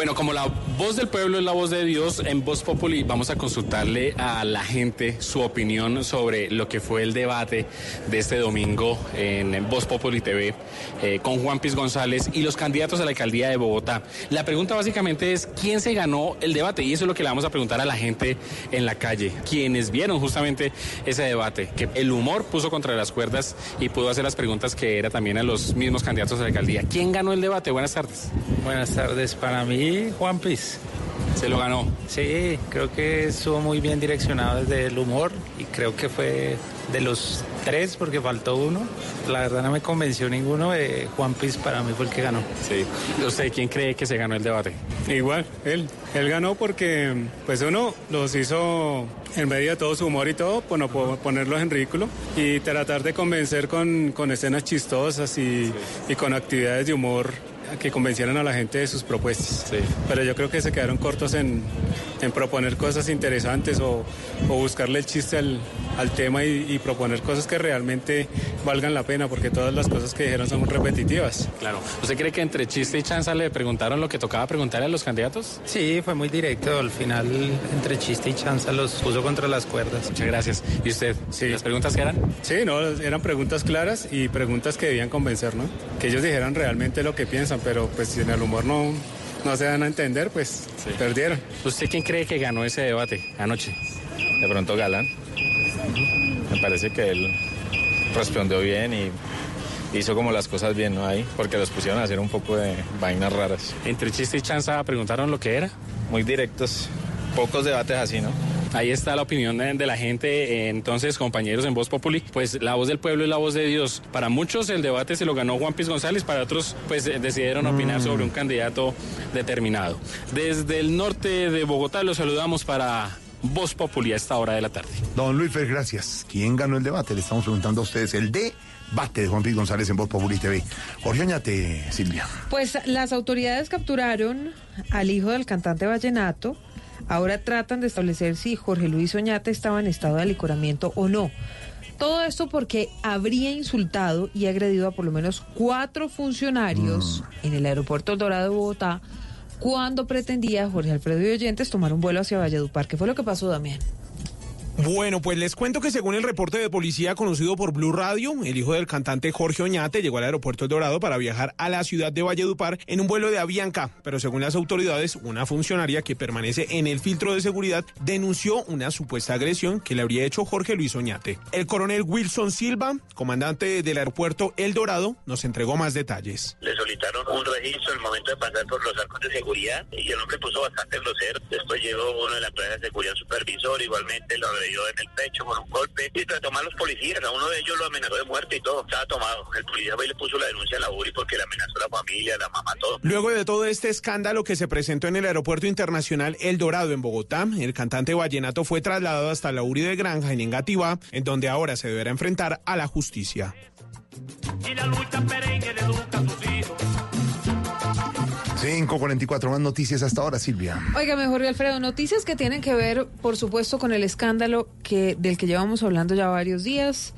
Bueno, como la voz del pueblo es la voz de Dios, en Voz Populi vamos a consultarle a la gente su opinión sobre lo que fue el debate de este domingo en Voz Populi TV eh, con Juan Piz González y los candidatos a la alcaldía de Bogotá. La pregunta básicamente es quién se ganó el debate y eso es lo que le vamos a preguntar a la gente en la calle, quienes vieron justamente ese debate, que el humor puso contra las cuerdas y pudo hacer las preguntas que era también a los mismos candidatos a la alcaldía. ¿Quién ganó el debate? Buenas tardes. Buenas tardes, para mí Juan Piz. ¿Se lo ganó? Sí, creo que estuvo muy bien direccionado desde el humor y creo que fue de los tres porque faltó uno. La verdad no me convenció ninguno. eh, Juan Piz para mí fue el que ganó. Sí. ¿Usted quién cree que se ganó el debate? Igual, él. Él ganó porque, pues uno los hizo en medio de todo su humor y todo, pues no ponerlos en ridículo y tratar de convencer con, con escenas chistosas y, y con actividades de humor que convencieran a la gente de sus propuestas. Pero yo creo que se quedaron cortos en, en proponer cosas interesantes o, o buscarle el chiste al, al tema y, y proponer cosas que realmente valgan la pena, porque todas las cosas que dijeron son repetitivas. Claro. ¿Usted cree que entre chiste y chanza le preguntaron lo que tocaba preguntarle a los candidatos? Sí, fue muy directo. Al final, entre chiste y chanza, los puso contra las cuerdas. Muchas gracias. ¿Y usted? ¿Las preguntas qué eran? Sí, no, eran preguntas claras y preguntas que debían convencer, ¿no? Que ellos dijeran realmente lo que piensan, pero pues si en el humor no, no se dan a entender, pues perdieron. ¿Usted quién cree que ganó ese debate anoche? De pronto Galán. Me parece que él respondió bien y hizo como las cosas bien, ¿no? Ahí, porque los pusieron a hacer un poco de vainas raras. Entre chiste y chanza preguntaron lo que era. Muy directos, pocos debates así, ¿no? Ahí está la opinión de, de la gente. Entonces, compañeros en Voz Populi, pues la voz del pueblo es la voz de Dios. Para muchos el debate se lo ganó Juan Piz González, para otros pues eh, decidieron opinar sobre un candidato determinado. Desde el norte de Bogotá los saludamos para Voz Populi a esta hora de la tarde. Don Luis Fer, gracias. ¿Quién ganó el debate? Le estamos preguntando a ustedes. El debate de Juan Piz González en Voz Populi TV. Jorge Oñate, Silvia. Pues las autoridades capturaron al hijo del cantante vallenato. Ahora tratan de establecer si Jorge Luis Oñate estaba en estado de alicoramiento o no. Todo esto porque habría insultado y agredido a por lo menos cuatro funcionarios en el aeropuerto El Dorado de Bogotá cuando pretendía Jorge Alfredo y Oyentes tomar un vuelo hacia Valledupar. ¿Qué fue lo que pasó, Damián? Bueno, pues les cuento que según el reporte de policía conocido por Blue Radio, el hijo del cantante Jorge Oñate llegó al aeropuerto El Dorado para viajar a la ciudad de Valledupar en un vuelo de Avianca, pero según las autoridades, una funcionaria que permanece en el filtro de seguridad denunció una supuesta agresión que le habría hecho Jorge Luis Oñate. El coronel Wilson Silva, comandante del aeropuerto El Dorado, nos entregó más detalles. Le solicitaron un registro al momento de pasar por los arcos de seguridad y el hombre puso bastante grosero. Después llegó uno de la empresa de seguridad supervisor, igualmente lo agredió en el pecho con un golpe y tras tomar los policías, a uno de ellos lo amenazó de muerte y todo, estaba tomado. El policía fue y le puso la denuncia a la URI porque le amenazó a la familia, a la mamá, todo. Luego de todo este escándalo que se presentó en el aeropuerto internacional El Dorado en Bogotá, el cantante vallenato fue trasladado hasta la URI de Granja en Engativá, en donde ahora se deberá enfrentar a la justicia. Y la lucha perengue le educa a sus hijos. 5.44 más noticias hasta ahora, Silvia. Oiga, Jorge Alfredo, noticias que tienen que ver, por supuesto, con el escándalo que del que llevamos hablando ya varios días.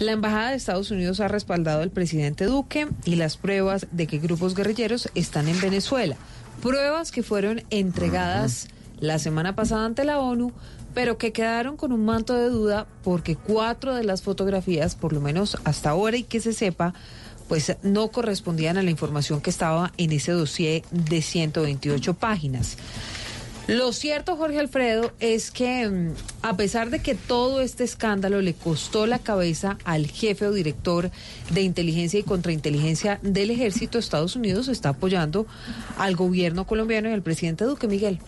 La Embajada de Estados Unidos ha respaldado al presidente Duque y las pruebas de que grupos guerrilleros están en Venezuela. Pruebas que fueron entregadas la semana pasada ante la ONU, pero que quedaron con un manto de duda porque cuatro de las fotografías, por lo menos hasta ahora y que se sepa, pues no correspondían a la información que estaba en ese dossier de 128 páginas. Lo cierto, Jorge Alfredo, es que mm, a pesar de que todo este escándalo le costó la cabeza al jefe o director de inteligencia y contrainteligencia del ejército, Estados Unidos está apoyando al gobierno colombiano y al presidente Duque Miguel.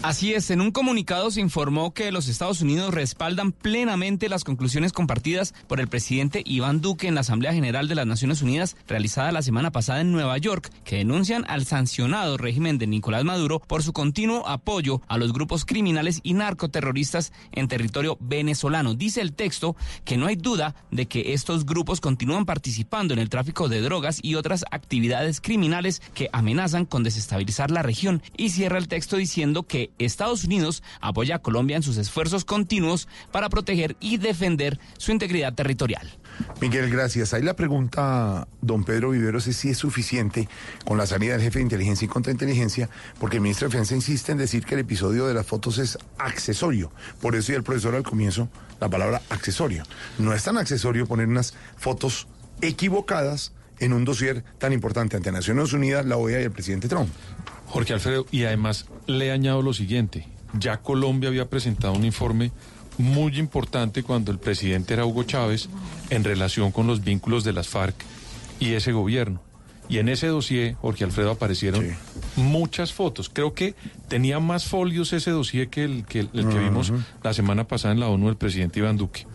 Así es, en un comunicado se informó que los Estados Unidos respaldan plenamente las conclusiones compartidas por el presidente Iván Duque en la Asamblea General de las Naciones Unidas realizada la semana pasada en Nueva York, que denuncian al sancionado régimen de Nicolás Maduro por su continuo apoyo a los grupos criminales y narcoterroristas en territorio venezolano. Dice el texto que no hay duda de que estos grupos continúan participando en el tráfico de drogas y otras actividades criminales que amenazan con desestabilizar la región y cierra el texto diciendo que Estados Unidos apoya a Colombia en sus esfuerzos continuos para proteger y defender su integridad territorial. Miguel, gracias. Ahí la pregunta, don Pedro Viveros, es si es suficiente con la salida del jefe de inteligencia y contrainteligencia, porque el ministro de Defensa insiste en decir que el episodio de las fotos es accesorio. Por eso y el profesor al comienzo la palabra accesorio. No es tan accesorio poner unas fotos equivocadas en un dossier tan importante ante Naciones Unidas, la OEA y el presidente Trump. Jorge Alfredo, y además le añado lo siguiente, ya Colombia había presentado un informe muy importante cuando el presidente era Hugo Chávez en relación con los vínculos de las FARC y ese gobierno. Y en ese dossier, Jorge Alfredo, aparecieron muchas fotos. Creo que tenía más folios ese dossier que el que, el que vimos la semana pasada en la ONU del presidente Iván Duque.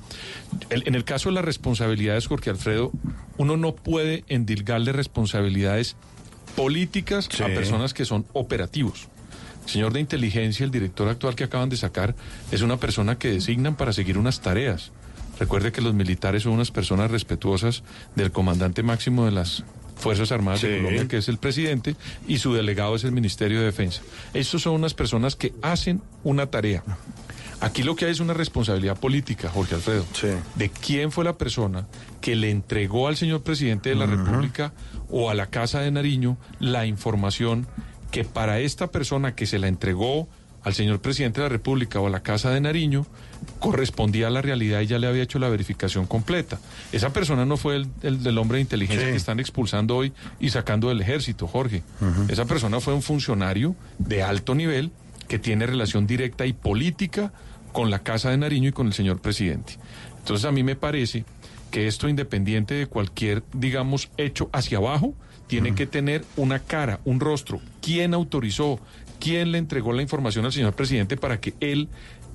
El- en el caso de las responsabilidades, Jorge Alfredo, uno no puede endilgarle responsabilidades políticas a personas que son operativos. Señor de inteligencia, el director actual que acaban de sacar, es una persona que designan para seguir unas tareas. Recuerde que los militares son unas personas respetuosas del comandante máximo de las Fuerzas Armadas de Colombia, que es el presidente, y su delegado es el Ministerio de Defensa. Estos son unas personas que hacen una tarea. Aquí lo que hay es una responsabilidad política, Jorge Alfredo, de quién fue la persona que le entregó al señor presidente de la República o a la Casa de Nariño la información que para esta persona que se la entregó al señor presidente de la República o a la Casa de Nariño correspondía a la realidad y ya le había hecho la verificación completa. Esa persona no fue el, el del hombre de inteligencia que están expulsando hoy y sacando del ejército, Jorge. Esa persona fue un funcionario de alto nivel que tiene relación directa y política con la Casa de Nariño y con el señor presidente. Entonces a mí me parece que esto independiente de cualquier, digamos, hecho hacia abajo, tiene que tener una cara, un rostro. ¿Quién autorizó? ¿Quién le entregó la información al señor presidente para que él,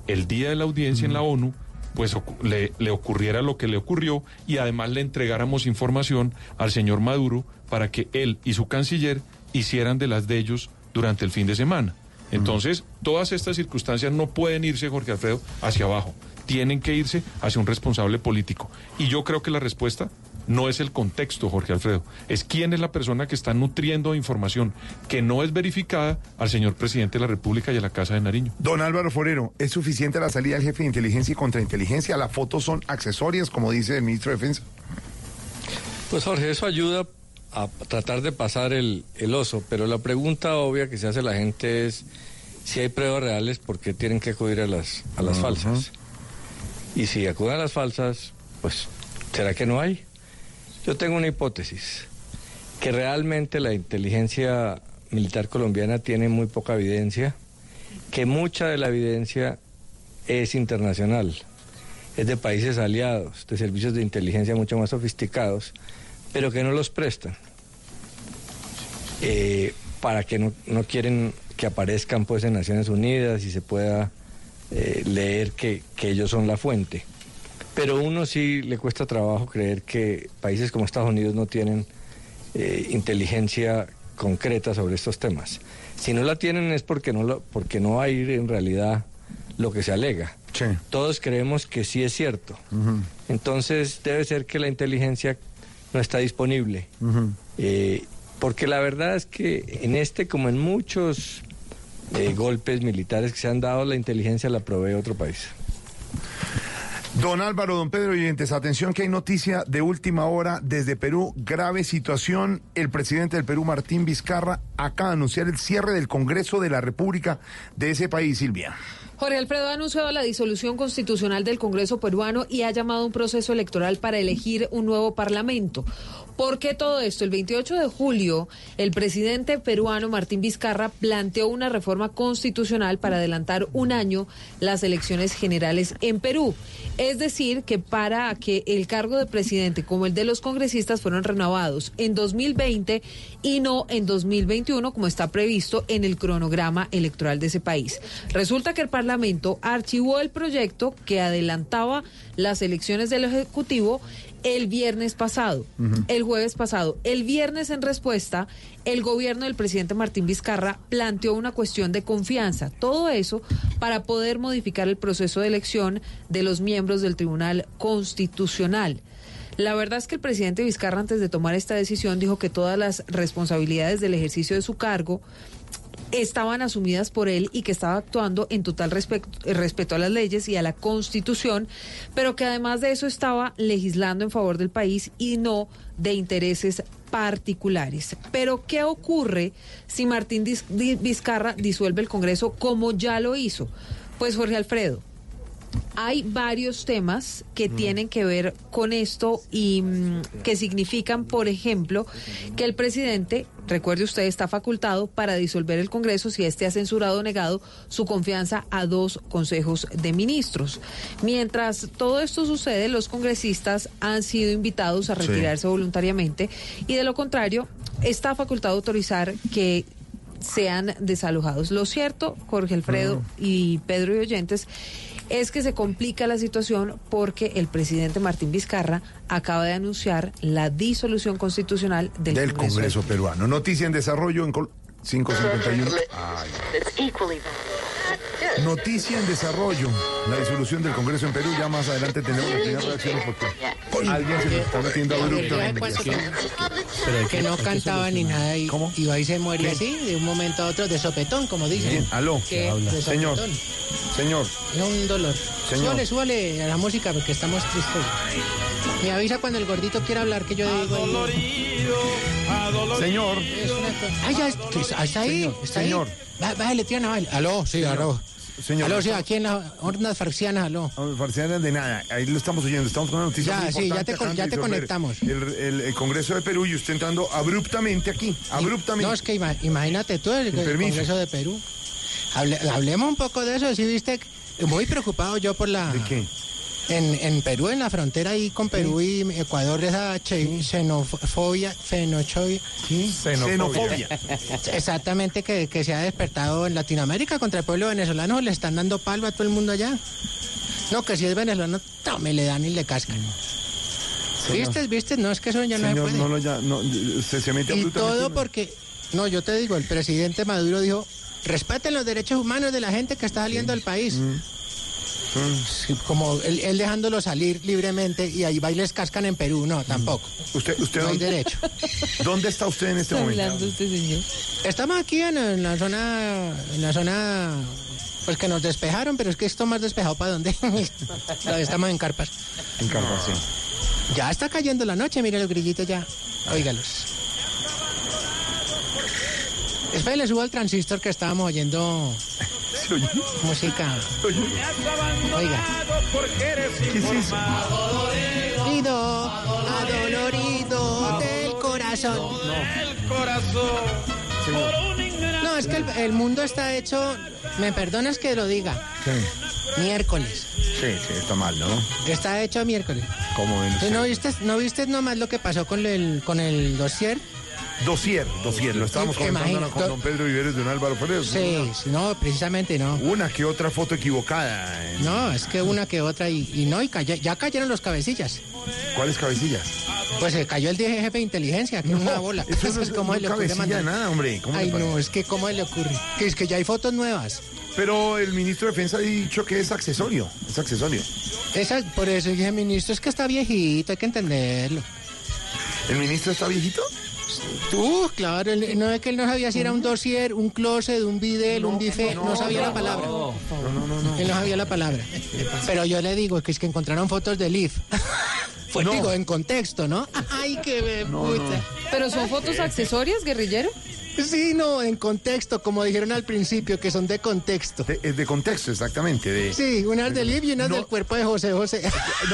el día de la audiencia en la ONU, pues le, le ocurriera lo que le ocurrió y además le entregáramos información al señor Maduro para que él y su canciller hicieran de las de ellos durante el fin de semana. Entonces, todas estas circunstancias no pueden irse, Jorge Alfredo, hacia abajo. tienen que irse hacia un responsable político. Y yo creo que la respuesta no es el contexto, Jorge Alfredo, es quién es la persona que está nutriendo información que no es verificada al señor presidente de la República y a la Casa de Nariño. Don Álvaro Forero, ¿es suficiente la salida del jefe de inteligencia y contrainteligencia? ¿Las fotos son accesorias, como dice el ministro de Defensa? Pues Jorge, eso ayuda a tratar de pasar el, el oso, pero la pregunta obvia que se hace la gente es si hay pruebas reales, ¿por qué tienen que acudir a las, a las falsas? Y si acuden a las falsas, pues, ¿será que no hay? Yo tengo una hipótesis, que realmente la inteligencia militar colombiana tiene muy poca evidencia, que mucha de la evidencia es internacional, es de países aliados, de servicios de inteligencia mucho más sofisticados, pero que no los prestan, eh, para que no, no quieren que aparezcan pues en Naciones Unidas y se pueda eh, leer que, que ellos son la fuente. Pero uno sí le cuesta trabajo creer que países como Estados Unidos no tienen eh, inteligencia concreta sobre estos temas. Si no la tienen es porque no, lo, porque no hay en realidad lo que se alega. Todos creemos que sí es cierto. Entonces debe ser que la inteligencia no está disponible. Eh, porque la verdad es que en este, como en muchos eh, golpes militares que se han dado, la inteligencia la provee otro país. Don Álvaro, don Pedro Oyentes, atención que hay noticia de última hora desde Perú, grave situación. El presidente del Perú, Martín Vizcarra, acaba de anunciar el cierre del Congreso de la República de ese país, Silvia. Jorge Alfredo ha anunciado la disolución constitucional del Congreso peruano y ha llamado un proceso electoral para elegir un nuevo parlamento. ¿Por qué todo esto? El 28 de julio, el presidente peruano Martín Vizcarra planteó una reforma constitucional para adelantar un año las elecciones generales en Perú. Es decir, que para que el cargo de presidente como el de los congresistas fueron renovados en 2020 y no en 2021 como está previsto en el cronograma electoral de ese país. Resulta que el Parlamento archivó el proyecto que adelantaba las elecciones del Ejecutivo el viernes pasado, el jueves pasado. El viernes en respuesta, el gobierno del presidente Martín Vizcarra planteó una cuestión de confianza. Todo eso para poder modificar el proceso de elección de los miembros del Tribunal Constitucional. La verdad es que el presidente Vizcarra antes de tomar esta decisión dijo que todas las responsabilidades del ejercicio de su cargo estaban asumidas por él y que estaba actuando en total respeto, a las leyes y a la constitución, pero que además de eso estaba legislando en favor del país y no de intereses particulares. Pero ¿qué ocurre si Martín Vizcarra disuelve el Congreso como ya lo hizo? Pues Jorge Alfredo, hay varios temas que tienen que ver con esto y mm, que significan, por ejemplo, que el presidente, recuerde usted, está facultado para disolver el Congreso si éste ha censurado o negado su confianza a dos consejos de ministros. Mientras todo esto sucede, los congresistas han sido invitados a retirarse voluntariamente y de lo contrario, está facultado autorizar que sean desalojados. Lo cierto, Jorge Alfredo y Pedro y Oyentes, es que se complica la situación porque el presidente Martín Vizcarra acaba de anunciar la disolución constitucional del, del Congreso, peruano. Noticia en desarrollo en 551. Noticia en desarrollo. La disolución del Congreso en Perú. Ya más adelante tenemos las primeras reacciones porque alguien se nos está metiendo abruptamente. Que no cantaba ni nada y iba y se muere así de un momento a otro de sopetón, como dicen. Bien, aló. Señor. Señor. No un dolor. Señor. Súbale, súbale a la música porque estamos tristes. Me avisa cuando el gordito quiera hablar que yo digo. Señor. Es una cosa- Ah, ya está, está ahí. Señor, está ahí. señor. Va- bájale. Aló, sí, aló. Señor. Aló, sí, aquí en las hornas farcianas, aló. No, Farcianas de nada, ahí lo estamos oyendo, estamos con una noticia Ya, muy sí, ya importante, con- ya de te conectamos. El, el- el Congreso de Perú y usted entrando abruptamente aquí, abruptamente. No, es que ima- imagínate tú, el, el. Congreso de Perú. Hable- hablemos un poco de eso, sí, viste, muy preocupado yo por la... ¿De qué? En, en Perú, en la frontera ahí con Perú y Ecuador, esa che- xenofobia, fenochovia. Xenofobia. [laughs] Exactamente, que, que se ha despertado en Latinoamérica contra el pueblo venezolano, le están dando palo a todo el mundo allá. No, que si es venezolano, tome, le dan y le cascan. ¿Viste? ¿Viste? No, es que eso ya no se Señor, puede. no lo ya, no, usted se mete Y todo porque, no, yo te digo, el presidente Maduro dijo, respeten los derechos humanos de la gente que está saliendo del país. Sí, como él, él dejándolo salir libremente y ahí va y les cascan en Perú. No, tampoco. ¿Usted, usted No hay derecho. [laughs] ¿Dónde está usted en este Está momento? hablando este señor. Estamos aquí en, en la zona, en la zona, pues que nos despejaron, pero es que esto más despejado para dónde. [laughs] Estamos en carpas. En Carpa, sí. Ya está cayendo la noche, mire los grillitos ya. Óigalos. Espera, le subo al transistor que estábamos oyendo música. Oiga. ¿Qué es eso? Adolorido, adolorido del corazón. El corazón. No, es que el, el mundo está hecho, me perdonas que lo diga, Sí, miércoles. sí, sí, está mal, ¿no? Está hecho miércoles. ¿Cómo ven ¿No viste, ¿No viste nomás lo que pasó con el, con el dossier? Dosier, dosier, lo estábamos comentando con don Pedro Viveros de un Álvaro Pérez. Sí, no, precisamente no. Una que otra foto equivocada. en- No, es que una que otra y, y no, y cayó- ya cayeron los cabecillas. ¿Cuáles cabecillas? Pues se cayó el jefe de inteligencia, que es una bola. eso no [laughs] es- ¿Cómo no se le ocurre mandar? nada, hombre. ¿Cómo le Ay, no, es que ¿cómo le ocurre? Que es que ya hay fotos nuevas. Pero el ministro de Defensa ha dicho que es accesorio. Es accesorio. Esa, por eso dije, ministro, es que está viejito, hay que entenderlo. ¿El ministro está viejito? Tú, claro, no es que él no sabía si era un dossier, un closet, un bidel, un bife, no, sabía la palabra. No, no, no, no. Él no sabía la palabra. Pero yo le digo que es que encontraron fotos de Leaf. [laughs] Fue, No. digo, en contexto, ¿no? Ay, qué puta. ¿Pero son fotos accesorias, guerrillero? Sí, no, en contexto, como dijeron al principio, que son de contexto. De, es de contexto, exactamente. De... Sí, unas de Liv y unas del cuerpo de José José. [laughs]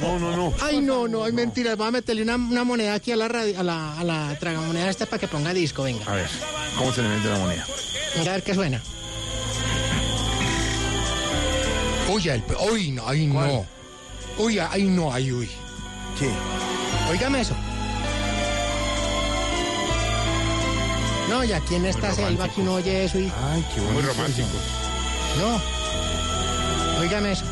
No, no, no. Ay, no, no, ay, mentira. Voy a meterle una, una moneda aquí a la, radio, a la, a la tragamoneda esta para que ponga disco, venga. A ver, ¿cómo se le mete la moneda? Venga, a ver qué suena. Uy, el, pe- uy, no, ay, no. Uy, ay, no, ay, uy. ¿Qué? Óigame eso. No, y aquí en esta selva que uno oye eso y... Ay, qué Muy romántico. No. Óigame eso.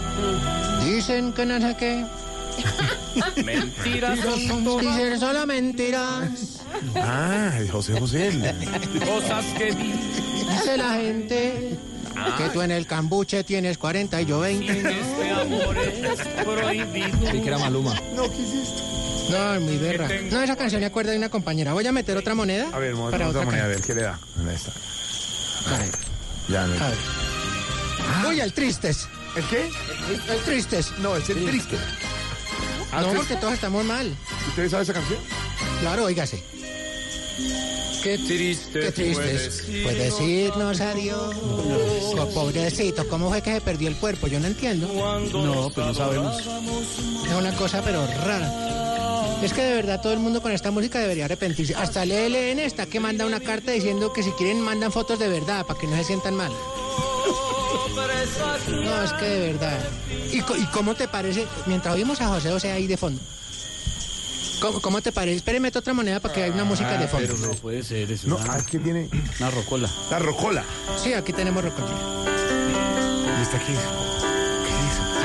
Dicen que no sé qué. [laughs] Mentiras Dicen solo mentiras. Ah, José José. Cosas que di. Dice la gente que tú en el cambuche tienes 40 y yo 20. Este amor es prohibido. Sí, que era Maluma. No, ¿qué es esto? No, muy berra. No, esa canción me acuerda de una compañera. Voy a meter otra moneda. A ver, vamos a para otra otra moneda, a ver, ¿qué le da? Ahí. Ya, no. A ver. Uy, el tristes. ¿El qué? El tristes. No, es el triste. Ah, No, ¿usted- porque todos estamos mal. ¿Ustedes saben esa canción? Claro, óigase. Qué triste. Qué tristes. Pues decirnos adiós. Oh, pobrecito, ¿cómo fue que se perdió el cuerpo? Yo no entiendo. No, pues no sabemos. Es una cosa pero rara. Es que de verdad todo el mundo con esta música debería arrepentirse. Hasta el ELN está que manda una carta diciendo que si quieren mandan fotos de verdad para que no se sientan mal. No, es que de verdad. ¿Y, cómo te parece? Mientras oímos a José José ahí de fondo. ¿Cómo, cómo te parece? Espéreme otra moneda para que haya una música de fondo. Pero no puede ser eso. No, ah, es que tiene una rocola. la rocola. Sí, aquí tenemos rococina. ¿Y está aquí?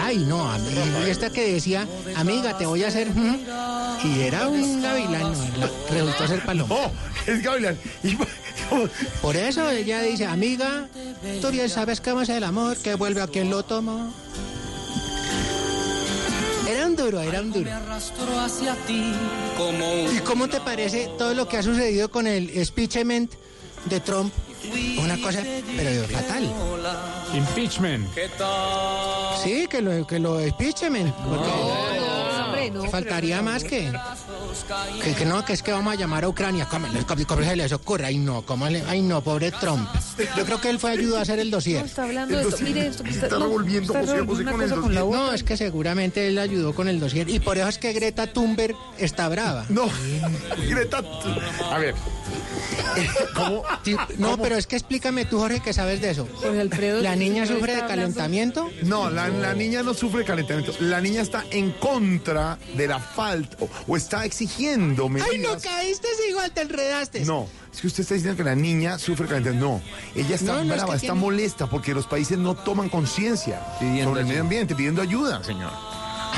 Ay, no, a mí- y esta que decía, amiga, te voy a hacer... [laughs] ujú", Y era un gavilán, no, resultó ser paloma. Oh, es Gavilán. Y- Por eso ella dice, amiga, tú bien sabes cómo es el amor, que vuelve a quien lo tomó. Era un duro, era un duro. hacia ti como ¿Y cómo te parece todo lo que ha sucedido con el speechment de Trump? Una cosa, pero fatal. Impeachment. ¿Qué tal? Sí, que lo, que lo speechment. Porque No, hombre, no. faltaría más que, que, que no, que es que vamos a llamar a Ucrania. ¿Cómo, cómo- cómo se les ocurre? Ay, no, ¿cómo le- ay, no, pobre Trump. Yo creo que él fue ayudó a hacer el No, dossier. está hablando de esto. Mire esto. Está, Está no, revolviendo está José José revolviendo con el cosa con la No, es que seguramente él ayudó con el dossier. Y por eso es que Greta Thunberg está brava. No, [laughs] Greta. A ver. ¿Cómo? Sí, No, pero es que explícame tú, Jorge, que sabes de eso. Alfredo. ¿La niña ¿no sufre de calentamiento? No, la, la niña no sufre calentamiento. La niña está en contra de la falta o, o está exigiendo medidas. Ay, no caíste igual, te enredaste. No, es que usted está diciendo que la niña sufre calentamiento. No, ella está No, no, es brava, que está tiene- molesta porque los países no toman conciencia sobre el medio ambiente, pidiendo ayuda, señor.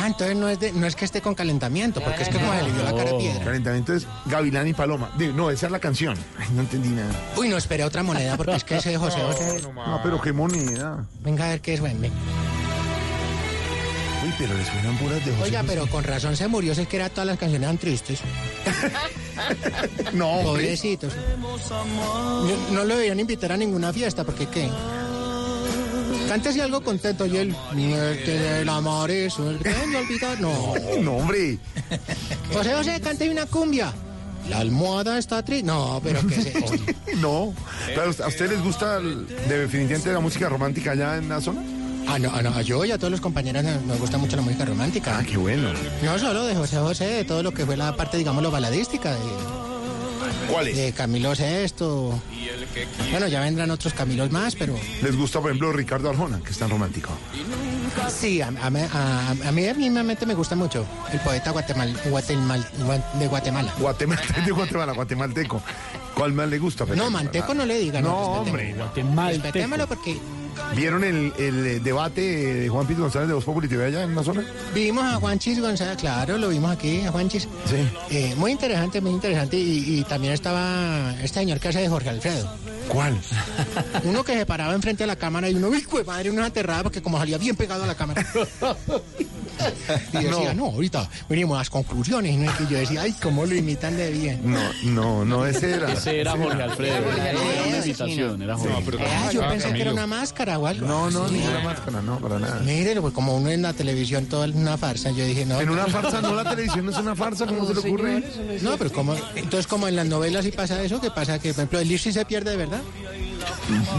Ah, entonces no es, de- no es que esté con calentamiento, porque es que como se le dio la cara a piedra. Calentamiento es Gavilán y Paloma. Digo, No, esa es la canción. [laughs] Ay, no entendí nada. Uy, no esperé otra moneda porque es que ese [laughs] de José José. No, pero qué moneda. Venga a ver qué es, ven, ven. Uy, pero le suenan puras de José Oiga, José. pero con razón se murió, si es que era todas las canciones eran tristes. [laughs] No. Pobrecitos. No, no lo debían invitar a ninguna fiesta, porque ¿qué? Cántese algo contento y él. Muerte del amor es el. No. [laughs] No, hombre. José José, cante una cumbia. La almohada está triste. No, pero se. oye. [laughs] No. Claro, ¿A ustedes les gusta el- definitivamente la música romántica allá en la zona? Ah, no, ah, no, a yo y a todos los compañeros nos, nos gusta mucho la música romántica. Ah, qué bueno. No solo de José José, de todo lo que fue la parte, digamos, lo baladística. De, ¿Cuáles? De Camilo Sesto. Bueno, ya vendrán otros Camilos más, pero ¿Les gusta, por ejemplo, Ricardo Arjona, que es tan romántico? sí, a, a mí- a- a mí mismamente me gusta mucho el poeta guatemal, guatemal- gua- de Guatemala. Guatemala, [laughs] de Guatemala, guatemalteco. ¿Cuál más le gusta? No, manteco no le digan. No, hombre. Respetémoslo porque ¿Vieron el, el, eh, debate de Juan Piz González de Voz Populi TV allá en la zona? vimos a Juanchis González, claro, lo vimos aquí, a Juanchis. Sí. Eh, muy interesante, muy interesante. Y, y también estaba este señor que hace de Jorge Alfredo. ¿Cuál? [laughs] Uno que se paraba enfrente de la cámara y uno, hijo de madre, uno aterrada porque como salía bien pegado a la cámara. [laughs] [laughs] Y decía, no, ahorita venimos a las conclusiones. ¿no? Y yo decía, ay, cómo lo imitan de bien. No, no, no, ese era. Ese era Jorge Alfredo. Era una invitación, era Jorge. Ah, yo pensé que era una máscara o algo. No, no, Sí. ninguna máscara, no, para nada. Mire, pues como uno en la televisión todo es una farsa, yo dije, no. En una farsa, no, la televisión no es una farsa, ¿cómo se le ocurre? No, pero como, entonces como en las novelas sí pasa eso, que pasa que, por ejemplo, el libro sí se pierde de verdad.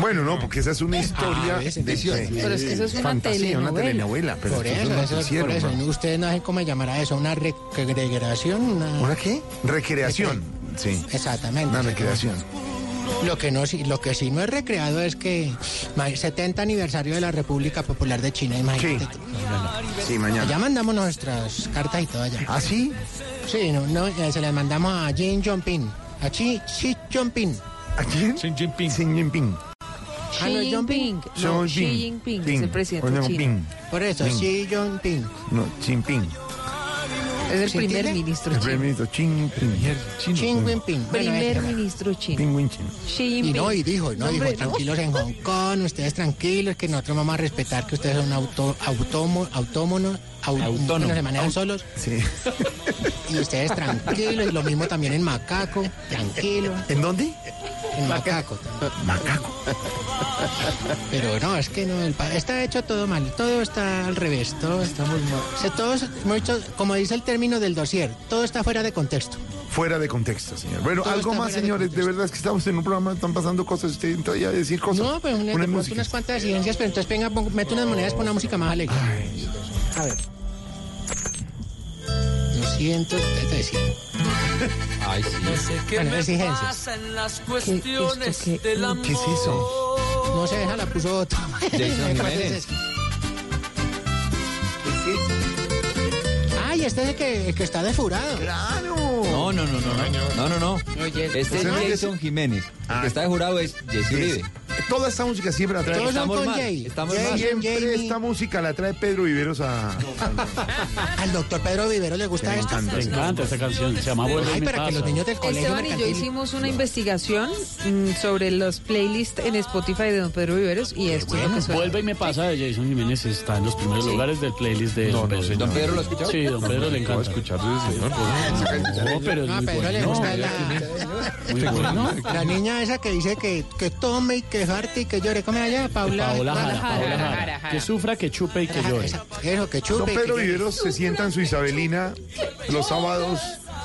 Bueno, no, porque esa es una historia Ah, de, Entonces, Pero es que eso es una fantasía, una telenovela. telenovela. Pero por eso, eso, por eso. ¿no? Ustedes no saben cómo llamar a eso, una recreación, una... ¿Una qué? Recreación. Sí. Exactamente. Una recreación. Lo que no sí- lo que sí no es recreado es que ma- 70 aniversario de la República Popular de China, imagínate. Sí, mañana. Ya mandamos nuestras cartas y todo allá. ¿Ah, sí? Sí, no, no, eh, se las mandamos a Jin Jinping. A Xi, Xi Jinping. ¿A quién? Xi Jinping. Xi Jinping. Ah, no, Xi Jinping. Xi No, Jinping. Xi Jinping es el presidente chino. Por eso, Ping. Xi Jinping. No, Jinping. Es el ¿Sí primer ministro El chino. primer ministro. Xi. Bueno, Primer ministro chino. Chino. Xi Y no, y dijo, no, dijo, tranquilos en Hong Kong, ustedes tranquilos, que nosotros vamos a respetar que ustedes son auto, autómo, autómonos, au- Autónomo. bueno, se manejan solos, Sí. [laughs] y ustedes tranquilos, y lo mismo también en Macaco, tranquilo, ¿En dónde? en Macaco. Macaco. Pero no, es que no, el está hecho todo mal, todo está al revés, todo está muy mal. O sea, todo es- hemos hecho, como dice el término del dossier, todo está fuera de contexto. Fuera de contexto, señor. Bueno, Todo algo más, de señores. De, verdad es que estamos en un programa, están pasando cosas. Usted todavía a decir cosas. No, pues una, unas cuantas exigencias, pero entonces venga, pon- mete unas monedas con una música más alegre. A ver. 200, te decía. [laughs] Ay, sí. Bueno, exigencias. ¿Qué, esto qué? ¿Qué es eso? No se deja, la puso otro. Jason [laughs] ¿Cuál es Jiménez. Ay, este es el que, el que está defurado. ¡Claro! No, no, no, no, no, no, no, no. Oye, Este es ¿Usted no es Jason Jiménez. El que está de jurado es Jesse Uribe. Toda esta música siempre la trae. Todos son Estamos con Jay. estamos Jay, mal. Siempre Jamie. esta música la trae Pedro Viveros a. [laughs] Al doctor Pedro Vivero le gusta Me esto. encanta. Me encanta esta canción. Se llama Vuelve Ay, para que los niños del colegio Esteban y yo hicimos una investigación mm, sobre los playlists en Spotify de Don Pedro Viveros y esto es lo que suena. Vuelve y me pasa de Jason Jiménez está en los primeros lugares del playlist de No, Don no. ¿Don Pedro lo escuchó? Sí, Don Pedro le encanta. escuchar ese señor. No, pero No, a Pedro le gusta la, Muy bueno. la niña esa que dice que, que tome y que jarte y que llore. ¿Cómo allá? Paula. Paola Jara, Paola Jara. Que sufra, que chupe y que llore. Eso, que Don chupe. y que Pedro. Viveros se sienta en su Isabelina los sábados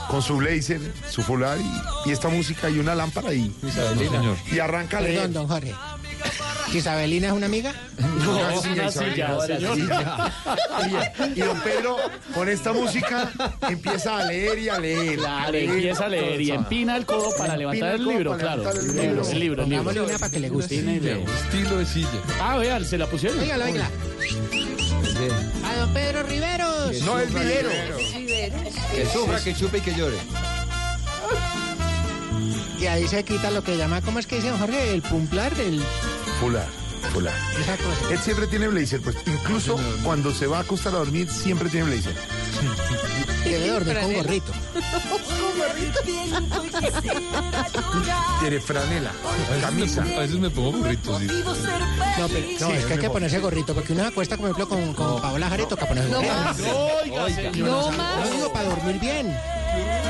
con su blazer, su fular y, y esta música y una lámpara y, señor. y arranca a leer. Perdón, don Jorge. ¿Isabelina es una amiga? No, es sí, una Isabelina, silla, señor. Y, y don Pedro, con esta música, empieza a leer y a leer. Claro, empieza a leer y empina el codo para levantar el el libro, claro. el El libro, el libro, el libro. Pongámosle una para que le guste. Estilo de silla. Ah, vean, se la pusieron. Óigala, óigala. A don Pedro Riveros. No es vivero. Que sufra, que chupe y que llore. Y ahí se quita lo que llama, ¿cómo es que dice don Jorge? El pumplar, el... Fular. Cosa. Él siempre tiene blazer, pues incluso cuando se va a acostar a dormir siempre tiene blazer. Y debe dormir con gorrito. Tiene franela, camisa. A veces me pongo burritos. sí. No, pero, no, es que hay que ponerse gorrito, porque uno se acuesta, por ejemplo, con, con Paola Jare, toca ponerse No gorrito. No No para dormir bien.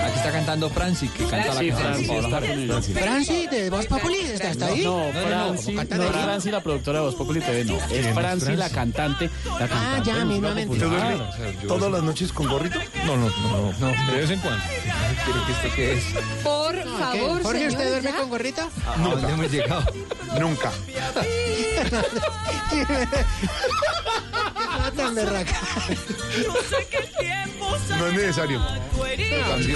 Aquí está cantando Franci, que canta la canción Franci de Paola. Franci, Voz Populi, ¿está hasta ahí? No, Franci, ¿cómo cantan no? Franci la productora de Voz Populi TV, no. Es Franci la cantante. La cantante Ah, ya, mismamente. ¿Usted popular. duerme todas las noches con gorrito? No, no, no, no. De vez en cuando. Pero que esto qué es. Por ¿Qué? favor, Jorge, ¿usted duerme ya. con gorrito? ¿A dónde hemos llegado? Nunca. [laughs] No tan berraca. No es necesario.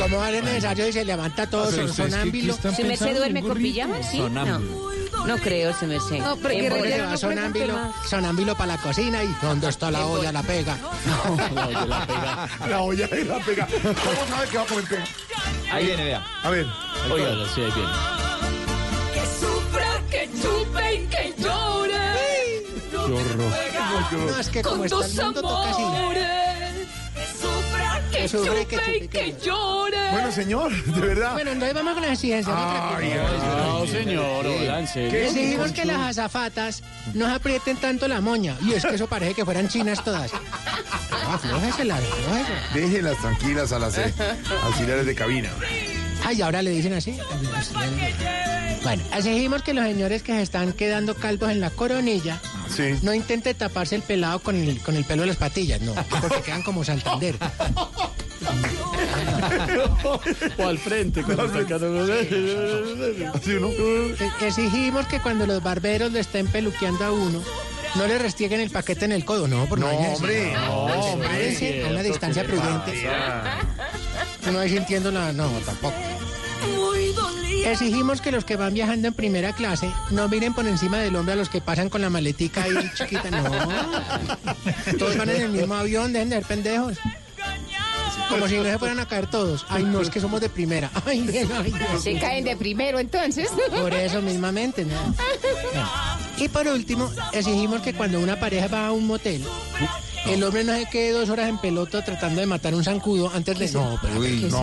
Como a ser necesario y se levanta todo son, sonámbilo. ¿Se me se duerme con pijama? Sí. No. No creo, se me se. No, pero En va no más. sonámbilo para la cocina y ¿dónde está la olla? La pega. No, [laughs] yo la pega. La olla de la pega. ¿Cómo sabe que va a comer pega? Ahí viene, vea. A ver. Oiga, sí, ahí viene. Que sufra, que chupe y que llore. Qué horror. No, es que como Con está tus el mundo toca así. Que chupe que que llore. Bueno, señor, [laughs] de verdad. Bueno, entonces vamos con las exigencias. Ay, No, señor. Exigimos que las azafatas no aprieten tanto la moña. Y es que eso parece que fueran chinas todas. Aflójesela, aflójesela. Déjenlas tranquilas a las eh, auxiliares de cabina. Ay, ahora le dicen así. Bueno, exigimos que los señores que se están quedando calvos en la coronilla Sí. no intenten taparse el pelado con el, con el pelo de las patillas, no, porque quedan como Santander. O al frente, cuando está Así, ¿no? E- Exigimos que cuando los barberos le estén peluqueando a uno, no le restieguen el paquete en el codo, no, por No, hombre. No, hombre. A una distancia prudente. No sintiendo la... No, tampoco. Muy. Exigimos que los que van viajando en primera clase no miren por encima del hombro a los que pasan con la maletica ahí chiquita. No. Todos van en el mismo avión, dejen de ser pendejos. Como si no se fueran a caer todos. Ay, no, es que somos de primera. [laughs] Ay, bien, ay, Dios. Se caen de primero entonces. Por eso mismamente, ¿no? Y por último, exigimos que cuando una pareja va a un motel, el hombre no se quede dos horas en pelota tratando de matar un zancudo antes de... No, pero Uy, no,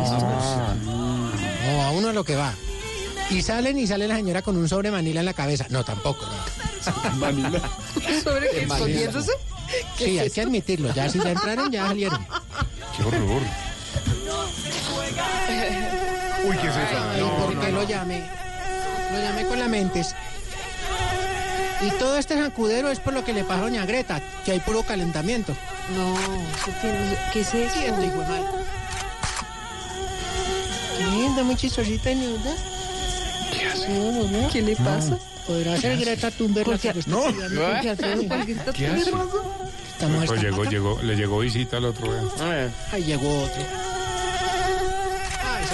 a uno es lo que va. Y salen y sale la señora con un sobre manila en la cabeza. No, tampoco. no. [laughs] ¿Sobre qué? Manila. ¿Escondiéndose? Sí, hay que admitirlo. Ya si ya entraron, ya salieron. Qué horror. Uy, ¿qué es eso? Ay, ¿por qué lo llamé? Lo llamé con la mentes. Y todo este zancudero es por lo que le pasa a doña Greta, que hay puro calentamiento. No, ¿qué tiene- ¿qué es eso? Hijo de madre. Qué linda, muy chistosita, ¿no? ¿Qué hace? ¿Qué le pasa? ¿Podrá ser Greta Thunberg la que está No. qué está ¿Qué tan hace? Estamos Pues llegó, llegó, le llegó visita al otro. vea. Ahí llegó otro. Ay.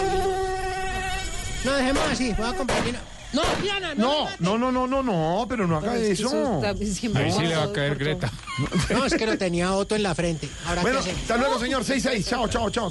No, dejemos así. Voy a comprar Diana. No, Diana, no. No, no, no, no, no, no, pero no haga eso. Ahí sí le va a caer. Greta. No, es que lo tenía Otto en la frente. Ahora Bueno, hasta luego, señor. 6-6. Chao, chao, chao.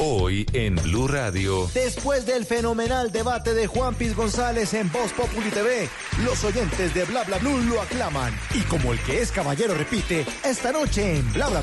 Hoy en Blue Radio. Después del fenomenal debate de Juan Piz González en Voz Populi TV, los oyentes de Bla Bla Blue lo aclaman. Y como el que es caballero repite, esta noche en Bla Bla.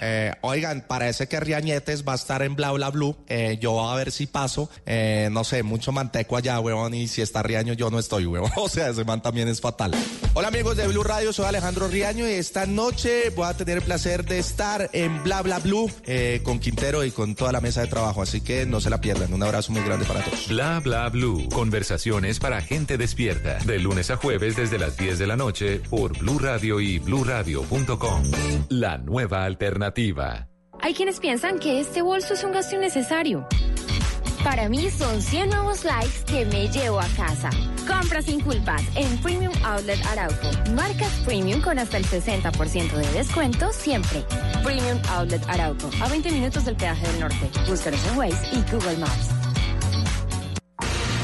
Eh, oigan, parece que Riañetes va a estar en Bla Bla Blue. Eh, yo a ver si paso. Eh, no sé, mucho manteco allá, huevón. Y si está Riaño, yo no estoy, huevón. [laughs] O sea, ese man también es fatal. Hola, amigos de Blue Radio. Soy Alejandro Riaño y esta noche voy a tener el placer de estar en Bla Bla Blue eh, con Quintero y con toda la mesa de trabajo. Así que no se la pierdan. Un abrazo muy grande para todos. Bla Bla Blue. Conversaciones para gente despierta. De lunes a jueves desde las 10 de la noche por Blue Radio y bluradio.com. La nueva alternativa. Hay quienes piensan que este bolso es un gasto innecesario. Para mí son 100 nuevos likes que me llevo a casa. Compra sin culpas en Premium Outlet Arauco. Marcas Premium con hasta el 60% de descuento siempre. Premium Outlet Arauco. A 20 minutos del peaje del norte. Búscanos en Waze y Google Maps.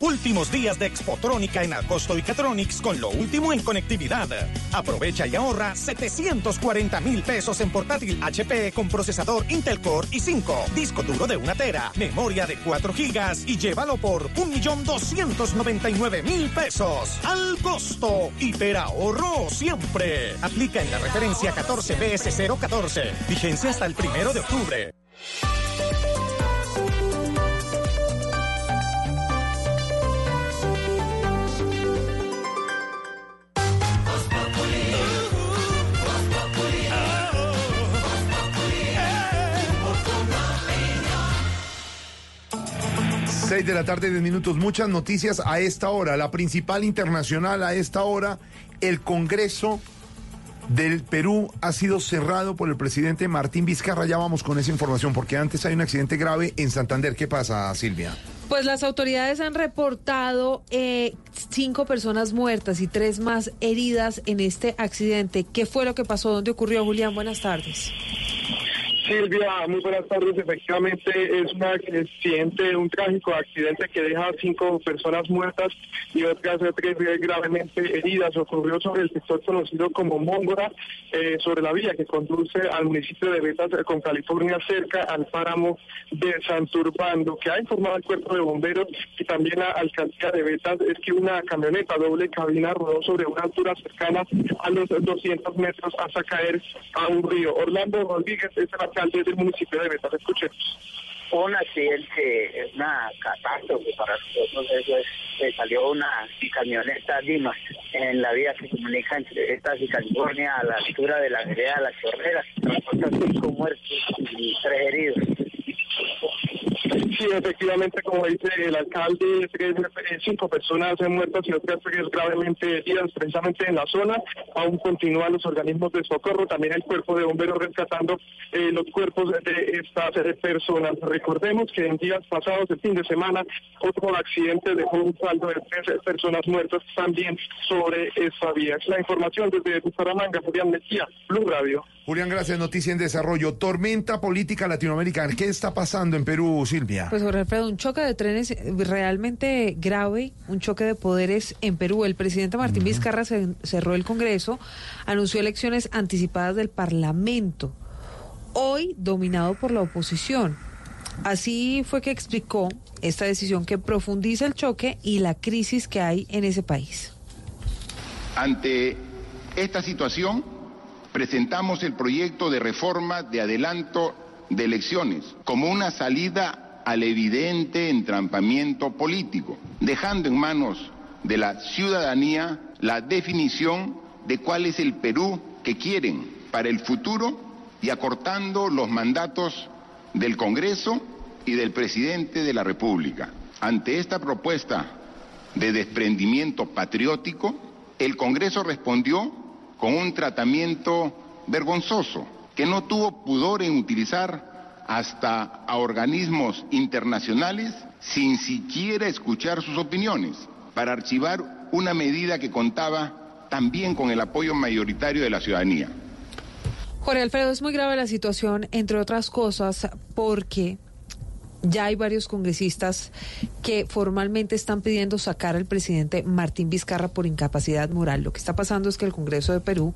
Últimos días de Expotrónica en Acosto y Catronics con lo último en conectividad. Aprovecha y ahorra 740 mil pesos en portátil HP con procesador Intel Core i5, disco duro de una tera, memoria de 4 gigas y llévalo por 1.299.000 pesos. Al costo, hiperahorro siempre. Aplica en la referencia 14BS014. Vigencia hasta el primero de octubre. Seis de la tarde, 10 minutos. Muchas noticias a esta hora. La principal internacional a esta hora, el Congreso del Perú ha sido cerrado por el presidente Martín Vizcarra. Ya vamos con esa información, porque antes hay un accidente grave en Santander. ¿Qué pasa, Silvia? Pues las autoridades han reportado eh, cinco personas muertas y tres más heridas en este accidente. ¿Qué fue lo que pasó? ¿Dónde ocurrió, Julián? Buenas tardes. Silvia, muy buenas tardes. Efectivamente es un accidente, un trágico accidente que deja cinco personas muertas y otras tres gravemente heridas. Ocurrió sobre el sector conocido como Móngora, eh, sobre la vía que conduce al municipio de Betas con California, cerca al páramo de Santurbando. que ha informado el cuerpo de bomberos y también la alcaldía de Betas es que una camioneta doble cabina rodó sobre una altura cercana a los 200 metros hasta caer a un río. Orlando Rodríguez es el alcalde del municipio de Betas. Escuchemos. un accidente, es una catástrofe para nosotros. Eso es, que salió una camioneta Dimas en la vía que comunica entre Betas y California a la altura de la vereda de las Chorreras. Cinco muertos y tres heridos. [laughs] Sí, efectivamente, como dice el alcalde, eh, cinco personas muertas y otras gravemente heridas precisamente en la zona. Aún continúan los organismos de socorro, también el cuerpo de bomberos rescatando eh, los cuerpos de estas eh, personas. Recordemos que en días pasados, el fin de semana, otro accidente dejó un saldo de tres personas muertas también sobre esa vía. Es la información desde Bucaramanga, Julián Mejía, Blue Radio. Julián, gracias. Noticia en desarrollo. Tormenta política latinoamericana. ¿Qué está pasando en Perú, Silvia? Pues Jorge Alfredo, un choque de trenes realmente grave, un choque de poderes en Perú. El presidente Martín Vizcarra se- cerró el Congreso, anunció elecciones anticipadas del Parlamento, hoy dominado por la oposición. Así fue que explicó esta decisión que profundiza el choque y la crisis que hay en ese país. Ante esta situación, presentamos el proyecto de reforma de adelanto de elecciones como una salida al evidente entrampamiento político, dejando en manos de la ciudadanía la definición de cuál es el Perú que quieren para el futuro y acortando los mandatos del Congreso y del presidente de la República. Ante esta propuesta de desprendimiento patriótico, el Congreso respondió con un tratamiento vergonzoso que no tuvo pudor en utilizar hasta a organismos internacionales sin siquiera escuchar sus opiniones para archivar una medida que contaba también con el apoyo mayoritario de la ciudadanía. Jorge Alfredo, es muy grave la situación, entre otras cosas, porque ya hay varios congresistas que formalmente están pidiendo sacar al presidente Martín Vizcarra por incapacidad moral. Lo que está pasando es que el Congreso de Perú,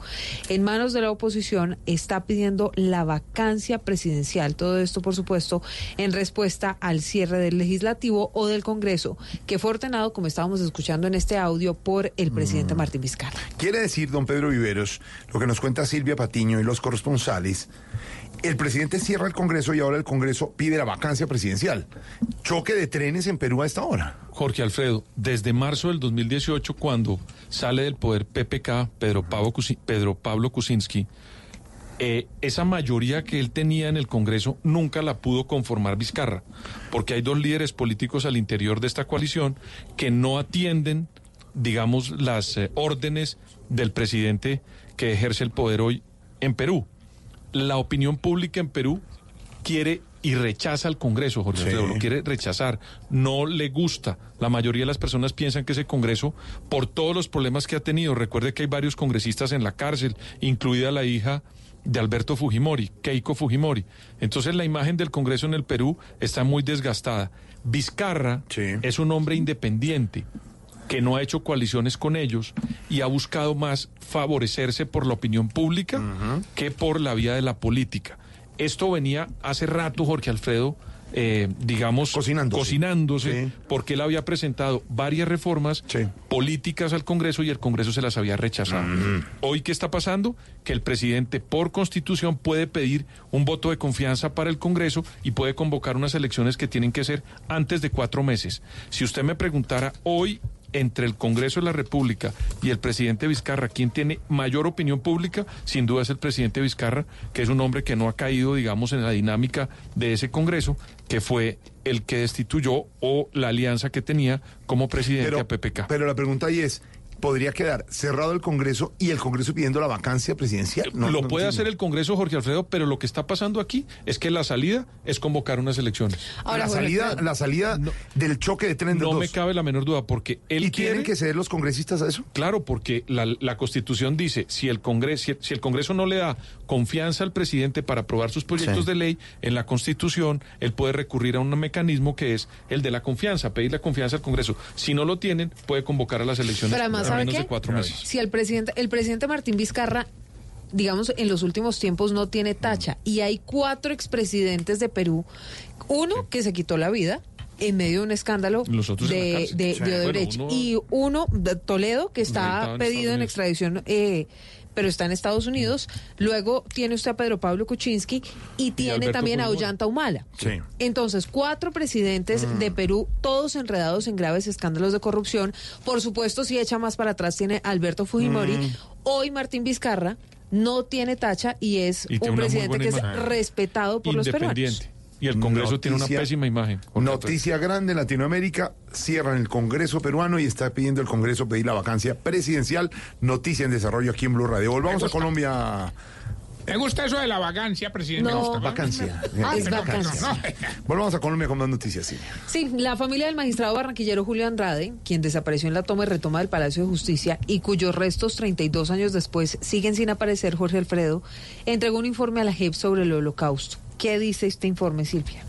en manos de la oposición, está pidiendo la vacancia presidencial. Todo esto, por supuesto, en respuesta al cierre del legislativo o del Congreso, que fue ordenado, como estábamos escuchando en este audio, por el presidente Martín Vizcarra. Quiere decir, don Pedro Viveros, lo que nos cuenta Silvia Patiño y los corresponsales, el presidente cierra el Congreso y ahora el Congreso pide la vacancia presidencial. Choque de trenes en Perú a esta hora. Jorge Alfredo, desde marzo del 2018, cuando sale del poder PPK, Pedro Pablo, Pedro Pablo Kuczynski, eh, esa mayoría que él tenía en el Congreso nunca la pudo conformar Vizcarra, porque hay dos líderes políticos al interior de esta coalición que no atienden, digamos, las eh, órdenes del presidente que ejerce el poder hoy en Perú. La opinión pública en Perú quiere y rechaza al Congreso, Jorge Sí. Alfredo, lo quiere rechazar, no le gusta. La mayoría de las personas piensan que ese Congreso, por todos los problemas que ha tenido, recuerde que hay varios congresistas en la cárcel, incluida la hija de Alberto Fujimori, Keiko Fujimori. Entonces la imagen del Congreso en el Perú está muy desgastada. Vizcarra es un hombre independiente que no ha hecho coaliciones con ellos y ha buscado más favorecerse por la opinión pública que por la vía de la política. Esto venía hace rato, Jorge Alfredo, eh, digamos, cocinándose, porque él había presentado varias reformas políticas al Congreso y el Congreso se las había rechazado. Hoy, ¿qué está pasando? Que el presidente, por constitución, puede pedir un voto de confianza para el Congreso y puede convocar unas elecciones que tienen que ser antes de cuatro meses. Si usted me preguntara hoy entre el Congreso de la República y el presidente Vizcarra, ¿quién tiene mayor opinión pública? Sin duda es el presidente Vizcarra, que es un hombre que no ha caído, digamos, en la dinámica de ese Congreso, que fue el que destituyó o la alianza que tenía como presidente a PPK. Pero la pregunta ahí es, ¿podría quedar cerrado el Congreso y el Congreso pidiendo la vacancia presidencial? No, lo no puede hacer el Congreso, Jorge Alfredo, pero lo que está pasando aquí es que la salida es convocar unas elecciones. la salida, la salida del choque de trenes de No dos. me cabe la menor duda, porque él ¿Y quiere... tienen que ceder los congresistas a eso? Claro, porque la, la Constitución dice, si el, Congreso, si, si el Congreso no le da confianza al presidente para aprobar sus proyectos Sí. de ley, en la Constitución él puede recurrir a un mecanismo que es el de la confianza, pedir la confianza al Congreso. Si no lo tienen, puede convocar a las elecciones Pero además, ¿sabe menos qué? de cuatro meses. Si el presidente, el presidente Martín Vizcarra, digamos, en los últimos tiempos no tiene tacha, y hay cuatro expresidentes de Perú, uno que se quitó la vida en medio de un escándalo Los otros de, de, de Odebrecht, Bueno, uno- y uno, de Toledo, que está pedido en extradición. eh, pero está en Estados Unidos. Luego tiene usted a Pedro Pablo Kuczynski y tiene también a. Ollanta Humala. Sí. Entonces, cuatro presidentes Mm. de Perú, todos enredados en graves escándalos de corrupción. Por supuesto, si echa más para atrás, tiene Alberto Fujimori. Mm. Hoy Martín Vizcarra no tiene tacha y es Y un presidente que es respetado por los peruanos. Y el Congreso tiene una Noticia- pésima imagen. Noticia grande en Latinoamérica, cierran el Congreso peruano y está pidiendo el Congreso pedir la vacancia presidencial. Noticia en desarrollo aquí en Blue Radio. Volvamos a Colombia. Me gusta eso de la vacancia, presidente. No, Me gusta. vacancia. Ah, Es perdón, perdón, vacancia. no. Volvamos a Colombia con más noticias, Silvia. Sí, la familia del magistrado barranquillero Julio Andrade, quien desapareció en la toma y retoma del Palacio de Justicia y cuyos restos 32 años después siguen sin aparecer, Jorge Alfredo, entregó un informe a la JEP sobre el holocausto. ¿Qué dice este informe, Silvia?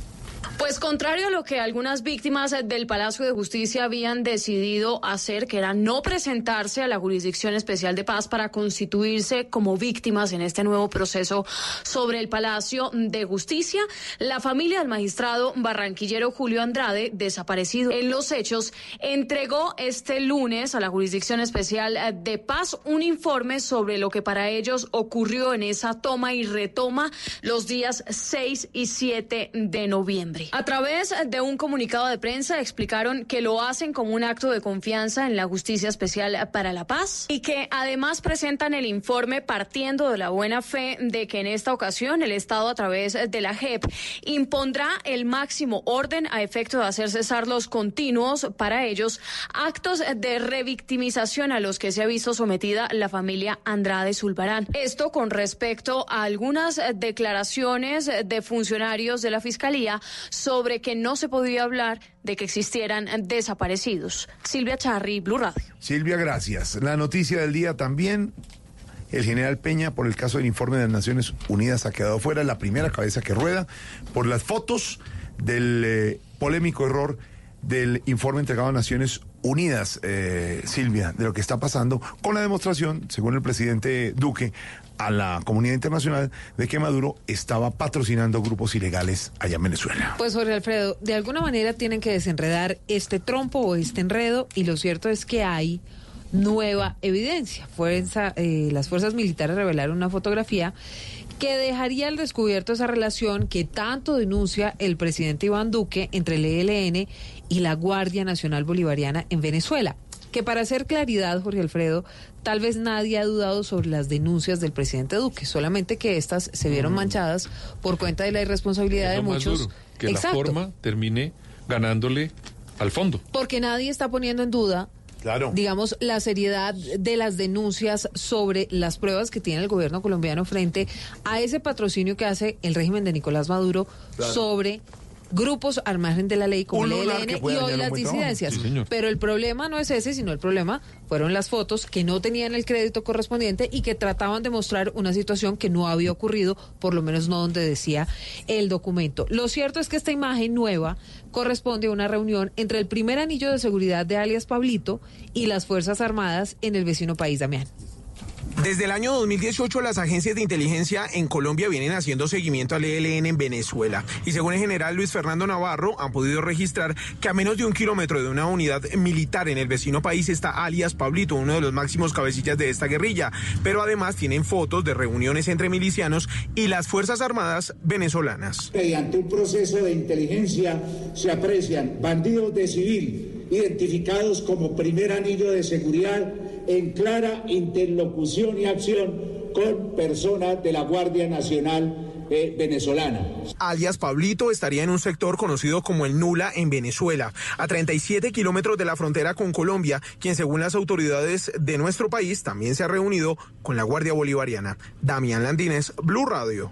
Pues contrario a lo que algunas víctimas del Palacio de Justicia habían decidido hacer, que era no presentarse a la Jurisdicción Especial de Paz para constituirse como víctimas en este nuevo proceso sobre el Palacio de Justicia, la familia del magistrado barranquillero Julio Andrade, desaparecido en los hechos, entregó este lunes a la Jurisdicción Especial de Paz un informe sobre lo que para ellos ocurrió en esa toma y retoma los días 6 y 7 de noviembre. A través de un comunicado de prensa explicaron que lo hacen como un acto de confianza en la Justicia Especial para la Paz y que además presentan el informe partiendo de la buena fe de que en esta ocasión el Estado a través de la JEP impondrá el máximo orden a efecto de hacer cesar los continuos para ellos actos de revictimización a los que se ha visto sometida la familia Andrade Zulbarán. Esto con respecto a algunas declaraciones de funcionarios de la Fiscalía sobre que no se podía hablar de que existieran desaparecidos. Silvia Charri, Blue Radio. Silvia, gracias. La noticia del día también. El general Peña, por el caso del informe de las Naciones Unidas, ha quedado fuera, la primera cabeza que rueda, por las fotos del eh, polémico error del informe entregado a Naciones Unidas, eh, Silvia, de lo que está pasando, con la demostración, según el presidente Duque, a la comunidad internacional de que Maduro estaba patrocinando grupos ilegales allá en Venezuela. Pues Jorge Alfredo, de alguna manera tienen que desenredar este trompo o este enredo y lo cierto es que hay nueva evidencia. Fuerza, eh, las fuerzas militares revelaron una fotografía que dejaría al descubierto esa relación que tanto denuncia el presidente Iván Duque entre el ELN y la Guardia Nacional Bolivariana en Venezuela. Que para hacer claridad, Jorge Alfredo, tal vez nadie ha dudado sobre las denuncias del presidente Duque, solamente que estas se vieron manchadas por cuenta de la irresponsabilidad Es de muchos. duro, que Exacto. la forma termine ganándole al fondo. Porque nadie está poniendo en duda Claro. digamos, la seriedad de las denuncias sobre las pruebas que tiene el gobierno colombiano frente a ese patrocinio que hace el régimen de Nicolás Maduro Claro. sobre grupos al margen de la ley como el ELN y hoy las disidencias. Sí. Pero el problema no es ese, sino el problema fueron las fotos que no tenían el crédito correspondiente y que trataban de mostrar una situación que no había ocurrido, por lo menos no donde decía el documento. Lo cierto es que esta imagen nueva corresponde a una reunión entre el primer anillo de seguridad de alias Pablito y las Fuerzas Armadas en el vecino país, Damián. Desde el año 2018 las agencias de inteligencia en Colombia vienen haciendo seguimiento al ELN en Venezuela y según el general Luis Fernando Navarro han podido registrar que a menos de un kilómetro de una unidad militar en el vecino país está alias Pablito, uno de los máximos cabecillas de esta guerrilla, pero además tienen fotos de reuniones entre milicianos y las Fuerzas Armadas venezolanas. Mediante un proceso de inteligencia se aprecian bandidos de civil identificados como primer anillo de seguridad en clara interlocución y acción con personas de la Guardia Nacional eh, venezolana. Alias Pablito estaría en un sector conocido como el Nula en Venezuela, a 37 kilómetros de la frontera con Colombia, quien según las autoridades de nuestro país también se ha reunido con la Guardia Bolivariana. Damián Landines, Blue Radio.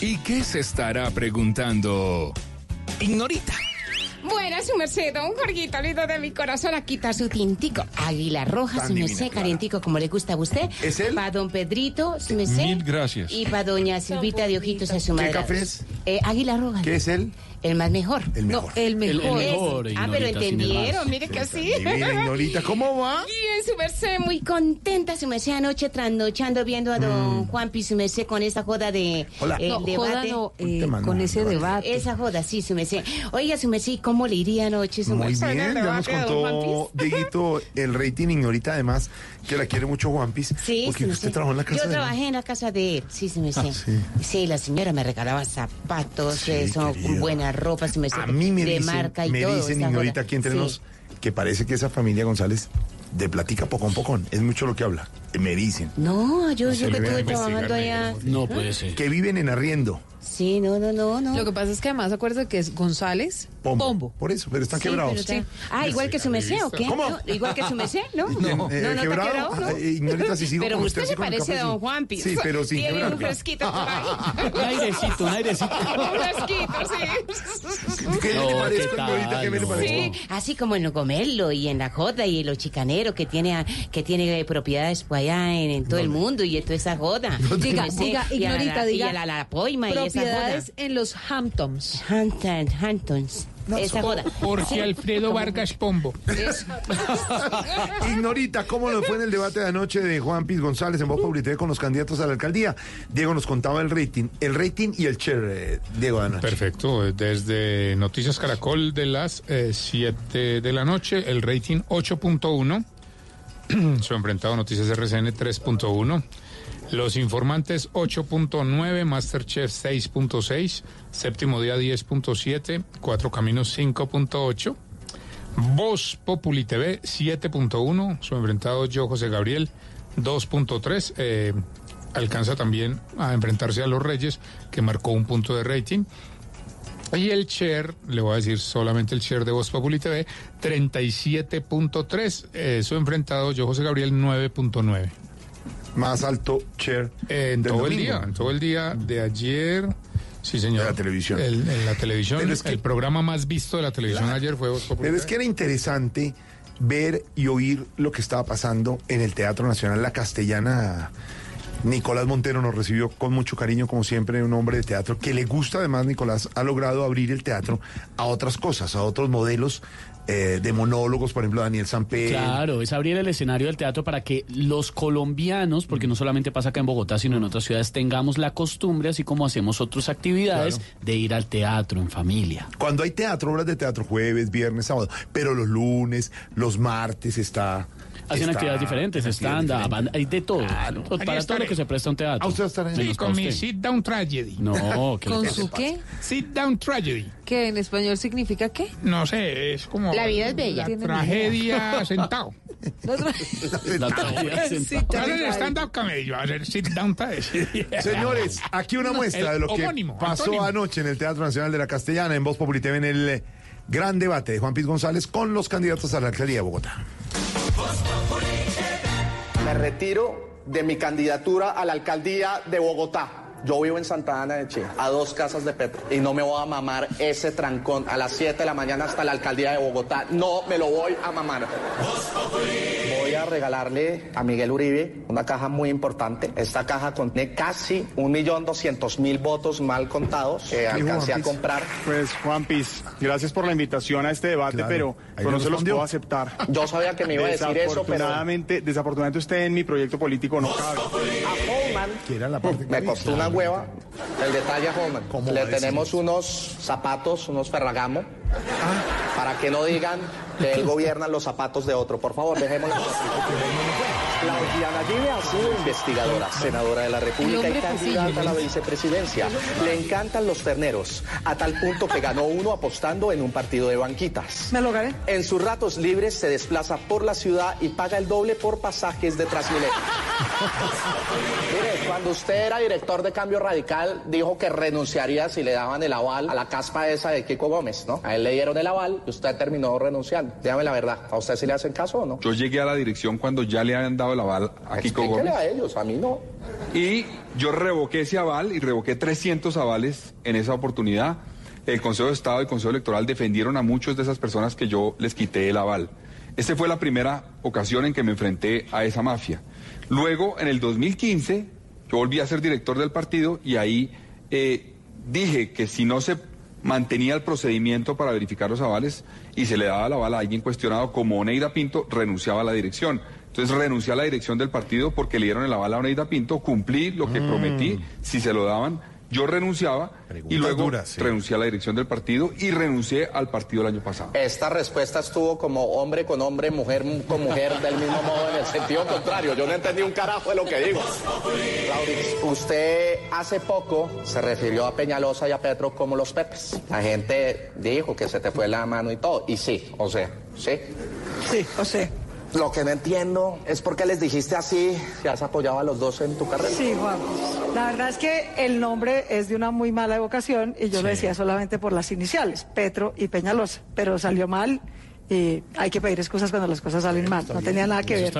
¿Y qué se estará preguntando? Ignorita. Buena, su merced, don Jorgito, lindo de mi corazón, aquí está su tintico. Águila roja, Tan su divina, merced, Clara. calientico, como le gusta a usted. ¿Es él? Para don Pedrito, su merced. Mil gracias. Y para doña Silvita de Ojitos a su madre. café es? Eh, águila roja. ¿Qué es él? El más mejor. El mejor. el mejor. Ah, pero entendieron, mire que sí. Divina, Ignorita, ¿cómo va? [laughs] Bien, su merced, muy contenta, su merced, anoche trasnochando viendo a don Juanpi, su merced, con esa joda de Mm. Hola. el No, joda debate. no, eh, con ese debate. Esa joda, sí, su merced. Oiga, su merced, ¿cómo le iría anoche, su Muy merced? bien, en el ya nos contó? Dieguito el rating Ignorita, además, que la quiere mucho Juanpis. Sí, porque sí, usted sí. trabajó en la casa Yo de él. trabajé en la casa de él, sí, sí, me sé. Ah, sí. sí. la señora me regalaba zapatos, eso, buena ropa, sí, me A mí me de dicen, marca y me todo. dicen Ignorita aquí entre nos que parece que esa familia González de platica pocón pocón. Es mucho lo que habla. Me dicen. No, yo, yo que estuve trabajando allá. No puede ser. Que viven en arriendo. Sí, no, no, no, no. Lo que pasa es que además acuérdate que es González Pombo. Por eso, pero están Sí, quebrados. pero está- Ah, igual que su mesé, ¿o qué? ¿Cómo? ¿No? Igual que su mesé, ¿no? [laughs] No, no, no, eh, está quebrado. quebrado, ¿no? Ah, eh, Ignorita, si sigo Pero usted usted, se parece a don sí. Juanpi. Sí, pero sin [laughs] Tiene quebrar. un fresquito por ahí. [laughs] Un airecito, un airecito. un fresquito, sí. ¿Qué No, le parece. Ignorita? ¿Qué me le No. parece? Sí, así como en lo Gomelo y en la Joda y en los chicaneros que tiene, que tiene eh, propiedades por allá en, en todo el mundo y en toda esa joda. [laughs] Diga, Sí, diga, y a la- Ignorita, y diga. a la, la Poima y esa joda. Propiedades en los Hamptons. Hampton, Hamptons. esa joda. Jorge Sí. Alfredo Vargas Pombo. [laughs] Ignorita, ¿cómo le fue en el debate de anoche de Juan Piz González en Voz TV con los candidatos a la alcaldía? Diego nos contaba el rating, el rating y el share, eh, Diego, de anoche. Perfecto, desde Noticias Caracol de las 7 de la noche, el rating 8.1, [clears throat] su enfrentado Noticias RCN 3.1. Los Informantes 8.9, Masterchef 6.6, Séptimo Día 10.7, Cuatro Caminos 5.8, Voz Populi TV 7.1, su enfrentado yo José Gabriel 2.3, eh, alcanza también a enfrentarse a los Reyes, que marcó un punto de rating. Y el share, le voy a decir solamente el share de Voz Populi TV, 37.3, eh, su enfrentado yo José Gabriel 9.9 más alto share en todo el día, en todo el día de ayer. Sí, señor. De la televisión. El- en la televisión. Pero es que- el programa más visto de la televisión ayer fue Voz Populi Pero es que era interesante ver y oír lo que estaba pasando en el Teatro Nacional La Castellana. Nicolás Montero nos recibió con mucho cariño, como siempre, un hombre de teatro que le gusta, además, Nicolás ha logrado abrir el teatro a otras cosas, a otros modelos eh, de monólogos, por ejemplo, Daniel Samper. Claro, es abrir el escenario del teatro para que los colombianos, porque no solamente pasa acá en Bogotá, sino en otras ciudades, tengamos la costumbre, así como hacemos otras actividades, Claro. de ir al teatro en familia. Cuando hay teatro, obras de teatro, jueves, viernes, sábado, pero los lunes, los martes está... Hacen está- actividades diferentes, stand-up, hay de todo. Allí para todo lo que se presta un teatro. Ah, usted estará Sí, con mi. Sit Down Tragedy. No, ¿qué le ¿Con su qué? Sit Down Tragedy. ¿Que en español significa qué? No sé, es como. La vida es bella. La tragedia [laughs] sentado. La tragedia [laughs] a Tragedy. stand-up camello, va a ser Sit Down Tragedy. [laughs] Señores, aquí una muestra de lo que pasó anoche en el Teatro Nacional de la Castellana, en Voz Populi en el gran debate de Juan Piz González con los candidatos a la alcaldía de Bogotá. Me retiro de mi candidatura a la alcaldía de Bogotá. Yo vivo en Santa Ana de Chile, a dos casas de Petro, y no me voy a mamar ese trancón a las 7 de la mañana hasta la alcaldía de Bogotá. No me lo voy a mamar. Voy a regalarle a Miguel Uribe una caja muy importante. Esta caja contiene casi un millón doscientos mil votos mal contados que alcancé a comprar. Pues Juan Piz, gracias por la invitación a este debate, Claro. pero, no se los puedo aceptar. Yo sabía que me iba a decir eso, pero... Desafortunadamente, desafortunadamente usted en mi proyecto político no cabe. A Holman Que era la parte me costó una hueva el detalle a. ¿Cómo Le tenemos unos zapatos, unos Ferragamo, para que no digan que él gobierna los zapatos de otro. Por favor, dejémoslo. Claudia Nayib ha sido investigadora, senadora de la República y candidata a la vicepresidencia. Le encantan los terneros, a tal punto que ganó uno apostando en un partido de banquitas. Me lo gané. En sus ratos libres se desplaza por la ciudad y paga el doble por pasajes de Transmilenio. [laughs] Mire, cuando usted era director de Cambio Radical, dijo que renunciaría si le daban el aval a la caspa esa de Kiko Gómez, ¿no? A él le dieron el aval y usted terminó renunciando. Dígame la verdad, ¿a usted sí le hacen caso o no? Yo llegué a la dirección cuando ya le habían dado el aval a Kiko Gómez. a ellos, a mí no. Y yo revoqué ese aval y revoqué 300 avales en esa oportunidad. El Consejo de Estado y el Consejo Electoral defendieron a muchos de esas personas que yo les quité el aval. Esta fue la primera ocasión en que me enfrenté a esa mafia. Luego, en el 2015, yo volví a ser director del partido y ahí eh, dije que si no se mantenía el procedimiento para verificar los avales y se le daba el aval a alguien cuestionado como Oneida Pinto, renunciaba a la dirección. Entonces renuncié a la dirección del partido porque le dieron el aval a Oneida Pinto, cumplí lo que Mm. prometí, si se lo daban, yo renunciaba y luego sí. renuncié a la dirección del partido y renuncié al partido el año pasado. Esta respuesta estuvo como hombre con hombre, mujer con mujer, del mismo modo, en el sentido contrario. Yo no entendí un carajo de lo que digo. Usted hace poco se refirió a Peñalosa y a Petro como los Pepes. La gente dijo que se te fue la mano y todo. Y sí, o sea, sí. Sí, o sea. Lo que no entiendo es por qué les dijiste así si has apoyado a los dos en tu carrera. Sí, Juan. La verdad es que el nombre es de una muy mala evocación y yo lo decía solamente por las iniciales, Petro y Peñalosa, pero salió mal y hay que pedir excusas cuando las cosas salen mal. No tenía nada que ver.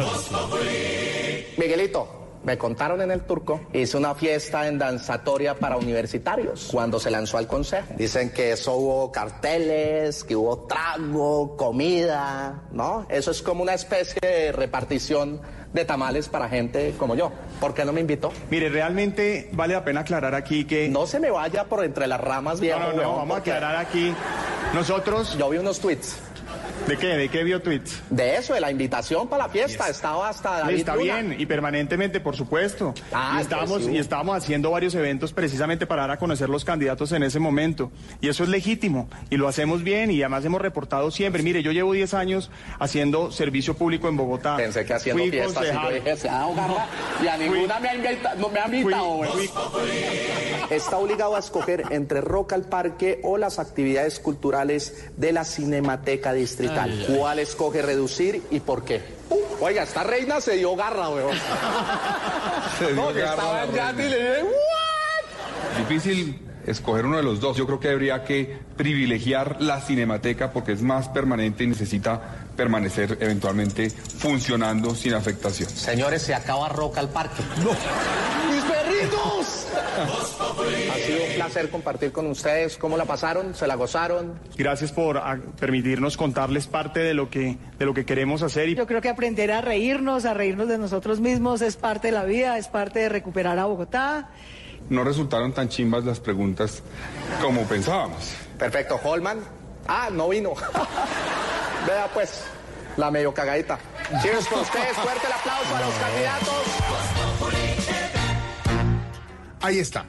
Miguelito, me contaron en el turco, hizo una fiesta en danzatoria para universitarios cuando se lanzó al consejo. Dicen que eso hubo carteles, que hubo trago, comida, ¿no? Eso es como una especie de repartición de tamales para gente como yo. ¿Por qué no me invitó? Mire, realmente vale la pena aclarar aquí que... No se me vaya por entre las ramas, viejo. No, no, no, vamos a aclarar aquí. Nosotros... Yo vi unos tweets. ¿De qué? ¿De qué vio tweets? De eso, de la invitación para la fiesta. Estaba hasta David Está Luna. bien, y permanentemente, por supuesto. Ah, y, estamos, pues sí. y estábamos haciendo varios eventos precisamente para dar a conocer los candidatos en ese momento. Y eso es legítimo, y lo hacemos bien, y además hemos reportado siempre. Mire, yo llevo 10 años haciendo servicio público en Bogotá. Pensé que haciendo Fui yo dije, se ha dado garra y a ninguna me ha, invita- no me ha invitado. güey. Está obligado a escoger entre Rock al Parque o las actividades culturales de la Cinemateca Distrital. Ay, ay. ¿Cuál escoge reducir y por qué? Oiga, esta reina se dio garra, weón. [laughs] Se dio No, que garra estaba en Yati y reina. le dije, "What?". Difícil escoger uno de los dos. Yo creo que habría que privilegiar la cinemateca porque es más permanente y necesita permanecer eventualmente funcionando sin afectación. Señores, se acaba Rock al Parque. ¡Mis perritos! Ha sido un placer compartir con ustedes. ¿Cómo la pasaron? ¿Se la gozaron? Gracias por ah, permitirnos contarles parte de lo que, de lo que queremos hacer. Y Yo creo que aprender a reírnos, a reírnos de nosotros mismos es parte de la vida, es parte de recuperar a Bogotá. No resultaron tan chimbas las preguntas como pensábamos. Perfecto, Holman. Ah, no vino. [laughs] Vea pues, la medio cagadita. Cheers con ustedes. [laughs] Fuerte el aplauso a los candidatos. Ahí está.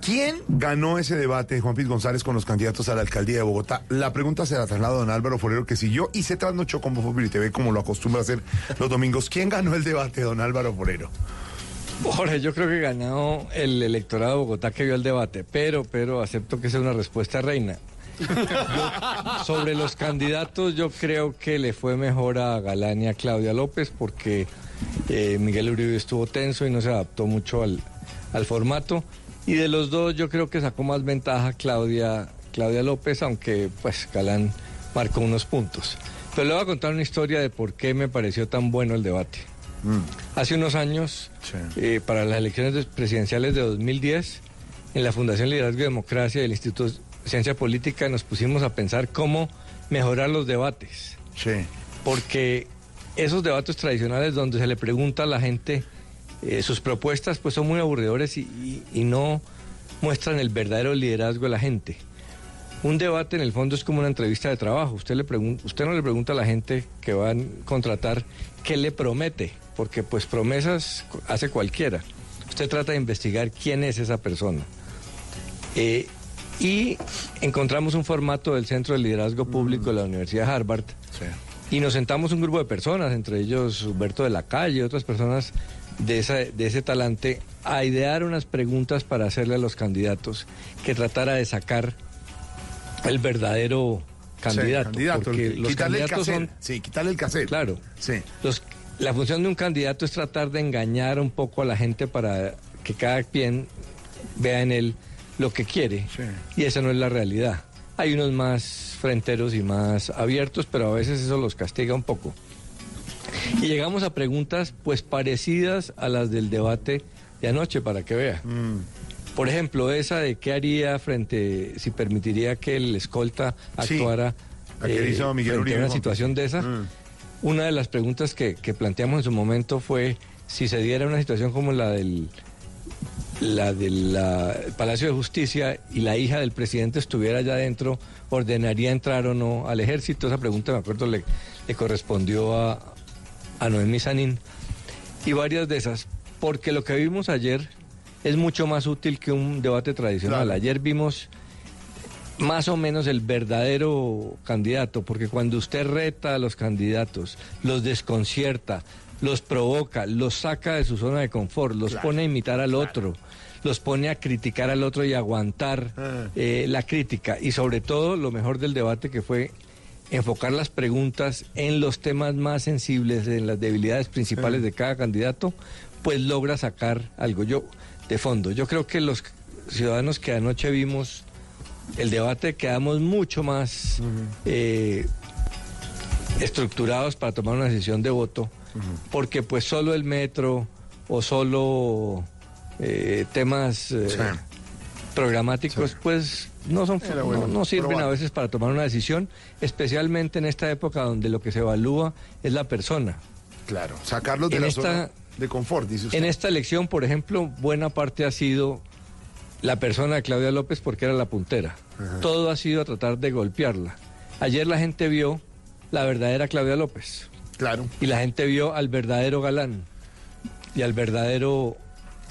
¿Quién ganó ese debate, Juan Piz González, con los candidatos a la alcaldía de Bogotá? La pregunta se la traslado a don Álvaro Forero, que siguió y se trasnochó con Voz y TV, como lo acostumbra hacer los domingos. ¿Quién ganó el debate, don Álvaro Forero? Jorge, yo creo que ganó el electorado de Bogotá que vio el debate, pero, pero acepto que es una respuesta reina. Yo- [laughs] sobre los candidatos, yo creo que le fue mejor a Galán y a Claudia López porque eh, Miguel Uribe estuvo tenso y no se adaptó mucho al, al formato. Y de los dos, yo creo que sacó más ventaja Claudia, Claudia López, aunque pues Galán marcó unos puntos. Pero le voy a contar una historia de por qué me pareció tan bueno el debate. Hace unos años, eh, para las elecciones de- presidenciales de 2010, en la Fundación Liderazgo y Democracia del Instituto Ciencia Política nos pusimos a pensar cómo mejorar los debates. Porque esos debates tradicionales donde se le pregunta a la gente eh, sus propuestas, pues son muy aburridores y, y- y no muestran el verdadero liderazgo de la gente. Un debate en el fondo es como una entrevista de trabajo. Usted, le usted no le pregunta a la gente que van a contratar qué le promete, porque pues promesas hace cualquiera. Usted trata de investigar quién es esa persona. Eh, y encontramos un formato del Centro de Liderazgo Público de la Universidad de Harvard. Y nos sentamos un grupo de personas, entre ellos Humberto de la Calle y otras personas de, esa, de ese talante, a idear unas preguntas para hacerle a los candidatos que tratara de sacar el verdadero candidato. candidato, porque el que- los el candidatos cassette. son Sí, quitarle el cassette. Claro. Sí. Los- la función de un candidato es tratar de engañar un poco a la gente para que cada quien vea en él lo que quiere. Y esa no es la realidad. Hay unos más fronteros y más abiertos, pero a veces eso los castiga un poco. Y llegamos a preguntas pues parecidas a las del debate de anoche, para que vea. Por ejemplo, esa de qué haría frente, si permitiría que el escolta Sí. actuara hizo Miguel frente Uribe a una situación de esa. Una de las preguntas que, que planteamos en su momento fue si se diera una situación como la del la del la- el Palacio de Justicia y la hija del presidente estuviera allá adentro, ¿ordenaría entrar o no al ejército? Esa pregunta, me acuerdo, le, le correspondió a, a Noemí Sanín. Y varias de esas, porque lo que vimos ayer es mucho más útil que un debate tradicional. Claro. Ayer vimos más o menos el verdadero candidato, porque cuando usted reta a los candidatos, los desconcierta, los provoca, los saca de su zona de confort, los Claro, pone a imitar al otro, los pone a criticar al otro y a aguantar Ah. eh, la crítica. Y sobre todo, lo mejor del debate que fue enfocar las preguntas en los temas más sensibles, en las debilidades principales Ah. de cada candidato, pues logra sacar algo yo de fondo. Yo creo que los ciudadanos que anoche vimos el debate quedamos mucho más eh, estructurados para tomar una decisión de voto, porque pues solo el metro o solo eh, temas eh, programáticos pues no son no- sirven a veces para tomar una decisión, especialmente en esta época donde lo que se evalúa es la persona. Claro, sacarlos de En la esta- zona de confort, dice usted. En esta elección, por ejemplo, buena parte ha sido la persona de Claudia López porque era la puntera. Todo ha sido a tratar de golpearla. Ayer la gente vio la verdadera Claudia López. Claro. Y la gente vio al verdadero Galán y al verdadero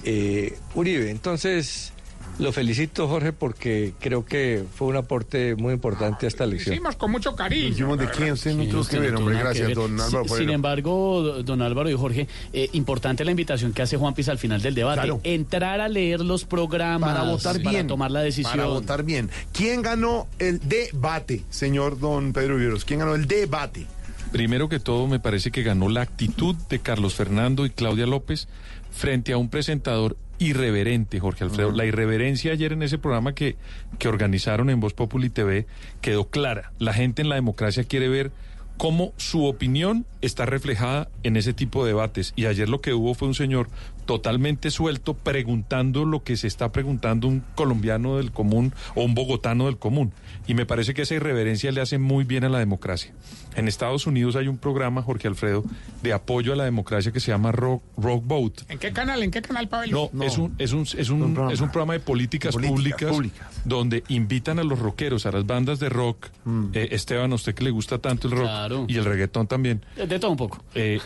eh, Uribe. Entonces, lo felicito, Jorge, porque creo que fue un aporte muy importante a esta elección. Hicimos con mucho cariño. Dijimos de quién usted no Sí, que ver, hombre. Gracias, ver. don Álvaro Sin- embargo, don Álvaro y Jorge, eh, importante la invitación que hace Juan Piz al final del debate. Claro. Entrar a leer los programas Para votar bien. para tomar la decisión. Para votar bien. ¿Quién ganó el debate, señor don Pedro Viveros? ¿Quién ganó el debate? Primero que todo, me parece que ganó la actitud de Carlos Fernando y Claudia López frente a un presentador irreverente, Jorge Alfredo. La irreverencia ayer en ese programa que, que organizaron en Voz Populi TV quedó clara. La gente en la democracia quiere ver cómo su opinión está reflejada en ese tipo de debates. Y ayer lo que hubo fue un señor totalmente suelto preguntando lo que se está preguntando un colombiano del común o un bogotano del común. Y me parece que esa irreverencia le hace muy bien a la democracia. En Estados Unidos hay un programa, Jorge Alfredo, de apoyo a la democracia que se llama Rock, Rock Vote. ¿En qué canal? ¿En qué canal, Pavel? No, Es, un, es, un, es, un, programa. es un programa de políticas, Políticas públicas, públicas. donde invitan a los rockeros, a las bandas de rock. Eh, Esteban, a usted que le gusta tanto el rock Claro. y el reggaetón también. De, de todo un poco. Eh,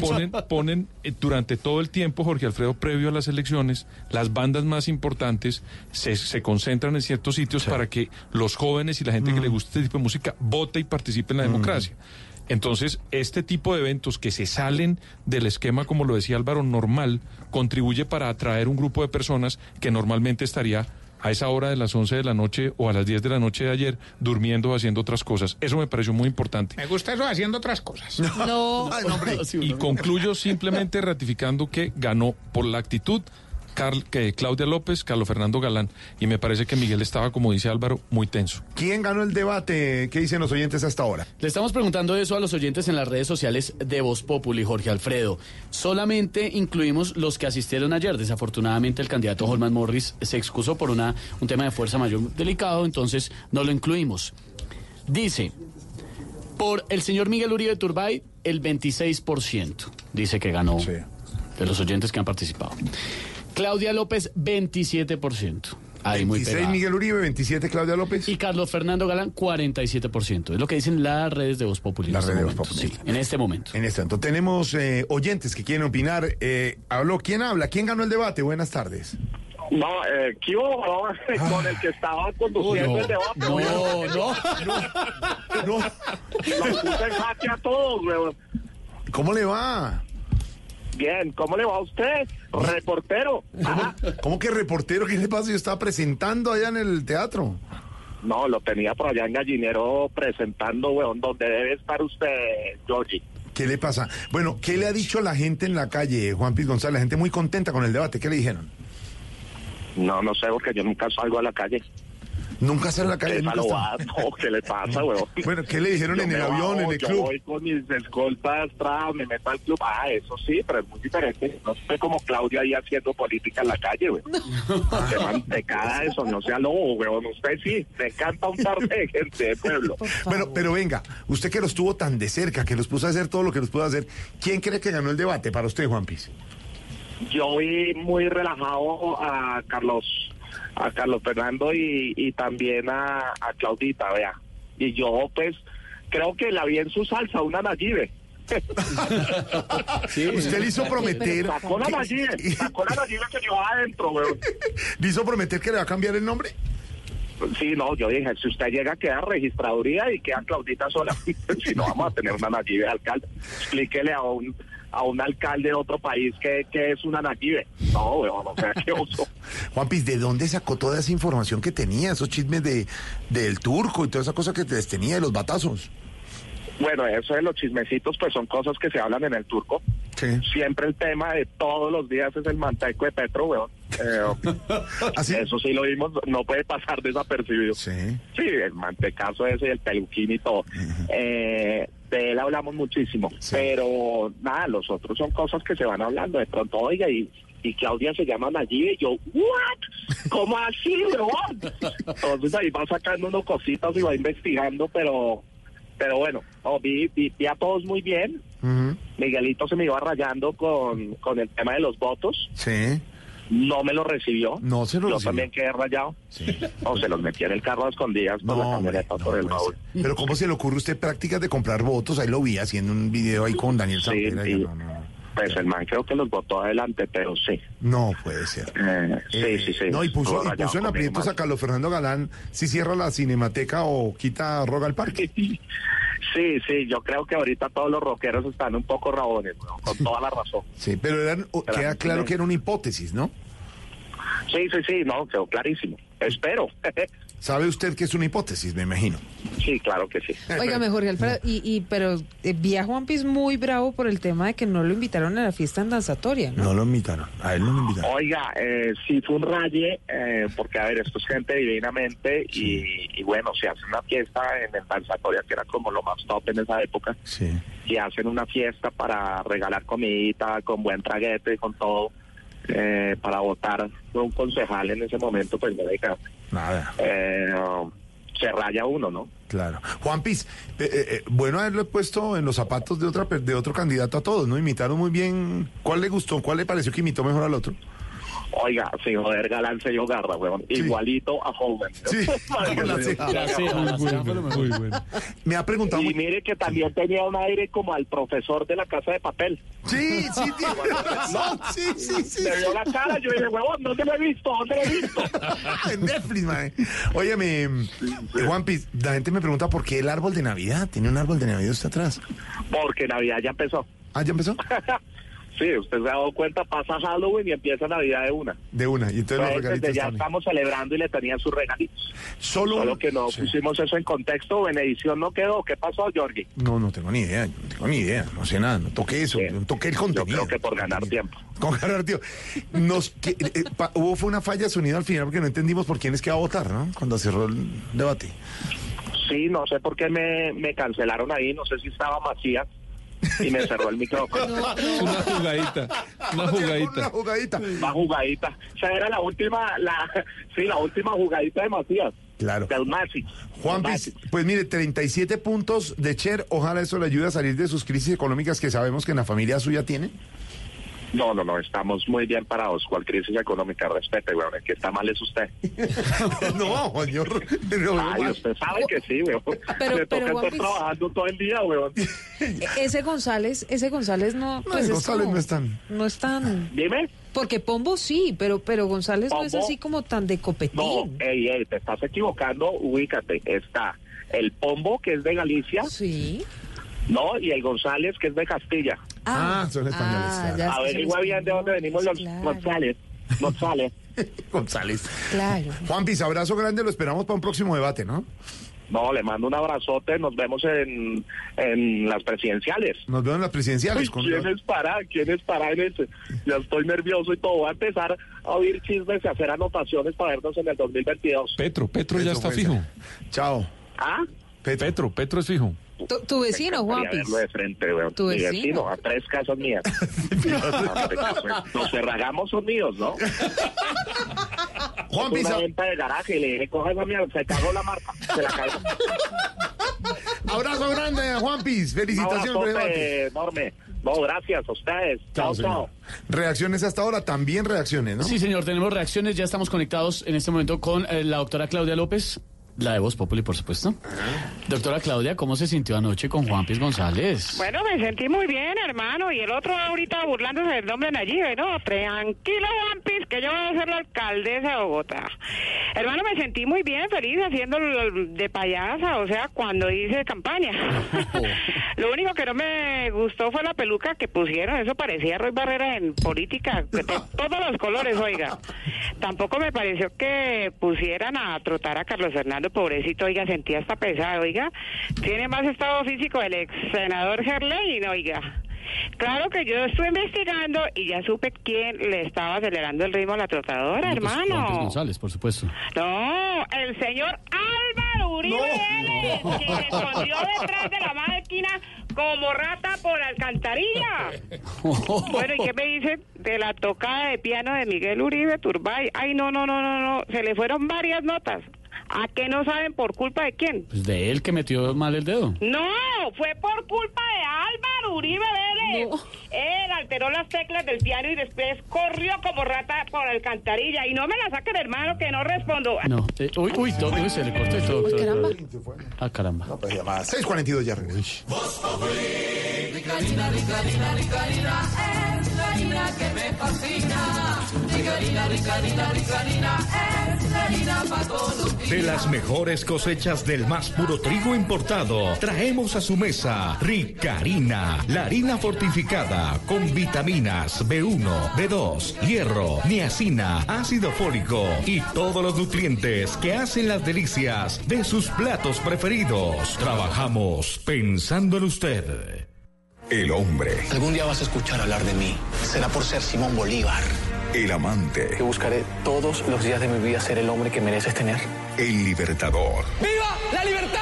ponen, ponen eh, durante todo el tiempo, Jorge Alfredo, previo a las elecciones, las bandas más importantes se, se concentran en ciertos sitios para que los jóvenes y la gente que le gusta este tipo de música vote y participe en la democracia. Entonces, este tipo de eventos que se salen del esquema, como lo decía Álvaro, normal, contribuye para atraer un grupo de personas que normalmente estaría a esa hora de las 11 de la noche o a las 10 de la noche de ayer durmiendo o haciendo otras cosas. Eso me pareció muy importante. Me gusta eso haciendo otras cosas. No. Ay, no, hombre. Y concluyo simplemente ratificando que ganó por la actitud Carl- que Claudia López, Carlos Fernando Galán. Y me parece que Miguel estaba, como dice Álvaro, muy tenso. ¿Quién ganó el debate? ¿Qué dicen los oyentes hasta ahora? Le estamos preguntando eso a los oyentes en las redes sociales de Voz Populi, Jorge Alfredo. Solamente incluimos los que asistieron ayer. Desafortunadamente el candidato Holman Morris se excusó por una, un tema de fuerza mayor delicado, entonces no lo incluimos. Dice, por el señor Miguel Uribe Turbay, el 26%, dice que ganó de los oyentes que han participado. Claudia López, 27%. Ahí muy 26 pegado. Miguel Uribe, 27 Claudia López. Y Carlos Fernando Galán, 47%. Es lo que dicen las redes de Voz Populi. en Las este redes de Voz momento, sí, en este momento. En este momento tenemos eh, oyentes que quieren opinar. Eh, habló, ¿quién habla? ¿Quién ganó el debate? Buenas tardes. No, eh, ¿qué hubo, no? con el que estaba conduciendo el debate. No, weón. no. No, Los puse en jaque a todos, weón. ¿cómo le va? Bien, ¿cómo le va a usted? Reportero. Ajá. ¿Cómo que reportero? ¿Qué le pasa? Yo estaba presentando allá en el teatro. No, lo tenía por allá en Gallinero presentando, weón, donde debe estar usted, Georgie. ¿Qué le pasa? Bueno, ¿qué le ha dicho la gente en la calle, Juan Piz González? La gente muy contenta con el debate. ¿Qué le dijeron? No, no sé, porque yo nunca salgo a la calle. Nunca sale a la calle. ¿Qué, nunca está-? No, ¿qué le pasa, [laughs] weón? Bueno, ¿qué le dijeron Yo en el avión, en el yo club? voy con mis escoltas, tra, me meto al club. Ah, eso sí, pero es muy diferente. No sé como Claudia ahí haciendo política en la calle, güey. [laughs] Qué mantecada eso, no sea lobo, weón. Usted sí, me encanta un par de gente de pueblo. Bueno, pero venga, usted que los tuvo tan de cerca, que los puso a hacer todo lo que los pudo hacer, ¿quién cree que ganó el debate para usted, Juan Piz? Yo vi muy relajado a Carlos, a Carlos Fernando y, y también a, a Claudita, vea. Y yo, pues, creo que la vi en su salsa, una Nayibe. Usted le hizo prometer. Sacó la que- Nayibe, [laughs] sacó la Nayibe que llevaba adentro, weón. ¿Le hizo prometer que le va a cambiar el nombre? Sí, no, yo dije, si usted llega a quedar registraduría y queda Claudita sola, [laughs] si no vamos a tener una Nayibe de alcalde. Explíquele a un a un alcalde de otro país que, que es una Nayibe. No, weón, o sea, qué oso. [laughs] Juan Piz, ¿de dónde sacó toda esa información que tenía? Esos chismes de del turco y toda esa cosa que les tenía de los batazos. Bueno, eso de los chismecitos, pues son cosas que se hablan en el turco. Siempre el tema de todos los días es el manteco de Petro, weón. Eh, [laughs] Eso sí lo vimos, no puede pasar desapercibido. Sí. Sí, el mantecazo ese, el peluquín y todo. Eh, de él hablamos muchísimo, pero nada, los otros son cosas que se van hablando. De pronto, oiga, y, y Claudia se llama allí y yo, ¿what? ¿Cómo así, weón? Entonces ahí va sacando unos cositas y va investigando, pero pero bueno, no, vi, vi, vi a todos muy bien. Miguelito se me iba rayando con, con el tema de los votos. Sí. No me lo recibió. No se lo Yo recibió. también quedé rayado. O se los metí en el carro a escondidas por la camioneta por el baúl. Pero ¿cómo se le ocurre a usted prácticas de comprar votos? Ahí lo vi haciendo un video ahí con Daniel Sampera. sí. Pues el man creo que los votó adelante, pero sí. No puede ser. Eh, sí, Eh, sí, sí. No, y puso, y puso en aprietos a Carlos Fernando Galán si cierra la cinemateca o quita Roga al Parque. [laughs] Sí, sí, yo creo que ahorita todos los rockeros están un poco rabones, con toda la razón. Sí, pero eran, Pero queda claro que era una hipótesis, ¿no? Sí, sí, sí, no, quedó clarísimo. Espero. [laughs] ¿Sabe usted que es una hipótesis, me imagino? sí, claro que sí. Óigame, Jorge Alfredo, y, y pero eh, vi a Juan Piz muy bravo por el tema de que no lo invitaron a la fiesta en danzatoria, ¿no? No lo invitaron, a él no lo invitaron. Oiga, eh, sí fue un raye, eh, porque a ver, esto es gente divinamente y, y bueno, se hace una fiesta en el Danzatoria, que era como lo más top en esa época, Sí. y hacen una fiesta para regalar comidita, con buen traguete, con todo, eh, para votar por un concejal en ese momento, pues me diga, Nada. eh, se raya uno, ¿no? Claro. Juan Piz, eh, eh, eh, bueno haberlo puesto en los zapatos de otra de otro candidato a todos, ¿no? Imitaron muy bien. ¿Cuál le gustó? ¿Cuál le pareció que imitó mejor al otro? Oiga, sí, joder, galán se dio garra, weón. Igualito a joven. Sí, Muy bueno. Me ha preguntado Y muy- mire que también tenía un aire como al profesor de la casa de papel. Sí, sí, tiene razón. [laughs] Sí, sí, sí. Me vio la cara, yo dije, huevón, ¿dónde lo he visto? ¿Dónde lo he visto? [laughs] en Netflix, mae. Óyeme, Juan Piz, la gente me pregunta por qué el árbol de Navidad. Tiene un árbol de Navidad usted atrás. Porque Navidad ya empezó. Ah, ¿ya empezó? [laughs] sí, usted se ha dado cuenta, pasa Halloween y empieza Navidad de una. De una. Y entonces los regalitos desde ya están ahí. estamos celebrando y le tenían sus regalitos. Solo, Solo que no pusimos eso en contexto, en edición no quedó. ¿Qué pasó, Jorge? No, no tengo ni idea, no tengo ni idea, no sé nada, no toqué eso, no toqué el contenido. Yo creo que por ganar tiempo. [laughs] Con ganar, tío. Nos, que, eh, pa- hubo fue una falla de sonido al final porque no entendimos por quién es que va a votar, ¿no? Cuando cerró el debate. Sí, no sé por qué me, me cancelaron ahí, no sé si estaba Macías [laughs] y me cerró el micrófono. [laughs] Una jugadita, una jugadita. Una jugadita. Una jugadita. O sea, era la última, la, sí, la última jugadita de Macías. Claro. Del Maxi. Juan Piz, pues mire, 37 puntos de Cher, ojalá eso le ayude a salir de sus crisis económicas que sabemos que en la familia suya tiene. No, no, no, estamos muy bien parados. ¿Cuál crisis económica? Respete, weón, el que está mal es usted. [laughs] no, señor. Ay, usted sabe que sí, weón. Pero- Me pero, toca estar trabajando todo el día, weón. E- Ese González, ese González no, pues ese es González como- no es tan- no es tan. Dime. Porque Pombo sí, pero pero González no es así como tan de copetín. No, ey, ey, te estás equivocando, ubícate. Está el Pombo, que es de Galicia. Sí. No, y el González, que es de Castilla. Ah, son españoles. Ah, claro. ya Averigua bien de dónde venimos los claro. González. González. [laughs] González. Claro. Juan Piz, abrazo grande, lo esperamos para un próximo debate, ¿no? No, le mando un abrazote. Nos vemos en, en las presidenciales. Nos vemos en las presidenciales. Ay, con- ¿Quién es para? ¿Quién es para en ese? Ya estoy nervioso y todo. Voy a empezar a oír chismes y a hacer anotaciones para vernos en el 2022. Petro, Petro ya Petro está puede fijo. ser. Chao. ¿Ah? Petro, Petro es fijo. Tu, tu vecino, Juan Quería Piz. verlo de frente, weón. Tu Mi vecino. vecino, a tres casas mías. Los cerragamos son míos, ¿no? Juan Es Piz, una venta de garaje y le dije, coge esa mierda, se cagó la marca, se la cagó. abrazo grande, Juan Piz. Felicitaciones. Abrazote enorme. No, gracias a ustedes. Chao, chao. Reacciones hasta ahora, también reacciones, ¿no? Sí, señor, tenemos reacciones. Ya estamos conectados en este momento con eh, la doctora Claudia López, la de Voz Populi, por supuesto. Doctora Claudia, ¿cómo se sintió anoche con Juan Piz González? Bueno, me sentí muy bien, hermano. Y el otro ahorita burlándose del nombre de Nayib, ¿no? Tranquilo, Juan Piz, que yo voy a ser la alcaldesa de Bogotá. Hermano, me sentí muy bien, feliz, haciendo de payasa, o sea, cuando hice campaña. [laughs] [laughs] Lo único que no me gustó fue la peluca que pusieron. Eso parecía Roy Barrera en política, de to- todos los colores, oiga. Tampoco me pareció que pusieran a trotar a Carlos Fernando, pobrecito, oiga, sentía hasta pesado, oiga. Tiene más estado físico el ex senador Gerlein, oiga. Claro que yo estuve investigando y ya supe quién le estaba acelerando el ritmo a la trotadora, hermano. González, por supuesto. No, el señor Álvaro Uribe Vélez, quien se escondió detrás de la máquina como rata por alcantarilla. [laughs] Bueno, ¿y qué me dicen de la tocada de piano de Miguel Uribe Turbay? Ay, no, no, no, no, no, se le fueron varias notas. ¿A qué no saben por culpa de quién? Pues de él que metió mal el dedo. No, No, fue por culpa de Álvaro Uribe Vélez. Él alteró las teclas del piano y después corrió como rata por la alcantarilla. Y no me la saquen, hermano, que no respondo. No. eh, uy, uy, todo, uy, se le cortó y todo. Uy, caramba. Ah, caramba. 6.42 ya regreso. Ricarina, Ricarina, Ricarina, es la harina que me fascina. Ricarina, Ricarina, Ricarina, es la harina para todos los De las mejores cosechas del más puro trigo importado, traemos a su mesa Ricarina, la harina fortificada con vitaminas B1, B2, hierro, niacina, ácido fólico y todos los nutrientes que hacen las delicias de sus platos preferidos. Trabajamos pensando en usted. El hombre, Algún día vas a escuchar hablar de mí. Será por ser Simón Bolívar. El amante, Yo buscaré todos los días de mi vida ser el hombre que mereces tener. el libertador. ¡Viva la libertad!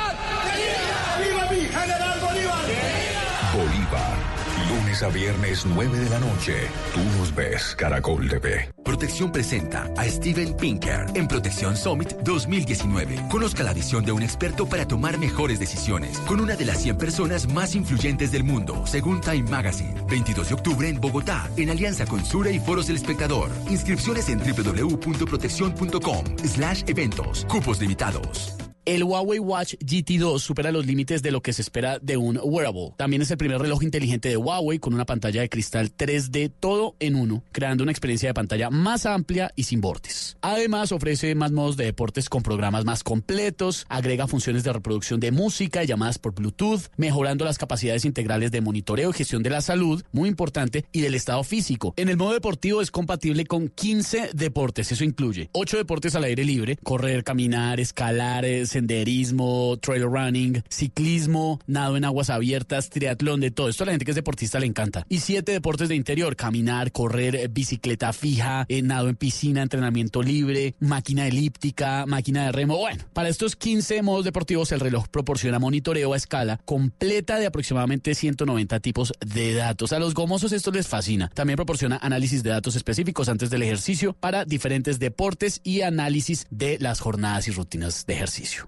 A viernes 9 de la noche. Tú nos ves, Caracol TV. Protección presenta a Steven Pinker en Protección Summit 2019. Conozca la visión de un experto para tomar mejores decisiones con una de las 100 personas más influyentes del mundo, según Time Magazine. 22 de octubre en Bogotá, en alianza con Sura y Foros del Espectador. Inscripciones en www.protección.com slash eventos. Cupos limitados. El Huawei Watch GT2 supera los límites de lo que se espera de un wearable. También es el primer reloj inteligente de Huawei con una pantalla de cristal 3D todo en uno, creando una experiencia de pantalla más amplia y sin bordes. Además, ofrece más modos de deportes con programas más completos, agrega funciones de reproducción de música y llamadas por Bluetooth, mejorando las capacidades integrales de monitoreo y gestión de la salud, muy importante, y del estado físico. En el modo deportivo es compatible con 15 deportes, eso incluye 8 deportes al aire libre, correr, caminar, escalar, eh, senderismo, trail running, ciclismo, nado en aguas abiertas, triatlón, de todo esto a la gente que es deportista le encanta. Y 7 deportes de interior, caminar, correr, eh, bicicleta fija, eh, nado en piscina, entrenamiento libre, máquina elíptica, máquina de remo. Bueno, para estos 15 modos deportivos el reloj proporciona monitoreo a escala completa de aproximadamente 190 tipos de datos. A los gomosos esto les fascina. También proporciona análisis de datos específicos antes del ejercicio para diferentes deportes y análisis de las jornadas y rutinas de ejercicio.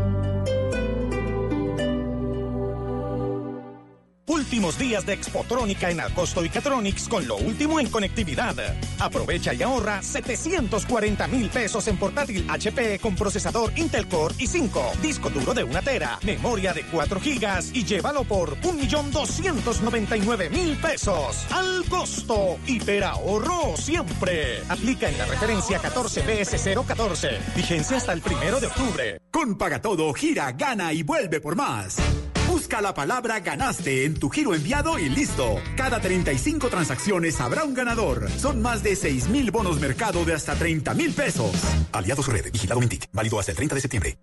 Últimos días de Expotrónica en Alcosto y Catronics con lo último en conectividad. Aprovecha y ahorra 740 mil pesos en portátil HP con procesador Intel Core i5, disco duro de una tera, memoria de 4 gigas y llévalo por 1.299.000 pesos. Al costo, hiperahorro siempre. Aplica en la referencia 14BS014. Vigencia hasta el primero de octubre. Con Pagatodo, gira, gana y vuelve por más. Busca la palabra ganaste en tu giro enviado y listo. Cada 35 transacciones habrá un ganador. Son más de 6 mil bonos mercado de hasta 30 mil pesos. Aliados Red, vigilado Mintic, válido hasta el 30 de septiembre.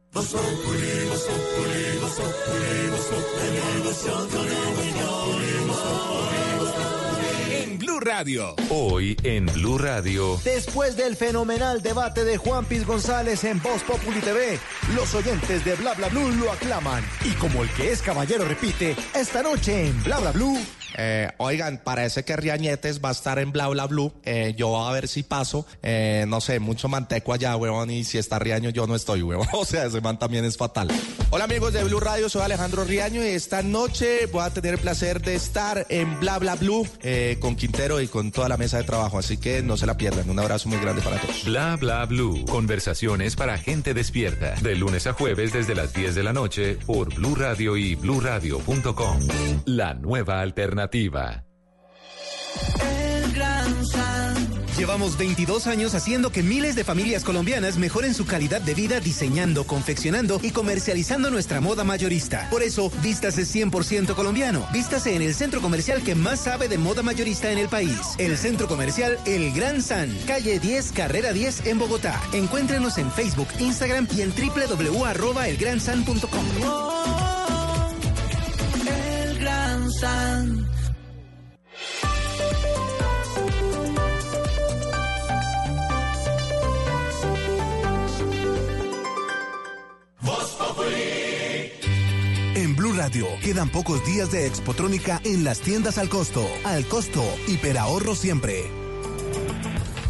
Blue Radio. Hoy en Blue Radio. Después del fenomenal debate de Juan Piz González en Voz Populi TV, los oyentes de Bla Bla Blue lo aclaman. Y como el que es caballero repite, esta noche en Bla Bla Blue. Eh, oigan, parece que Riañetes va a estar en Bla Bla Blue. Eh, yo a ver si paso. Eh, no sé, mucho manteco allá, huevón. Y si está Riaño, yo no estoy, huevón. [laughs] O sea, ese man también es fatal. Hola amigos de Blue Radio, soy Alejandro Riaño y esta noche voy a tener el placer de estar en Bla Bla Blue eh, con Quintero y con toda la mesa de trabajo. Así que no se la pierdan. Un abrazo muy grande para todos. Bla bla blue. Conversaciones para gente despierta. De lunes a jueves desde las 10 de la noche por Blue Radio y bluradio.com. La nueva alternativa. El Gran San. Llevamos 22 años haciendo que miles de familias colombianas mejoren su calidad de vida diseñando, confeccionando y comercializando nuestra moda mayorista. Por eso, vístase 100% colombiano. Vístase en el centro comercial que más sabe de moda mayorista en el país. El centro comercial El Gran San, calle 10, carrera 10 en Bogotá. Encuéntrenos en Facebook, Instagram y en www.elgransan.com. El Gran San. Radio quedan pocos días de Expotrónica en las tiendas al costo. Al costo, hiperahorro siempre.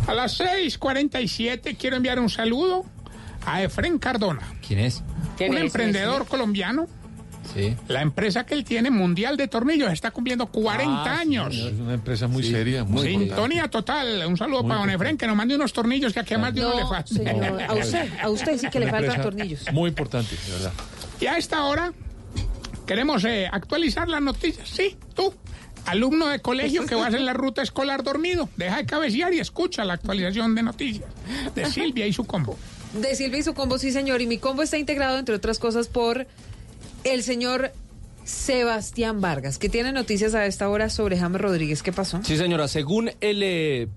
A las 6:47 quiero enviar un saludo a Efren Cardona. ¿Quién es? un emprendedor colombiano La empresa que él tiene, Mundial de Tornillos, está cumpliendo 40 Ah, sí, años. es una empresa muy seria, muy Sintonía total. Un saludo Muy para Don. Efren, que nos mande unos tornillos que aquí a más de uno le falta. señor, a usted, a usted sí que le faltan tornillos. Muy importante, de verdad. Y a esta hora queremos eh, actualizar las noticias. Sí, tú, alumno de colegio que vas en la ruta escolar dormido, deja de cabecear y escucha la actualización de noticias de Silvia y su combo. De Silvia y su combo, sí, señor. Y mi combo está integrado, entre otras cosas, por el señor Sebastián Vargas, que tiene noticias a esta hora sobre James Rodríguez. ¿Qué pasó? Sí, señora, según el eh,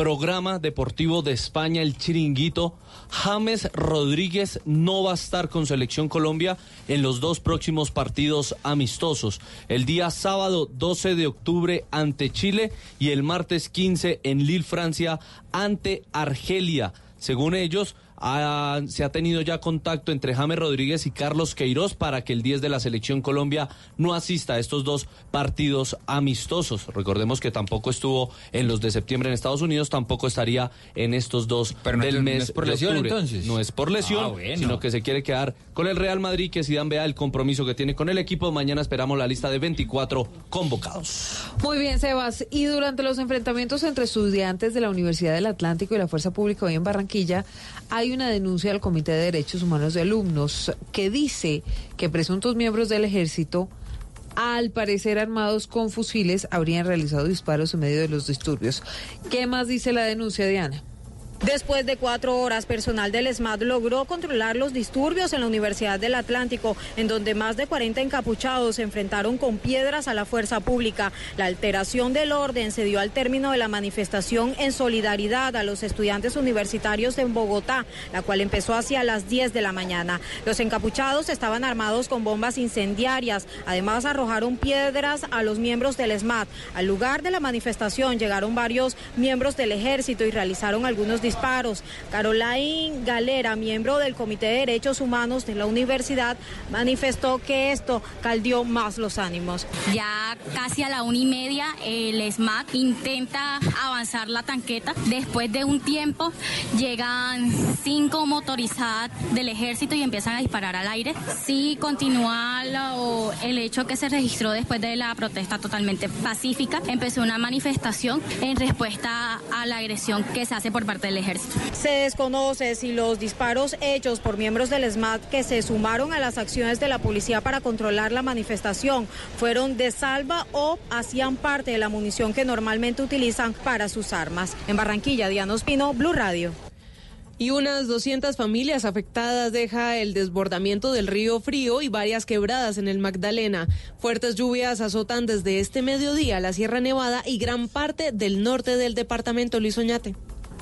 programa deportivo de España, el Chiringuito, James Rodríguez no va a estar con Selección Colombia en los dos próximos partidos amistosos. El día sábado 12 de octubre ante Chile y el martes 15 en Lille, Francia, ante Argelia. Según ellos, ha- se ha tenido ya contacto entre James Rodríguez y Carlos Queiroz para que el 10 de la selección Colombia no asista a estos dos partidos amistosos. Recordemos que tampoco estuvo en los de septiembre en Estados Unidos, tampoco estaría en estos dos Pero no del es- no mes es por de lesión, octubre. entonces. No es por lesión, Ah, bueno. sino que se quiere quedar con el Real Madrid, que Zidane vea el compromiso que tiene con el equipo. Mañana esperamos la lista de 24 convocados. Muy bien, Sebas. Y durante los enfrentamientos entre estudiantes de la Universidad del Atlántico y la Fuerza Pública hoy en Barranquilla, hay una denuncia al Comité de Derechos Humanos de Alumnos que dice que presuntos miembros del ejército, al parecer armados con fusiles, habrían realizado disparos en medio de los disturbios. ¿Qué más dice la denuncia, Diana? Después de cuatro horas, personal del ESMAD logró controlar los disturbios en la Universidad del Atlántico, en donde más de 40 encapuchados se enfrentaron con piedras a la fuerza pública. La alteración del orden se dio al término de la manifestación en solidaridad a los estudiantes universitarios en Bogotá, la cual empezó hacia las 10 de la mañana. Los encapuchados estaban armados con bombas incendiarias. Además, arrojaron piedras a los miembros del ESMAD. Al lugar de la manifestación llegaron varios miembros del ejército y realizaron algunos disparos. Caroline Galera, miembro del Comité de Derechos Humanos de la universidad, manifestó que esto caldió más los ánimos. Ya casi a la una y media el SMAC intenta avanzar la tanqueta. Después de un tiempo llegan cinco motorizadas del ejército y empiezan a disparar al aire. Sí continúa el hecho que se registró después de la protesta totalmente pacífica. Empezó una manifestación en respuesta a la agresión que se hace por parte del ejército. Se desconoce si los disparos hechos por miembros del SMAT que se sumaron a las acciones de la policía para controlar la manifestación fueron de salva o hacían parte de la munición que normalmente utilizan para sus armas. En Barranquilla, Diana Ospino, Blue Radio. Y unas 200 familias afectadas deja el desbordamiento del río Frío y varias quebradas en el Magdalena. Fuertes lluvias azotan desde este mediodía la Sierra Nevada y gran parte del norte del departamento Luis Oñate.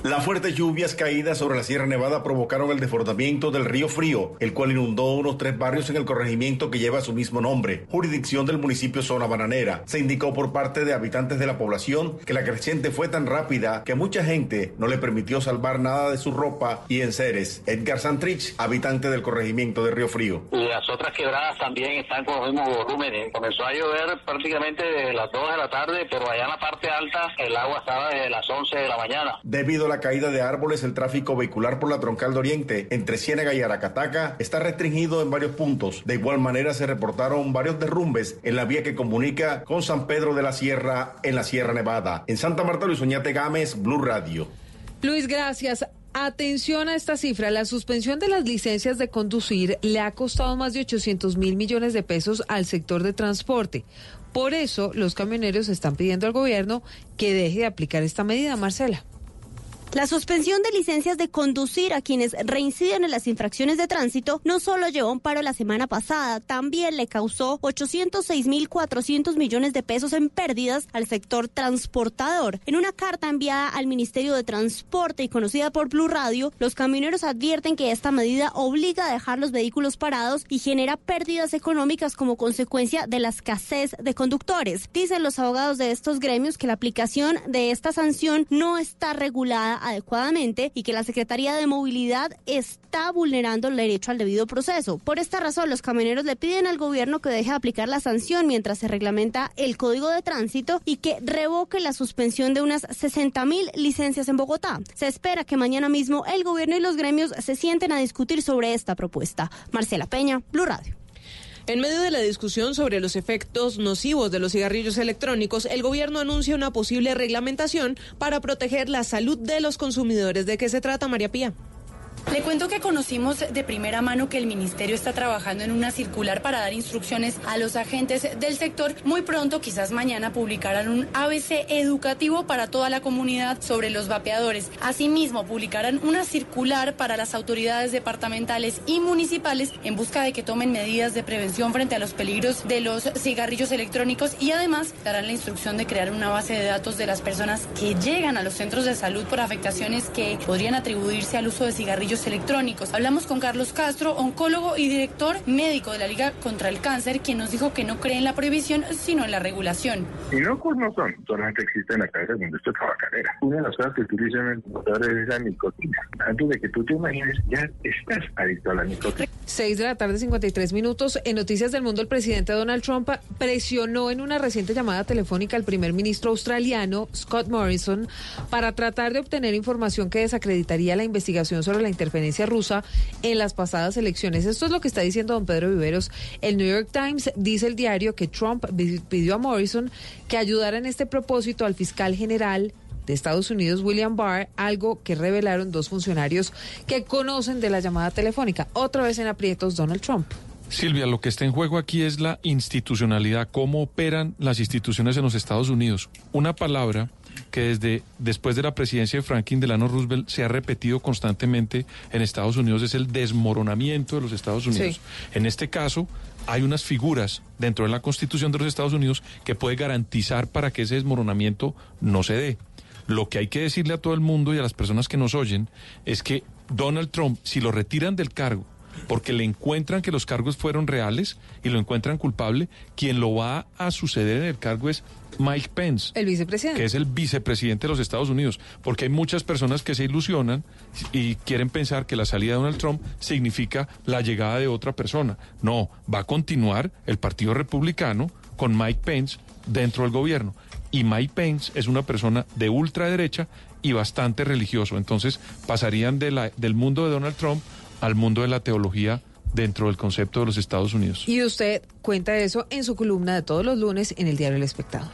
Las fuertes lluvias caídas sobre la Sierra Nevada provocaron el desbordamiento del río Frío, el cual inundó unos tres barrios en el corregimiento que lleva su mismo nombre, jurisdicción del municipio Zona Bananera. Se indicó por parte de habitantes de la población que la creciente fue tan rápida que mucha gente no le permitió salvar nada de su ropa y enseres. Edgar Santrich, habitante del corregimiento de Río Frío. Y las otras quebradas también están con los mismos volúmenes. Comenzó a llover prácticamente desde las 2 de la tarde, pero allá en la parte alta el agua estaba desde las 11 de la mañana. Debido la caída de árboles, el tráfico vehicular por la troncal de Oriente entre Ciénaga y Aracataca está restringido en varios puntos. De igual manera se reportaron varios derrumbes en la vía que comunica con San Pedro de la Sierra en la Sierra Nevada. En Santa Marta, Luis Oñate Gámez, Blue Radio. Luis, gracias. Atención a esta cifra. La suspensión de las licencias de conducir le ha costado más de 800 mil millones de pesos al sector de transporte. Por eso, los camioneros están pidiendo al gobierno que deje de aplicar esta medida, Marcela. La suspensión de licencias de conducir a quienes reinciden en las infracciones de tránsito no solo llevó un paro la semana pasada, también le causó 806.400 millones de pesos en pérdidas al sector transportador. En una carta enviada al Ministerio de Transporte y conocida por Blue Radio, los camioneros advierten que esta medida obliga a dejar los vehículos parados y genera pérdidas económicas como consecuencia de la escasez de conductores. Dicen los abogados de estos gremios que la aplicación de esta sanción no está regulada adecuadamente y que la Secretaría de Movilidad está vulnerando el derecho al debido proceso. Por esta razón, los camioneros le piden al gobierno que deje de aplicar la sanción mientras se reglamenta el Código de Tránsito y que revoque la suspensión de unas 60 mil licencias en Bogotá. Se espera que mañana mismo el gobierno y los gremios se sienten a discutir sobre esta propuesta. Marcela Peña, Blue Radio. En medio de la discusión sobre los efectos nocivos de los cigarrillos electrónicos, el gobierno anuncia una posible reglamentación para proteger la salud de los consumidores. ¿De qué se trata, María Pía? Le cuento que conocimos de primera mano que el ministerio está trabajando en una circular para dar instrucciones a los agentes del sector. Muy pronto, quizás mañana, publicarán un ABC educativo para toda la comunidad sobre los vapeadores. Asimismo, publicarán una circular para las autoridades departamentales y municipales en busca de que tomen medidas de prevención frente a los peligros de los cigarrillos electrónicos y además darán la instrucción de crear una base de datos de las personas que llegan a los centros de salud por afectaciones que podrían atribuirse al uso de cigarrillos electrónicos. Hablamos con Carlos Castro, oncólogo y director médico de la Liga contra el Cáncer, quien nos dijo que no cree en la prohibición, sino en la regulación. Inocuos no son, solamente existe en la cabeza de la industria tabacalera. Una de las cosas que utilizan en el computador es la nicotina. Antes de que tú te imagines, ya estás adicto a la nicotina. 6 de la tarde, 53 minutos. En Noticias del Mundo, el presidente Donald Trump presionó en una reciente llamada telefónica al primer ministro australiano, Scott Morrison, para tratar de obtener información que desacreditaría la investigación sobre la interferencia rusa en las pasadas elecciones. Esto es lo que está diciendo don Pedro Viveros. El New York Times dice el diario que Trump pidió a Morrison que ayudara en este propósito al fiscal general de Estados Unidos, William Barr, algo que revelaron dos funcionarios que conocen de la llamada telefónica. Otra vez en aprietos Donald Trump. Silvia, lo que está en juego aquí es la institucionalidad, cómo operan las instituciones en los Estados Unidos. Una palabra que desde después de la presidencia de Franklin Delano Roosevelt se ha repetido constantemente en Estados Unidos es el desmoronamiento de los Estados Unidos. Sí. En este caso, hay unas figuras dentro de la Constitución de los Estados Unidos que puede garantizar para que ese desmoronamiento no se dé. Lo que hay que decirle a todo el mundo y a las personas que nos oyen es que Donald Trump, si lo retiran del cargo, porque le encuentran que los cargos fueron reales y lo encuentran culpable, quien lo va a suceder en el cargo es Mike Pence. El vicepresidente. Que es el vicepresidente de los Estados Unidos. Porque hay muchas personas que se ilusionan y quieren pensar que la salida de Donald Trump significa la llegada de otra persona. No, va a continuar el Partido Republicano con Mike Pence dentro del gobierno. Y Mike Pence es una persona de ultraderecha y bastante religioso. Entonces pasarían de la, del mundo de Donald Trump al mundo de la teología dentro del concepto de los Estados Unidos. Y usted cuenta eso en su columna de todos los lunes en el diario El Espectador.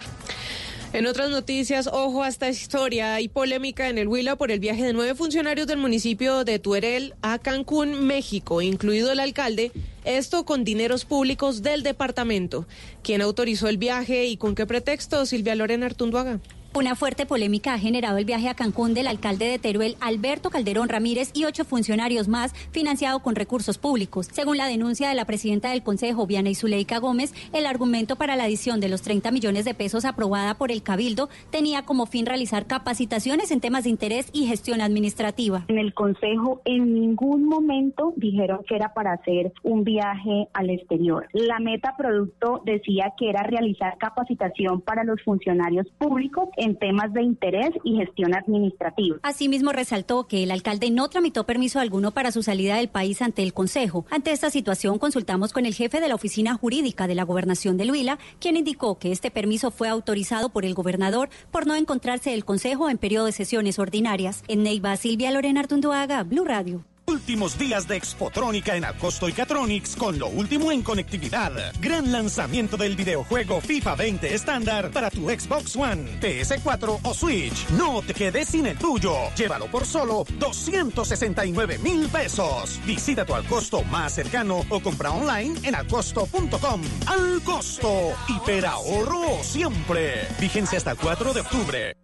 En otras noticias, ojo a esta historia. Hay polémica en el Huila por el viaje de nueve funcionarios del municipio de Tuerel a Cancún, México, incluido el alcalde. Esto con dineros públicos del departamento. ¿Quién autorizó el viaje y con qué pretexto? Silvia Lorena Artunduaga. Una fuerte polémica ha generado el viaje a Cancún del alcalde de Teruel, Alberto Calderón Ramírez, y ocho funcionarios más, financiado con recursos públicos. Según la denuncia de la presidenta del Consejo, Viana Zuleika Gómez, el argumento para la adición de los 30 millones de pesos aprobada por el Cabildo tenía como fin realizar capacitaciones en temas de interés y gestión administrativa. En el Consejo en ningún momento dijeron que era para hacer un viaje al exterior. La meta producto decía que era realizar capacitación para los funcionarios públicos temas de interés y gestión administrativa. Asimismo, resaltó que el alcalde no tramitó permiso alguno para su salida del país ante el Consejo. Ante esta situación, consultamos con el jefe de la oficina jurídica de la gobernación de Huila, quien indicó que este permiso fue autorizado por el gobernador por no encontrarse el Consejo en periodo de sesiones ordinarias. En Neiva, Silvia Lorena Artunduaga, Blue Radio. Últimos días de Expotrónica en Acosto y Catronics con lo último en conectividad. Gran lanzamiento del videojuego FIFA 20 estándar para tu Xbox One, PS4 o Switch. No te quedes sin el tuyo. Llévalo por solo 269 mil pesos. Visita tu Alcosto más cercano o compra online en alcosto.com. Al costo, hiperahorro siempre. Vigencia hasta el 4 de octubre.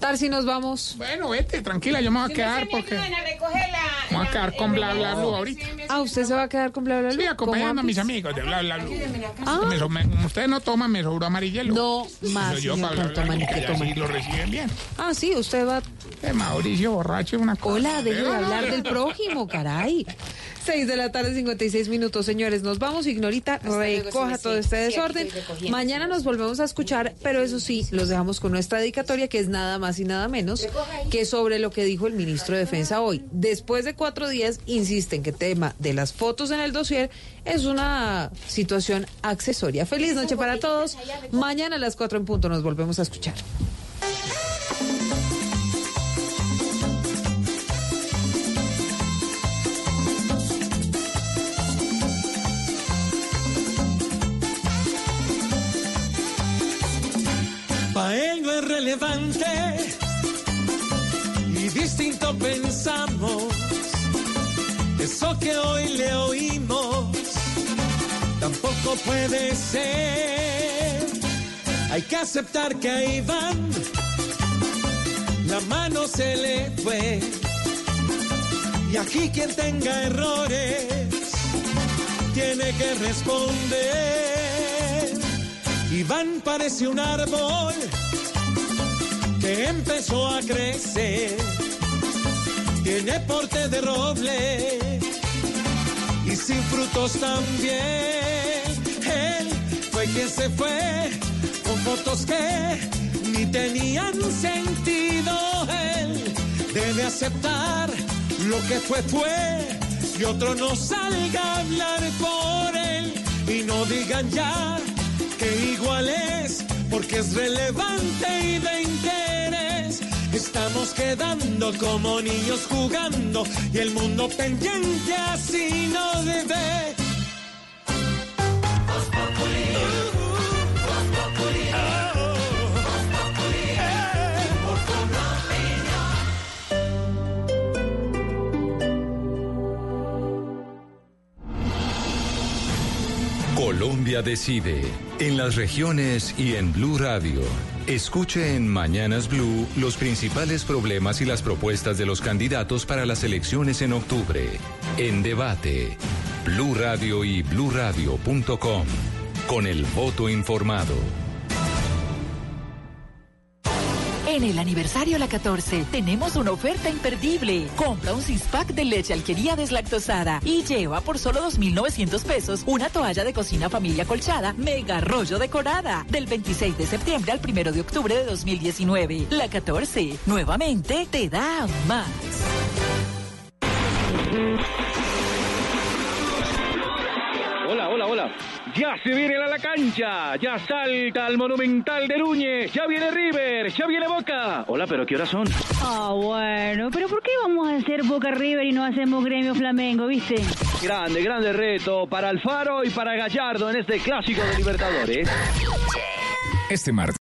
Tarsi, nos vamos. Bueno, vete, tranquila, yo me voy a quedar porque me voy a quedar con bla bla blue ahorita. Ah, ¿usted se va a quedar con bla bla? Sí, acompañando a mis amigos de bla bla so- me- Ustedes no toman, me sobró amarillelo. No, más, yo para bla, bla, sí lo reciben bien. Ah, sí, usted va. Eh, Mauricio borracho una cosa. Hola, deje de hablar del prójimo, caray. 6 de la tarde, 56 minutos, señores. Nos vamos, Ignorita, recoja todo este desorden. Mañana nos volvemos a escuchar, pero eso sí, los dejamos con nuestra dedicatoria, que es nada más y nada menos que sobre lo que dijo el ministro de Defensa hoy. Después de cuatro días, insisten que el tema de las fotos en el dossier es una situación accesoria. Feliz noche para todos. Mañana a las 4 en punto nos volvemos a escuchar. Es relevante y distinto pensamos. Eso que hoy le oímos tampoco puede ser. Hay que aceptar que a Iván la mano se le fue. Y aquí quien tenga errores tiene que responder. Iván parece un árbol que empezó a crecer. Tiene porte de roble y sin frutos también. Él fue quien se fue con fotos que ni tenían sentido. Él debe aceptar lo que fue fue y otro no salga a hablar por él y no digan ya que igual es porque es relevante y de interés. Estamos quedando como niños jugando y el mundo pendiente así no debe. Colombia decide en las regiones y en Blue Radio. Escuche en Mañanas Blue los principales problemas y las propuestas de los candidatos para las elecciones en octubre. En debate, Blue Radio y bluradio.com. Con el voto informado. En el aniversario La 14 tenemos una oferta imperdible. Compra un six pack de leche alquería deslactosada y lleva por solo 2.900 pesos una toalla de cocina familia colchada mega rollo decorada del 26 de septiembre al 1 de octubre de 2019. La 14 nuevamente te da más. Hola, hola. Ya se viene a la cancha, ya salta al Monumental de Núñez, ya viene River, ya viene Boca. Hola, pero ¿qué horas son? Ah, bueno, pero ¿por qué vamos a hacer Boca River y no hacemos Gremio Flamengo, viste? Grande, grande reto para Alfaro y para Gallardo en este clásico de Libertadores. Este martes.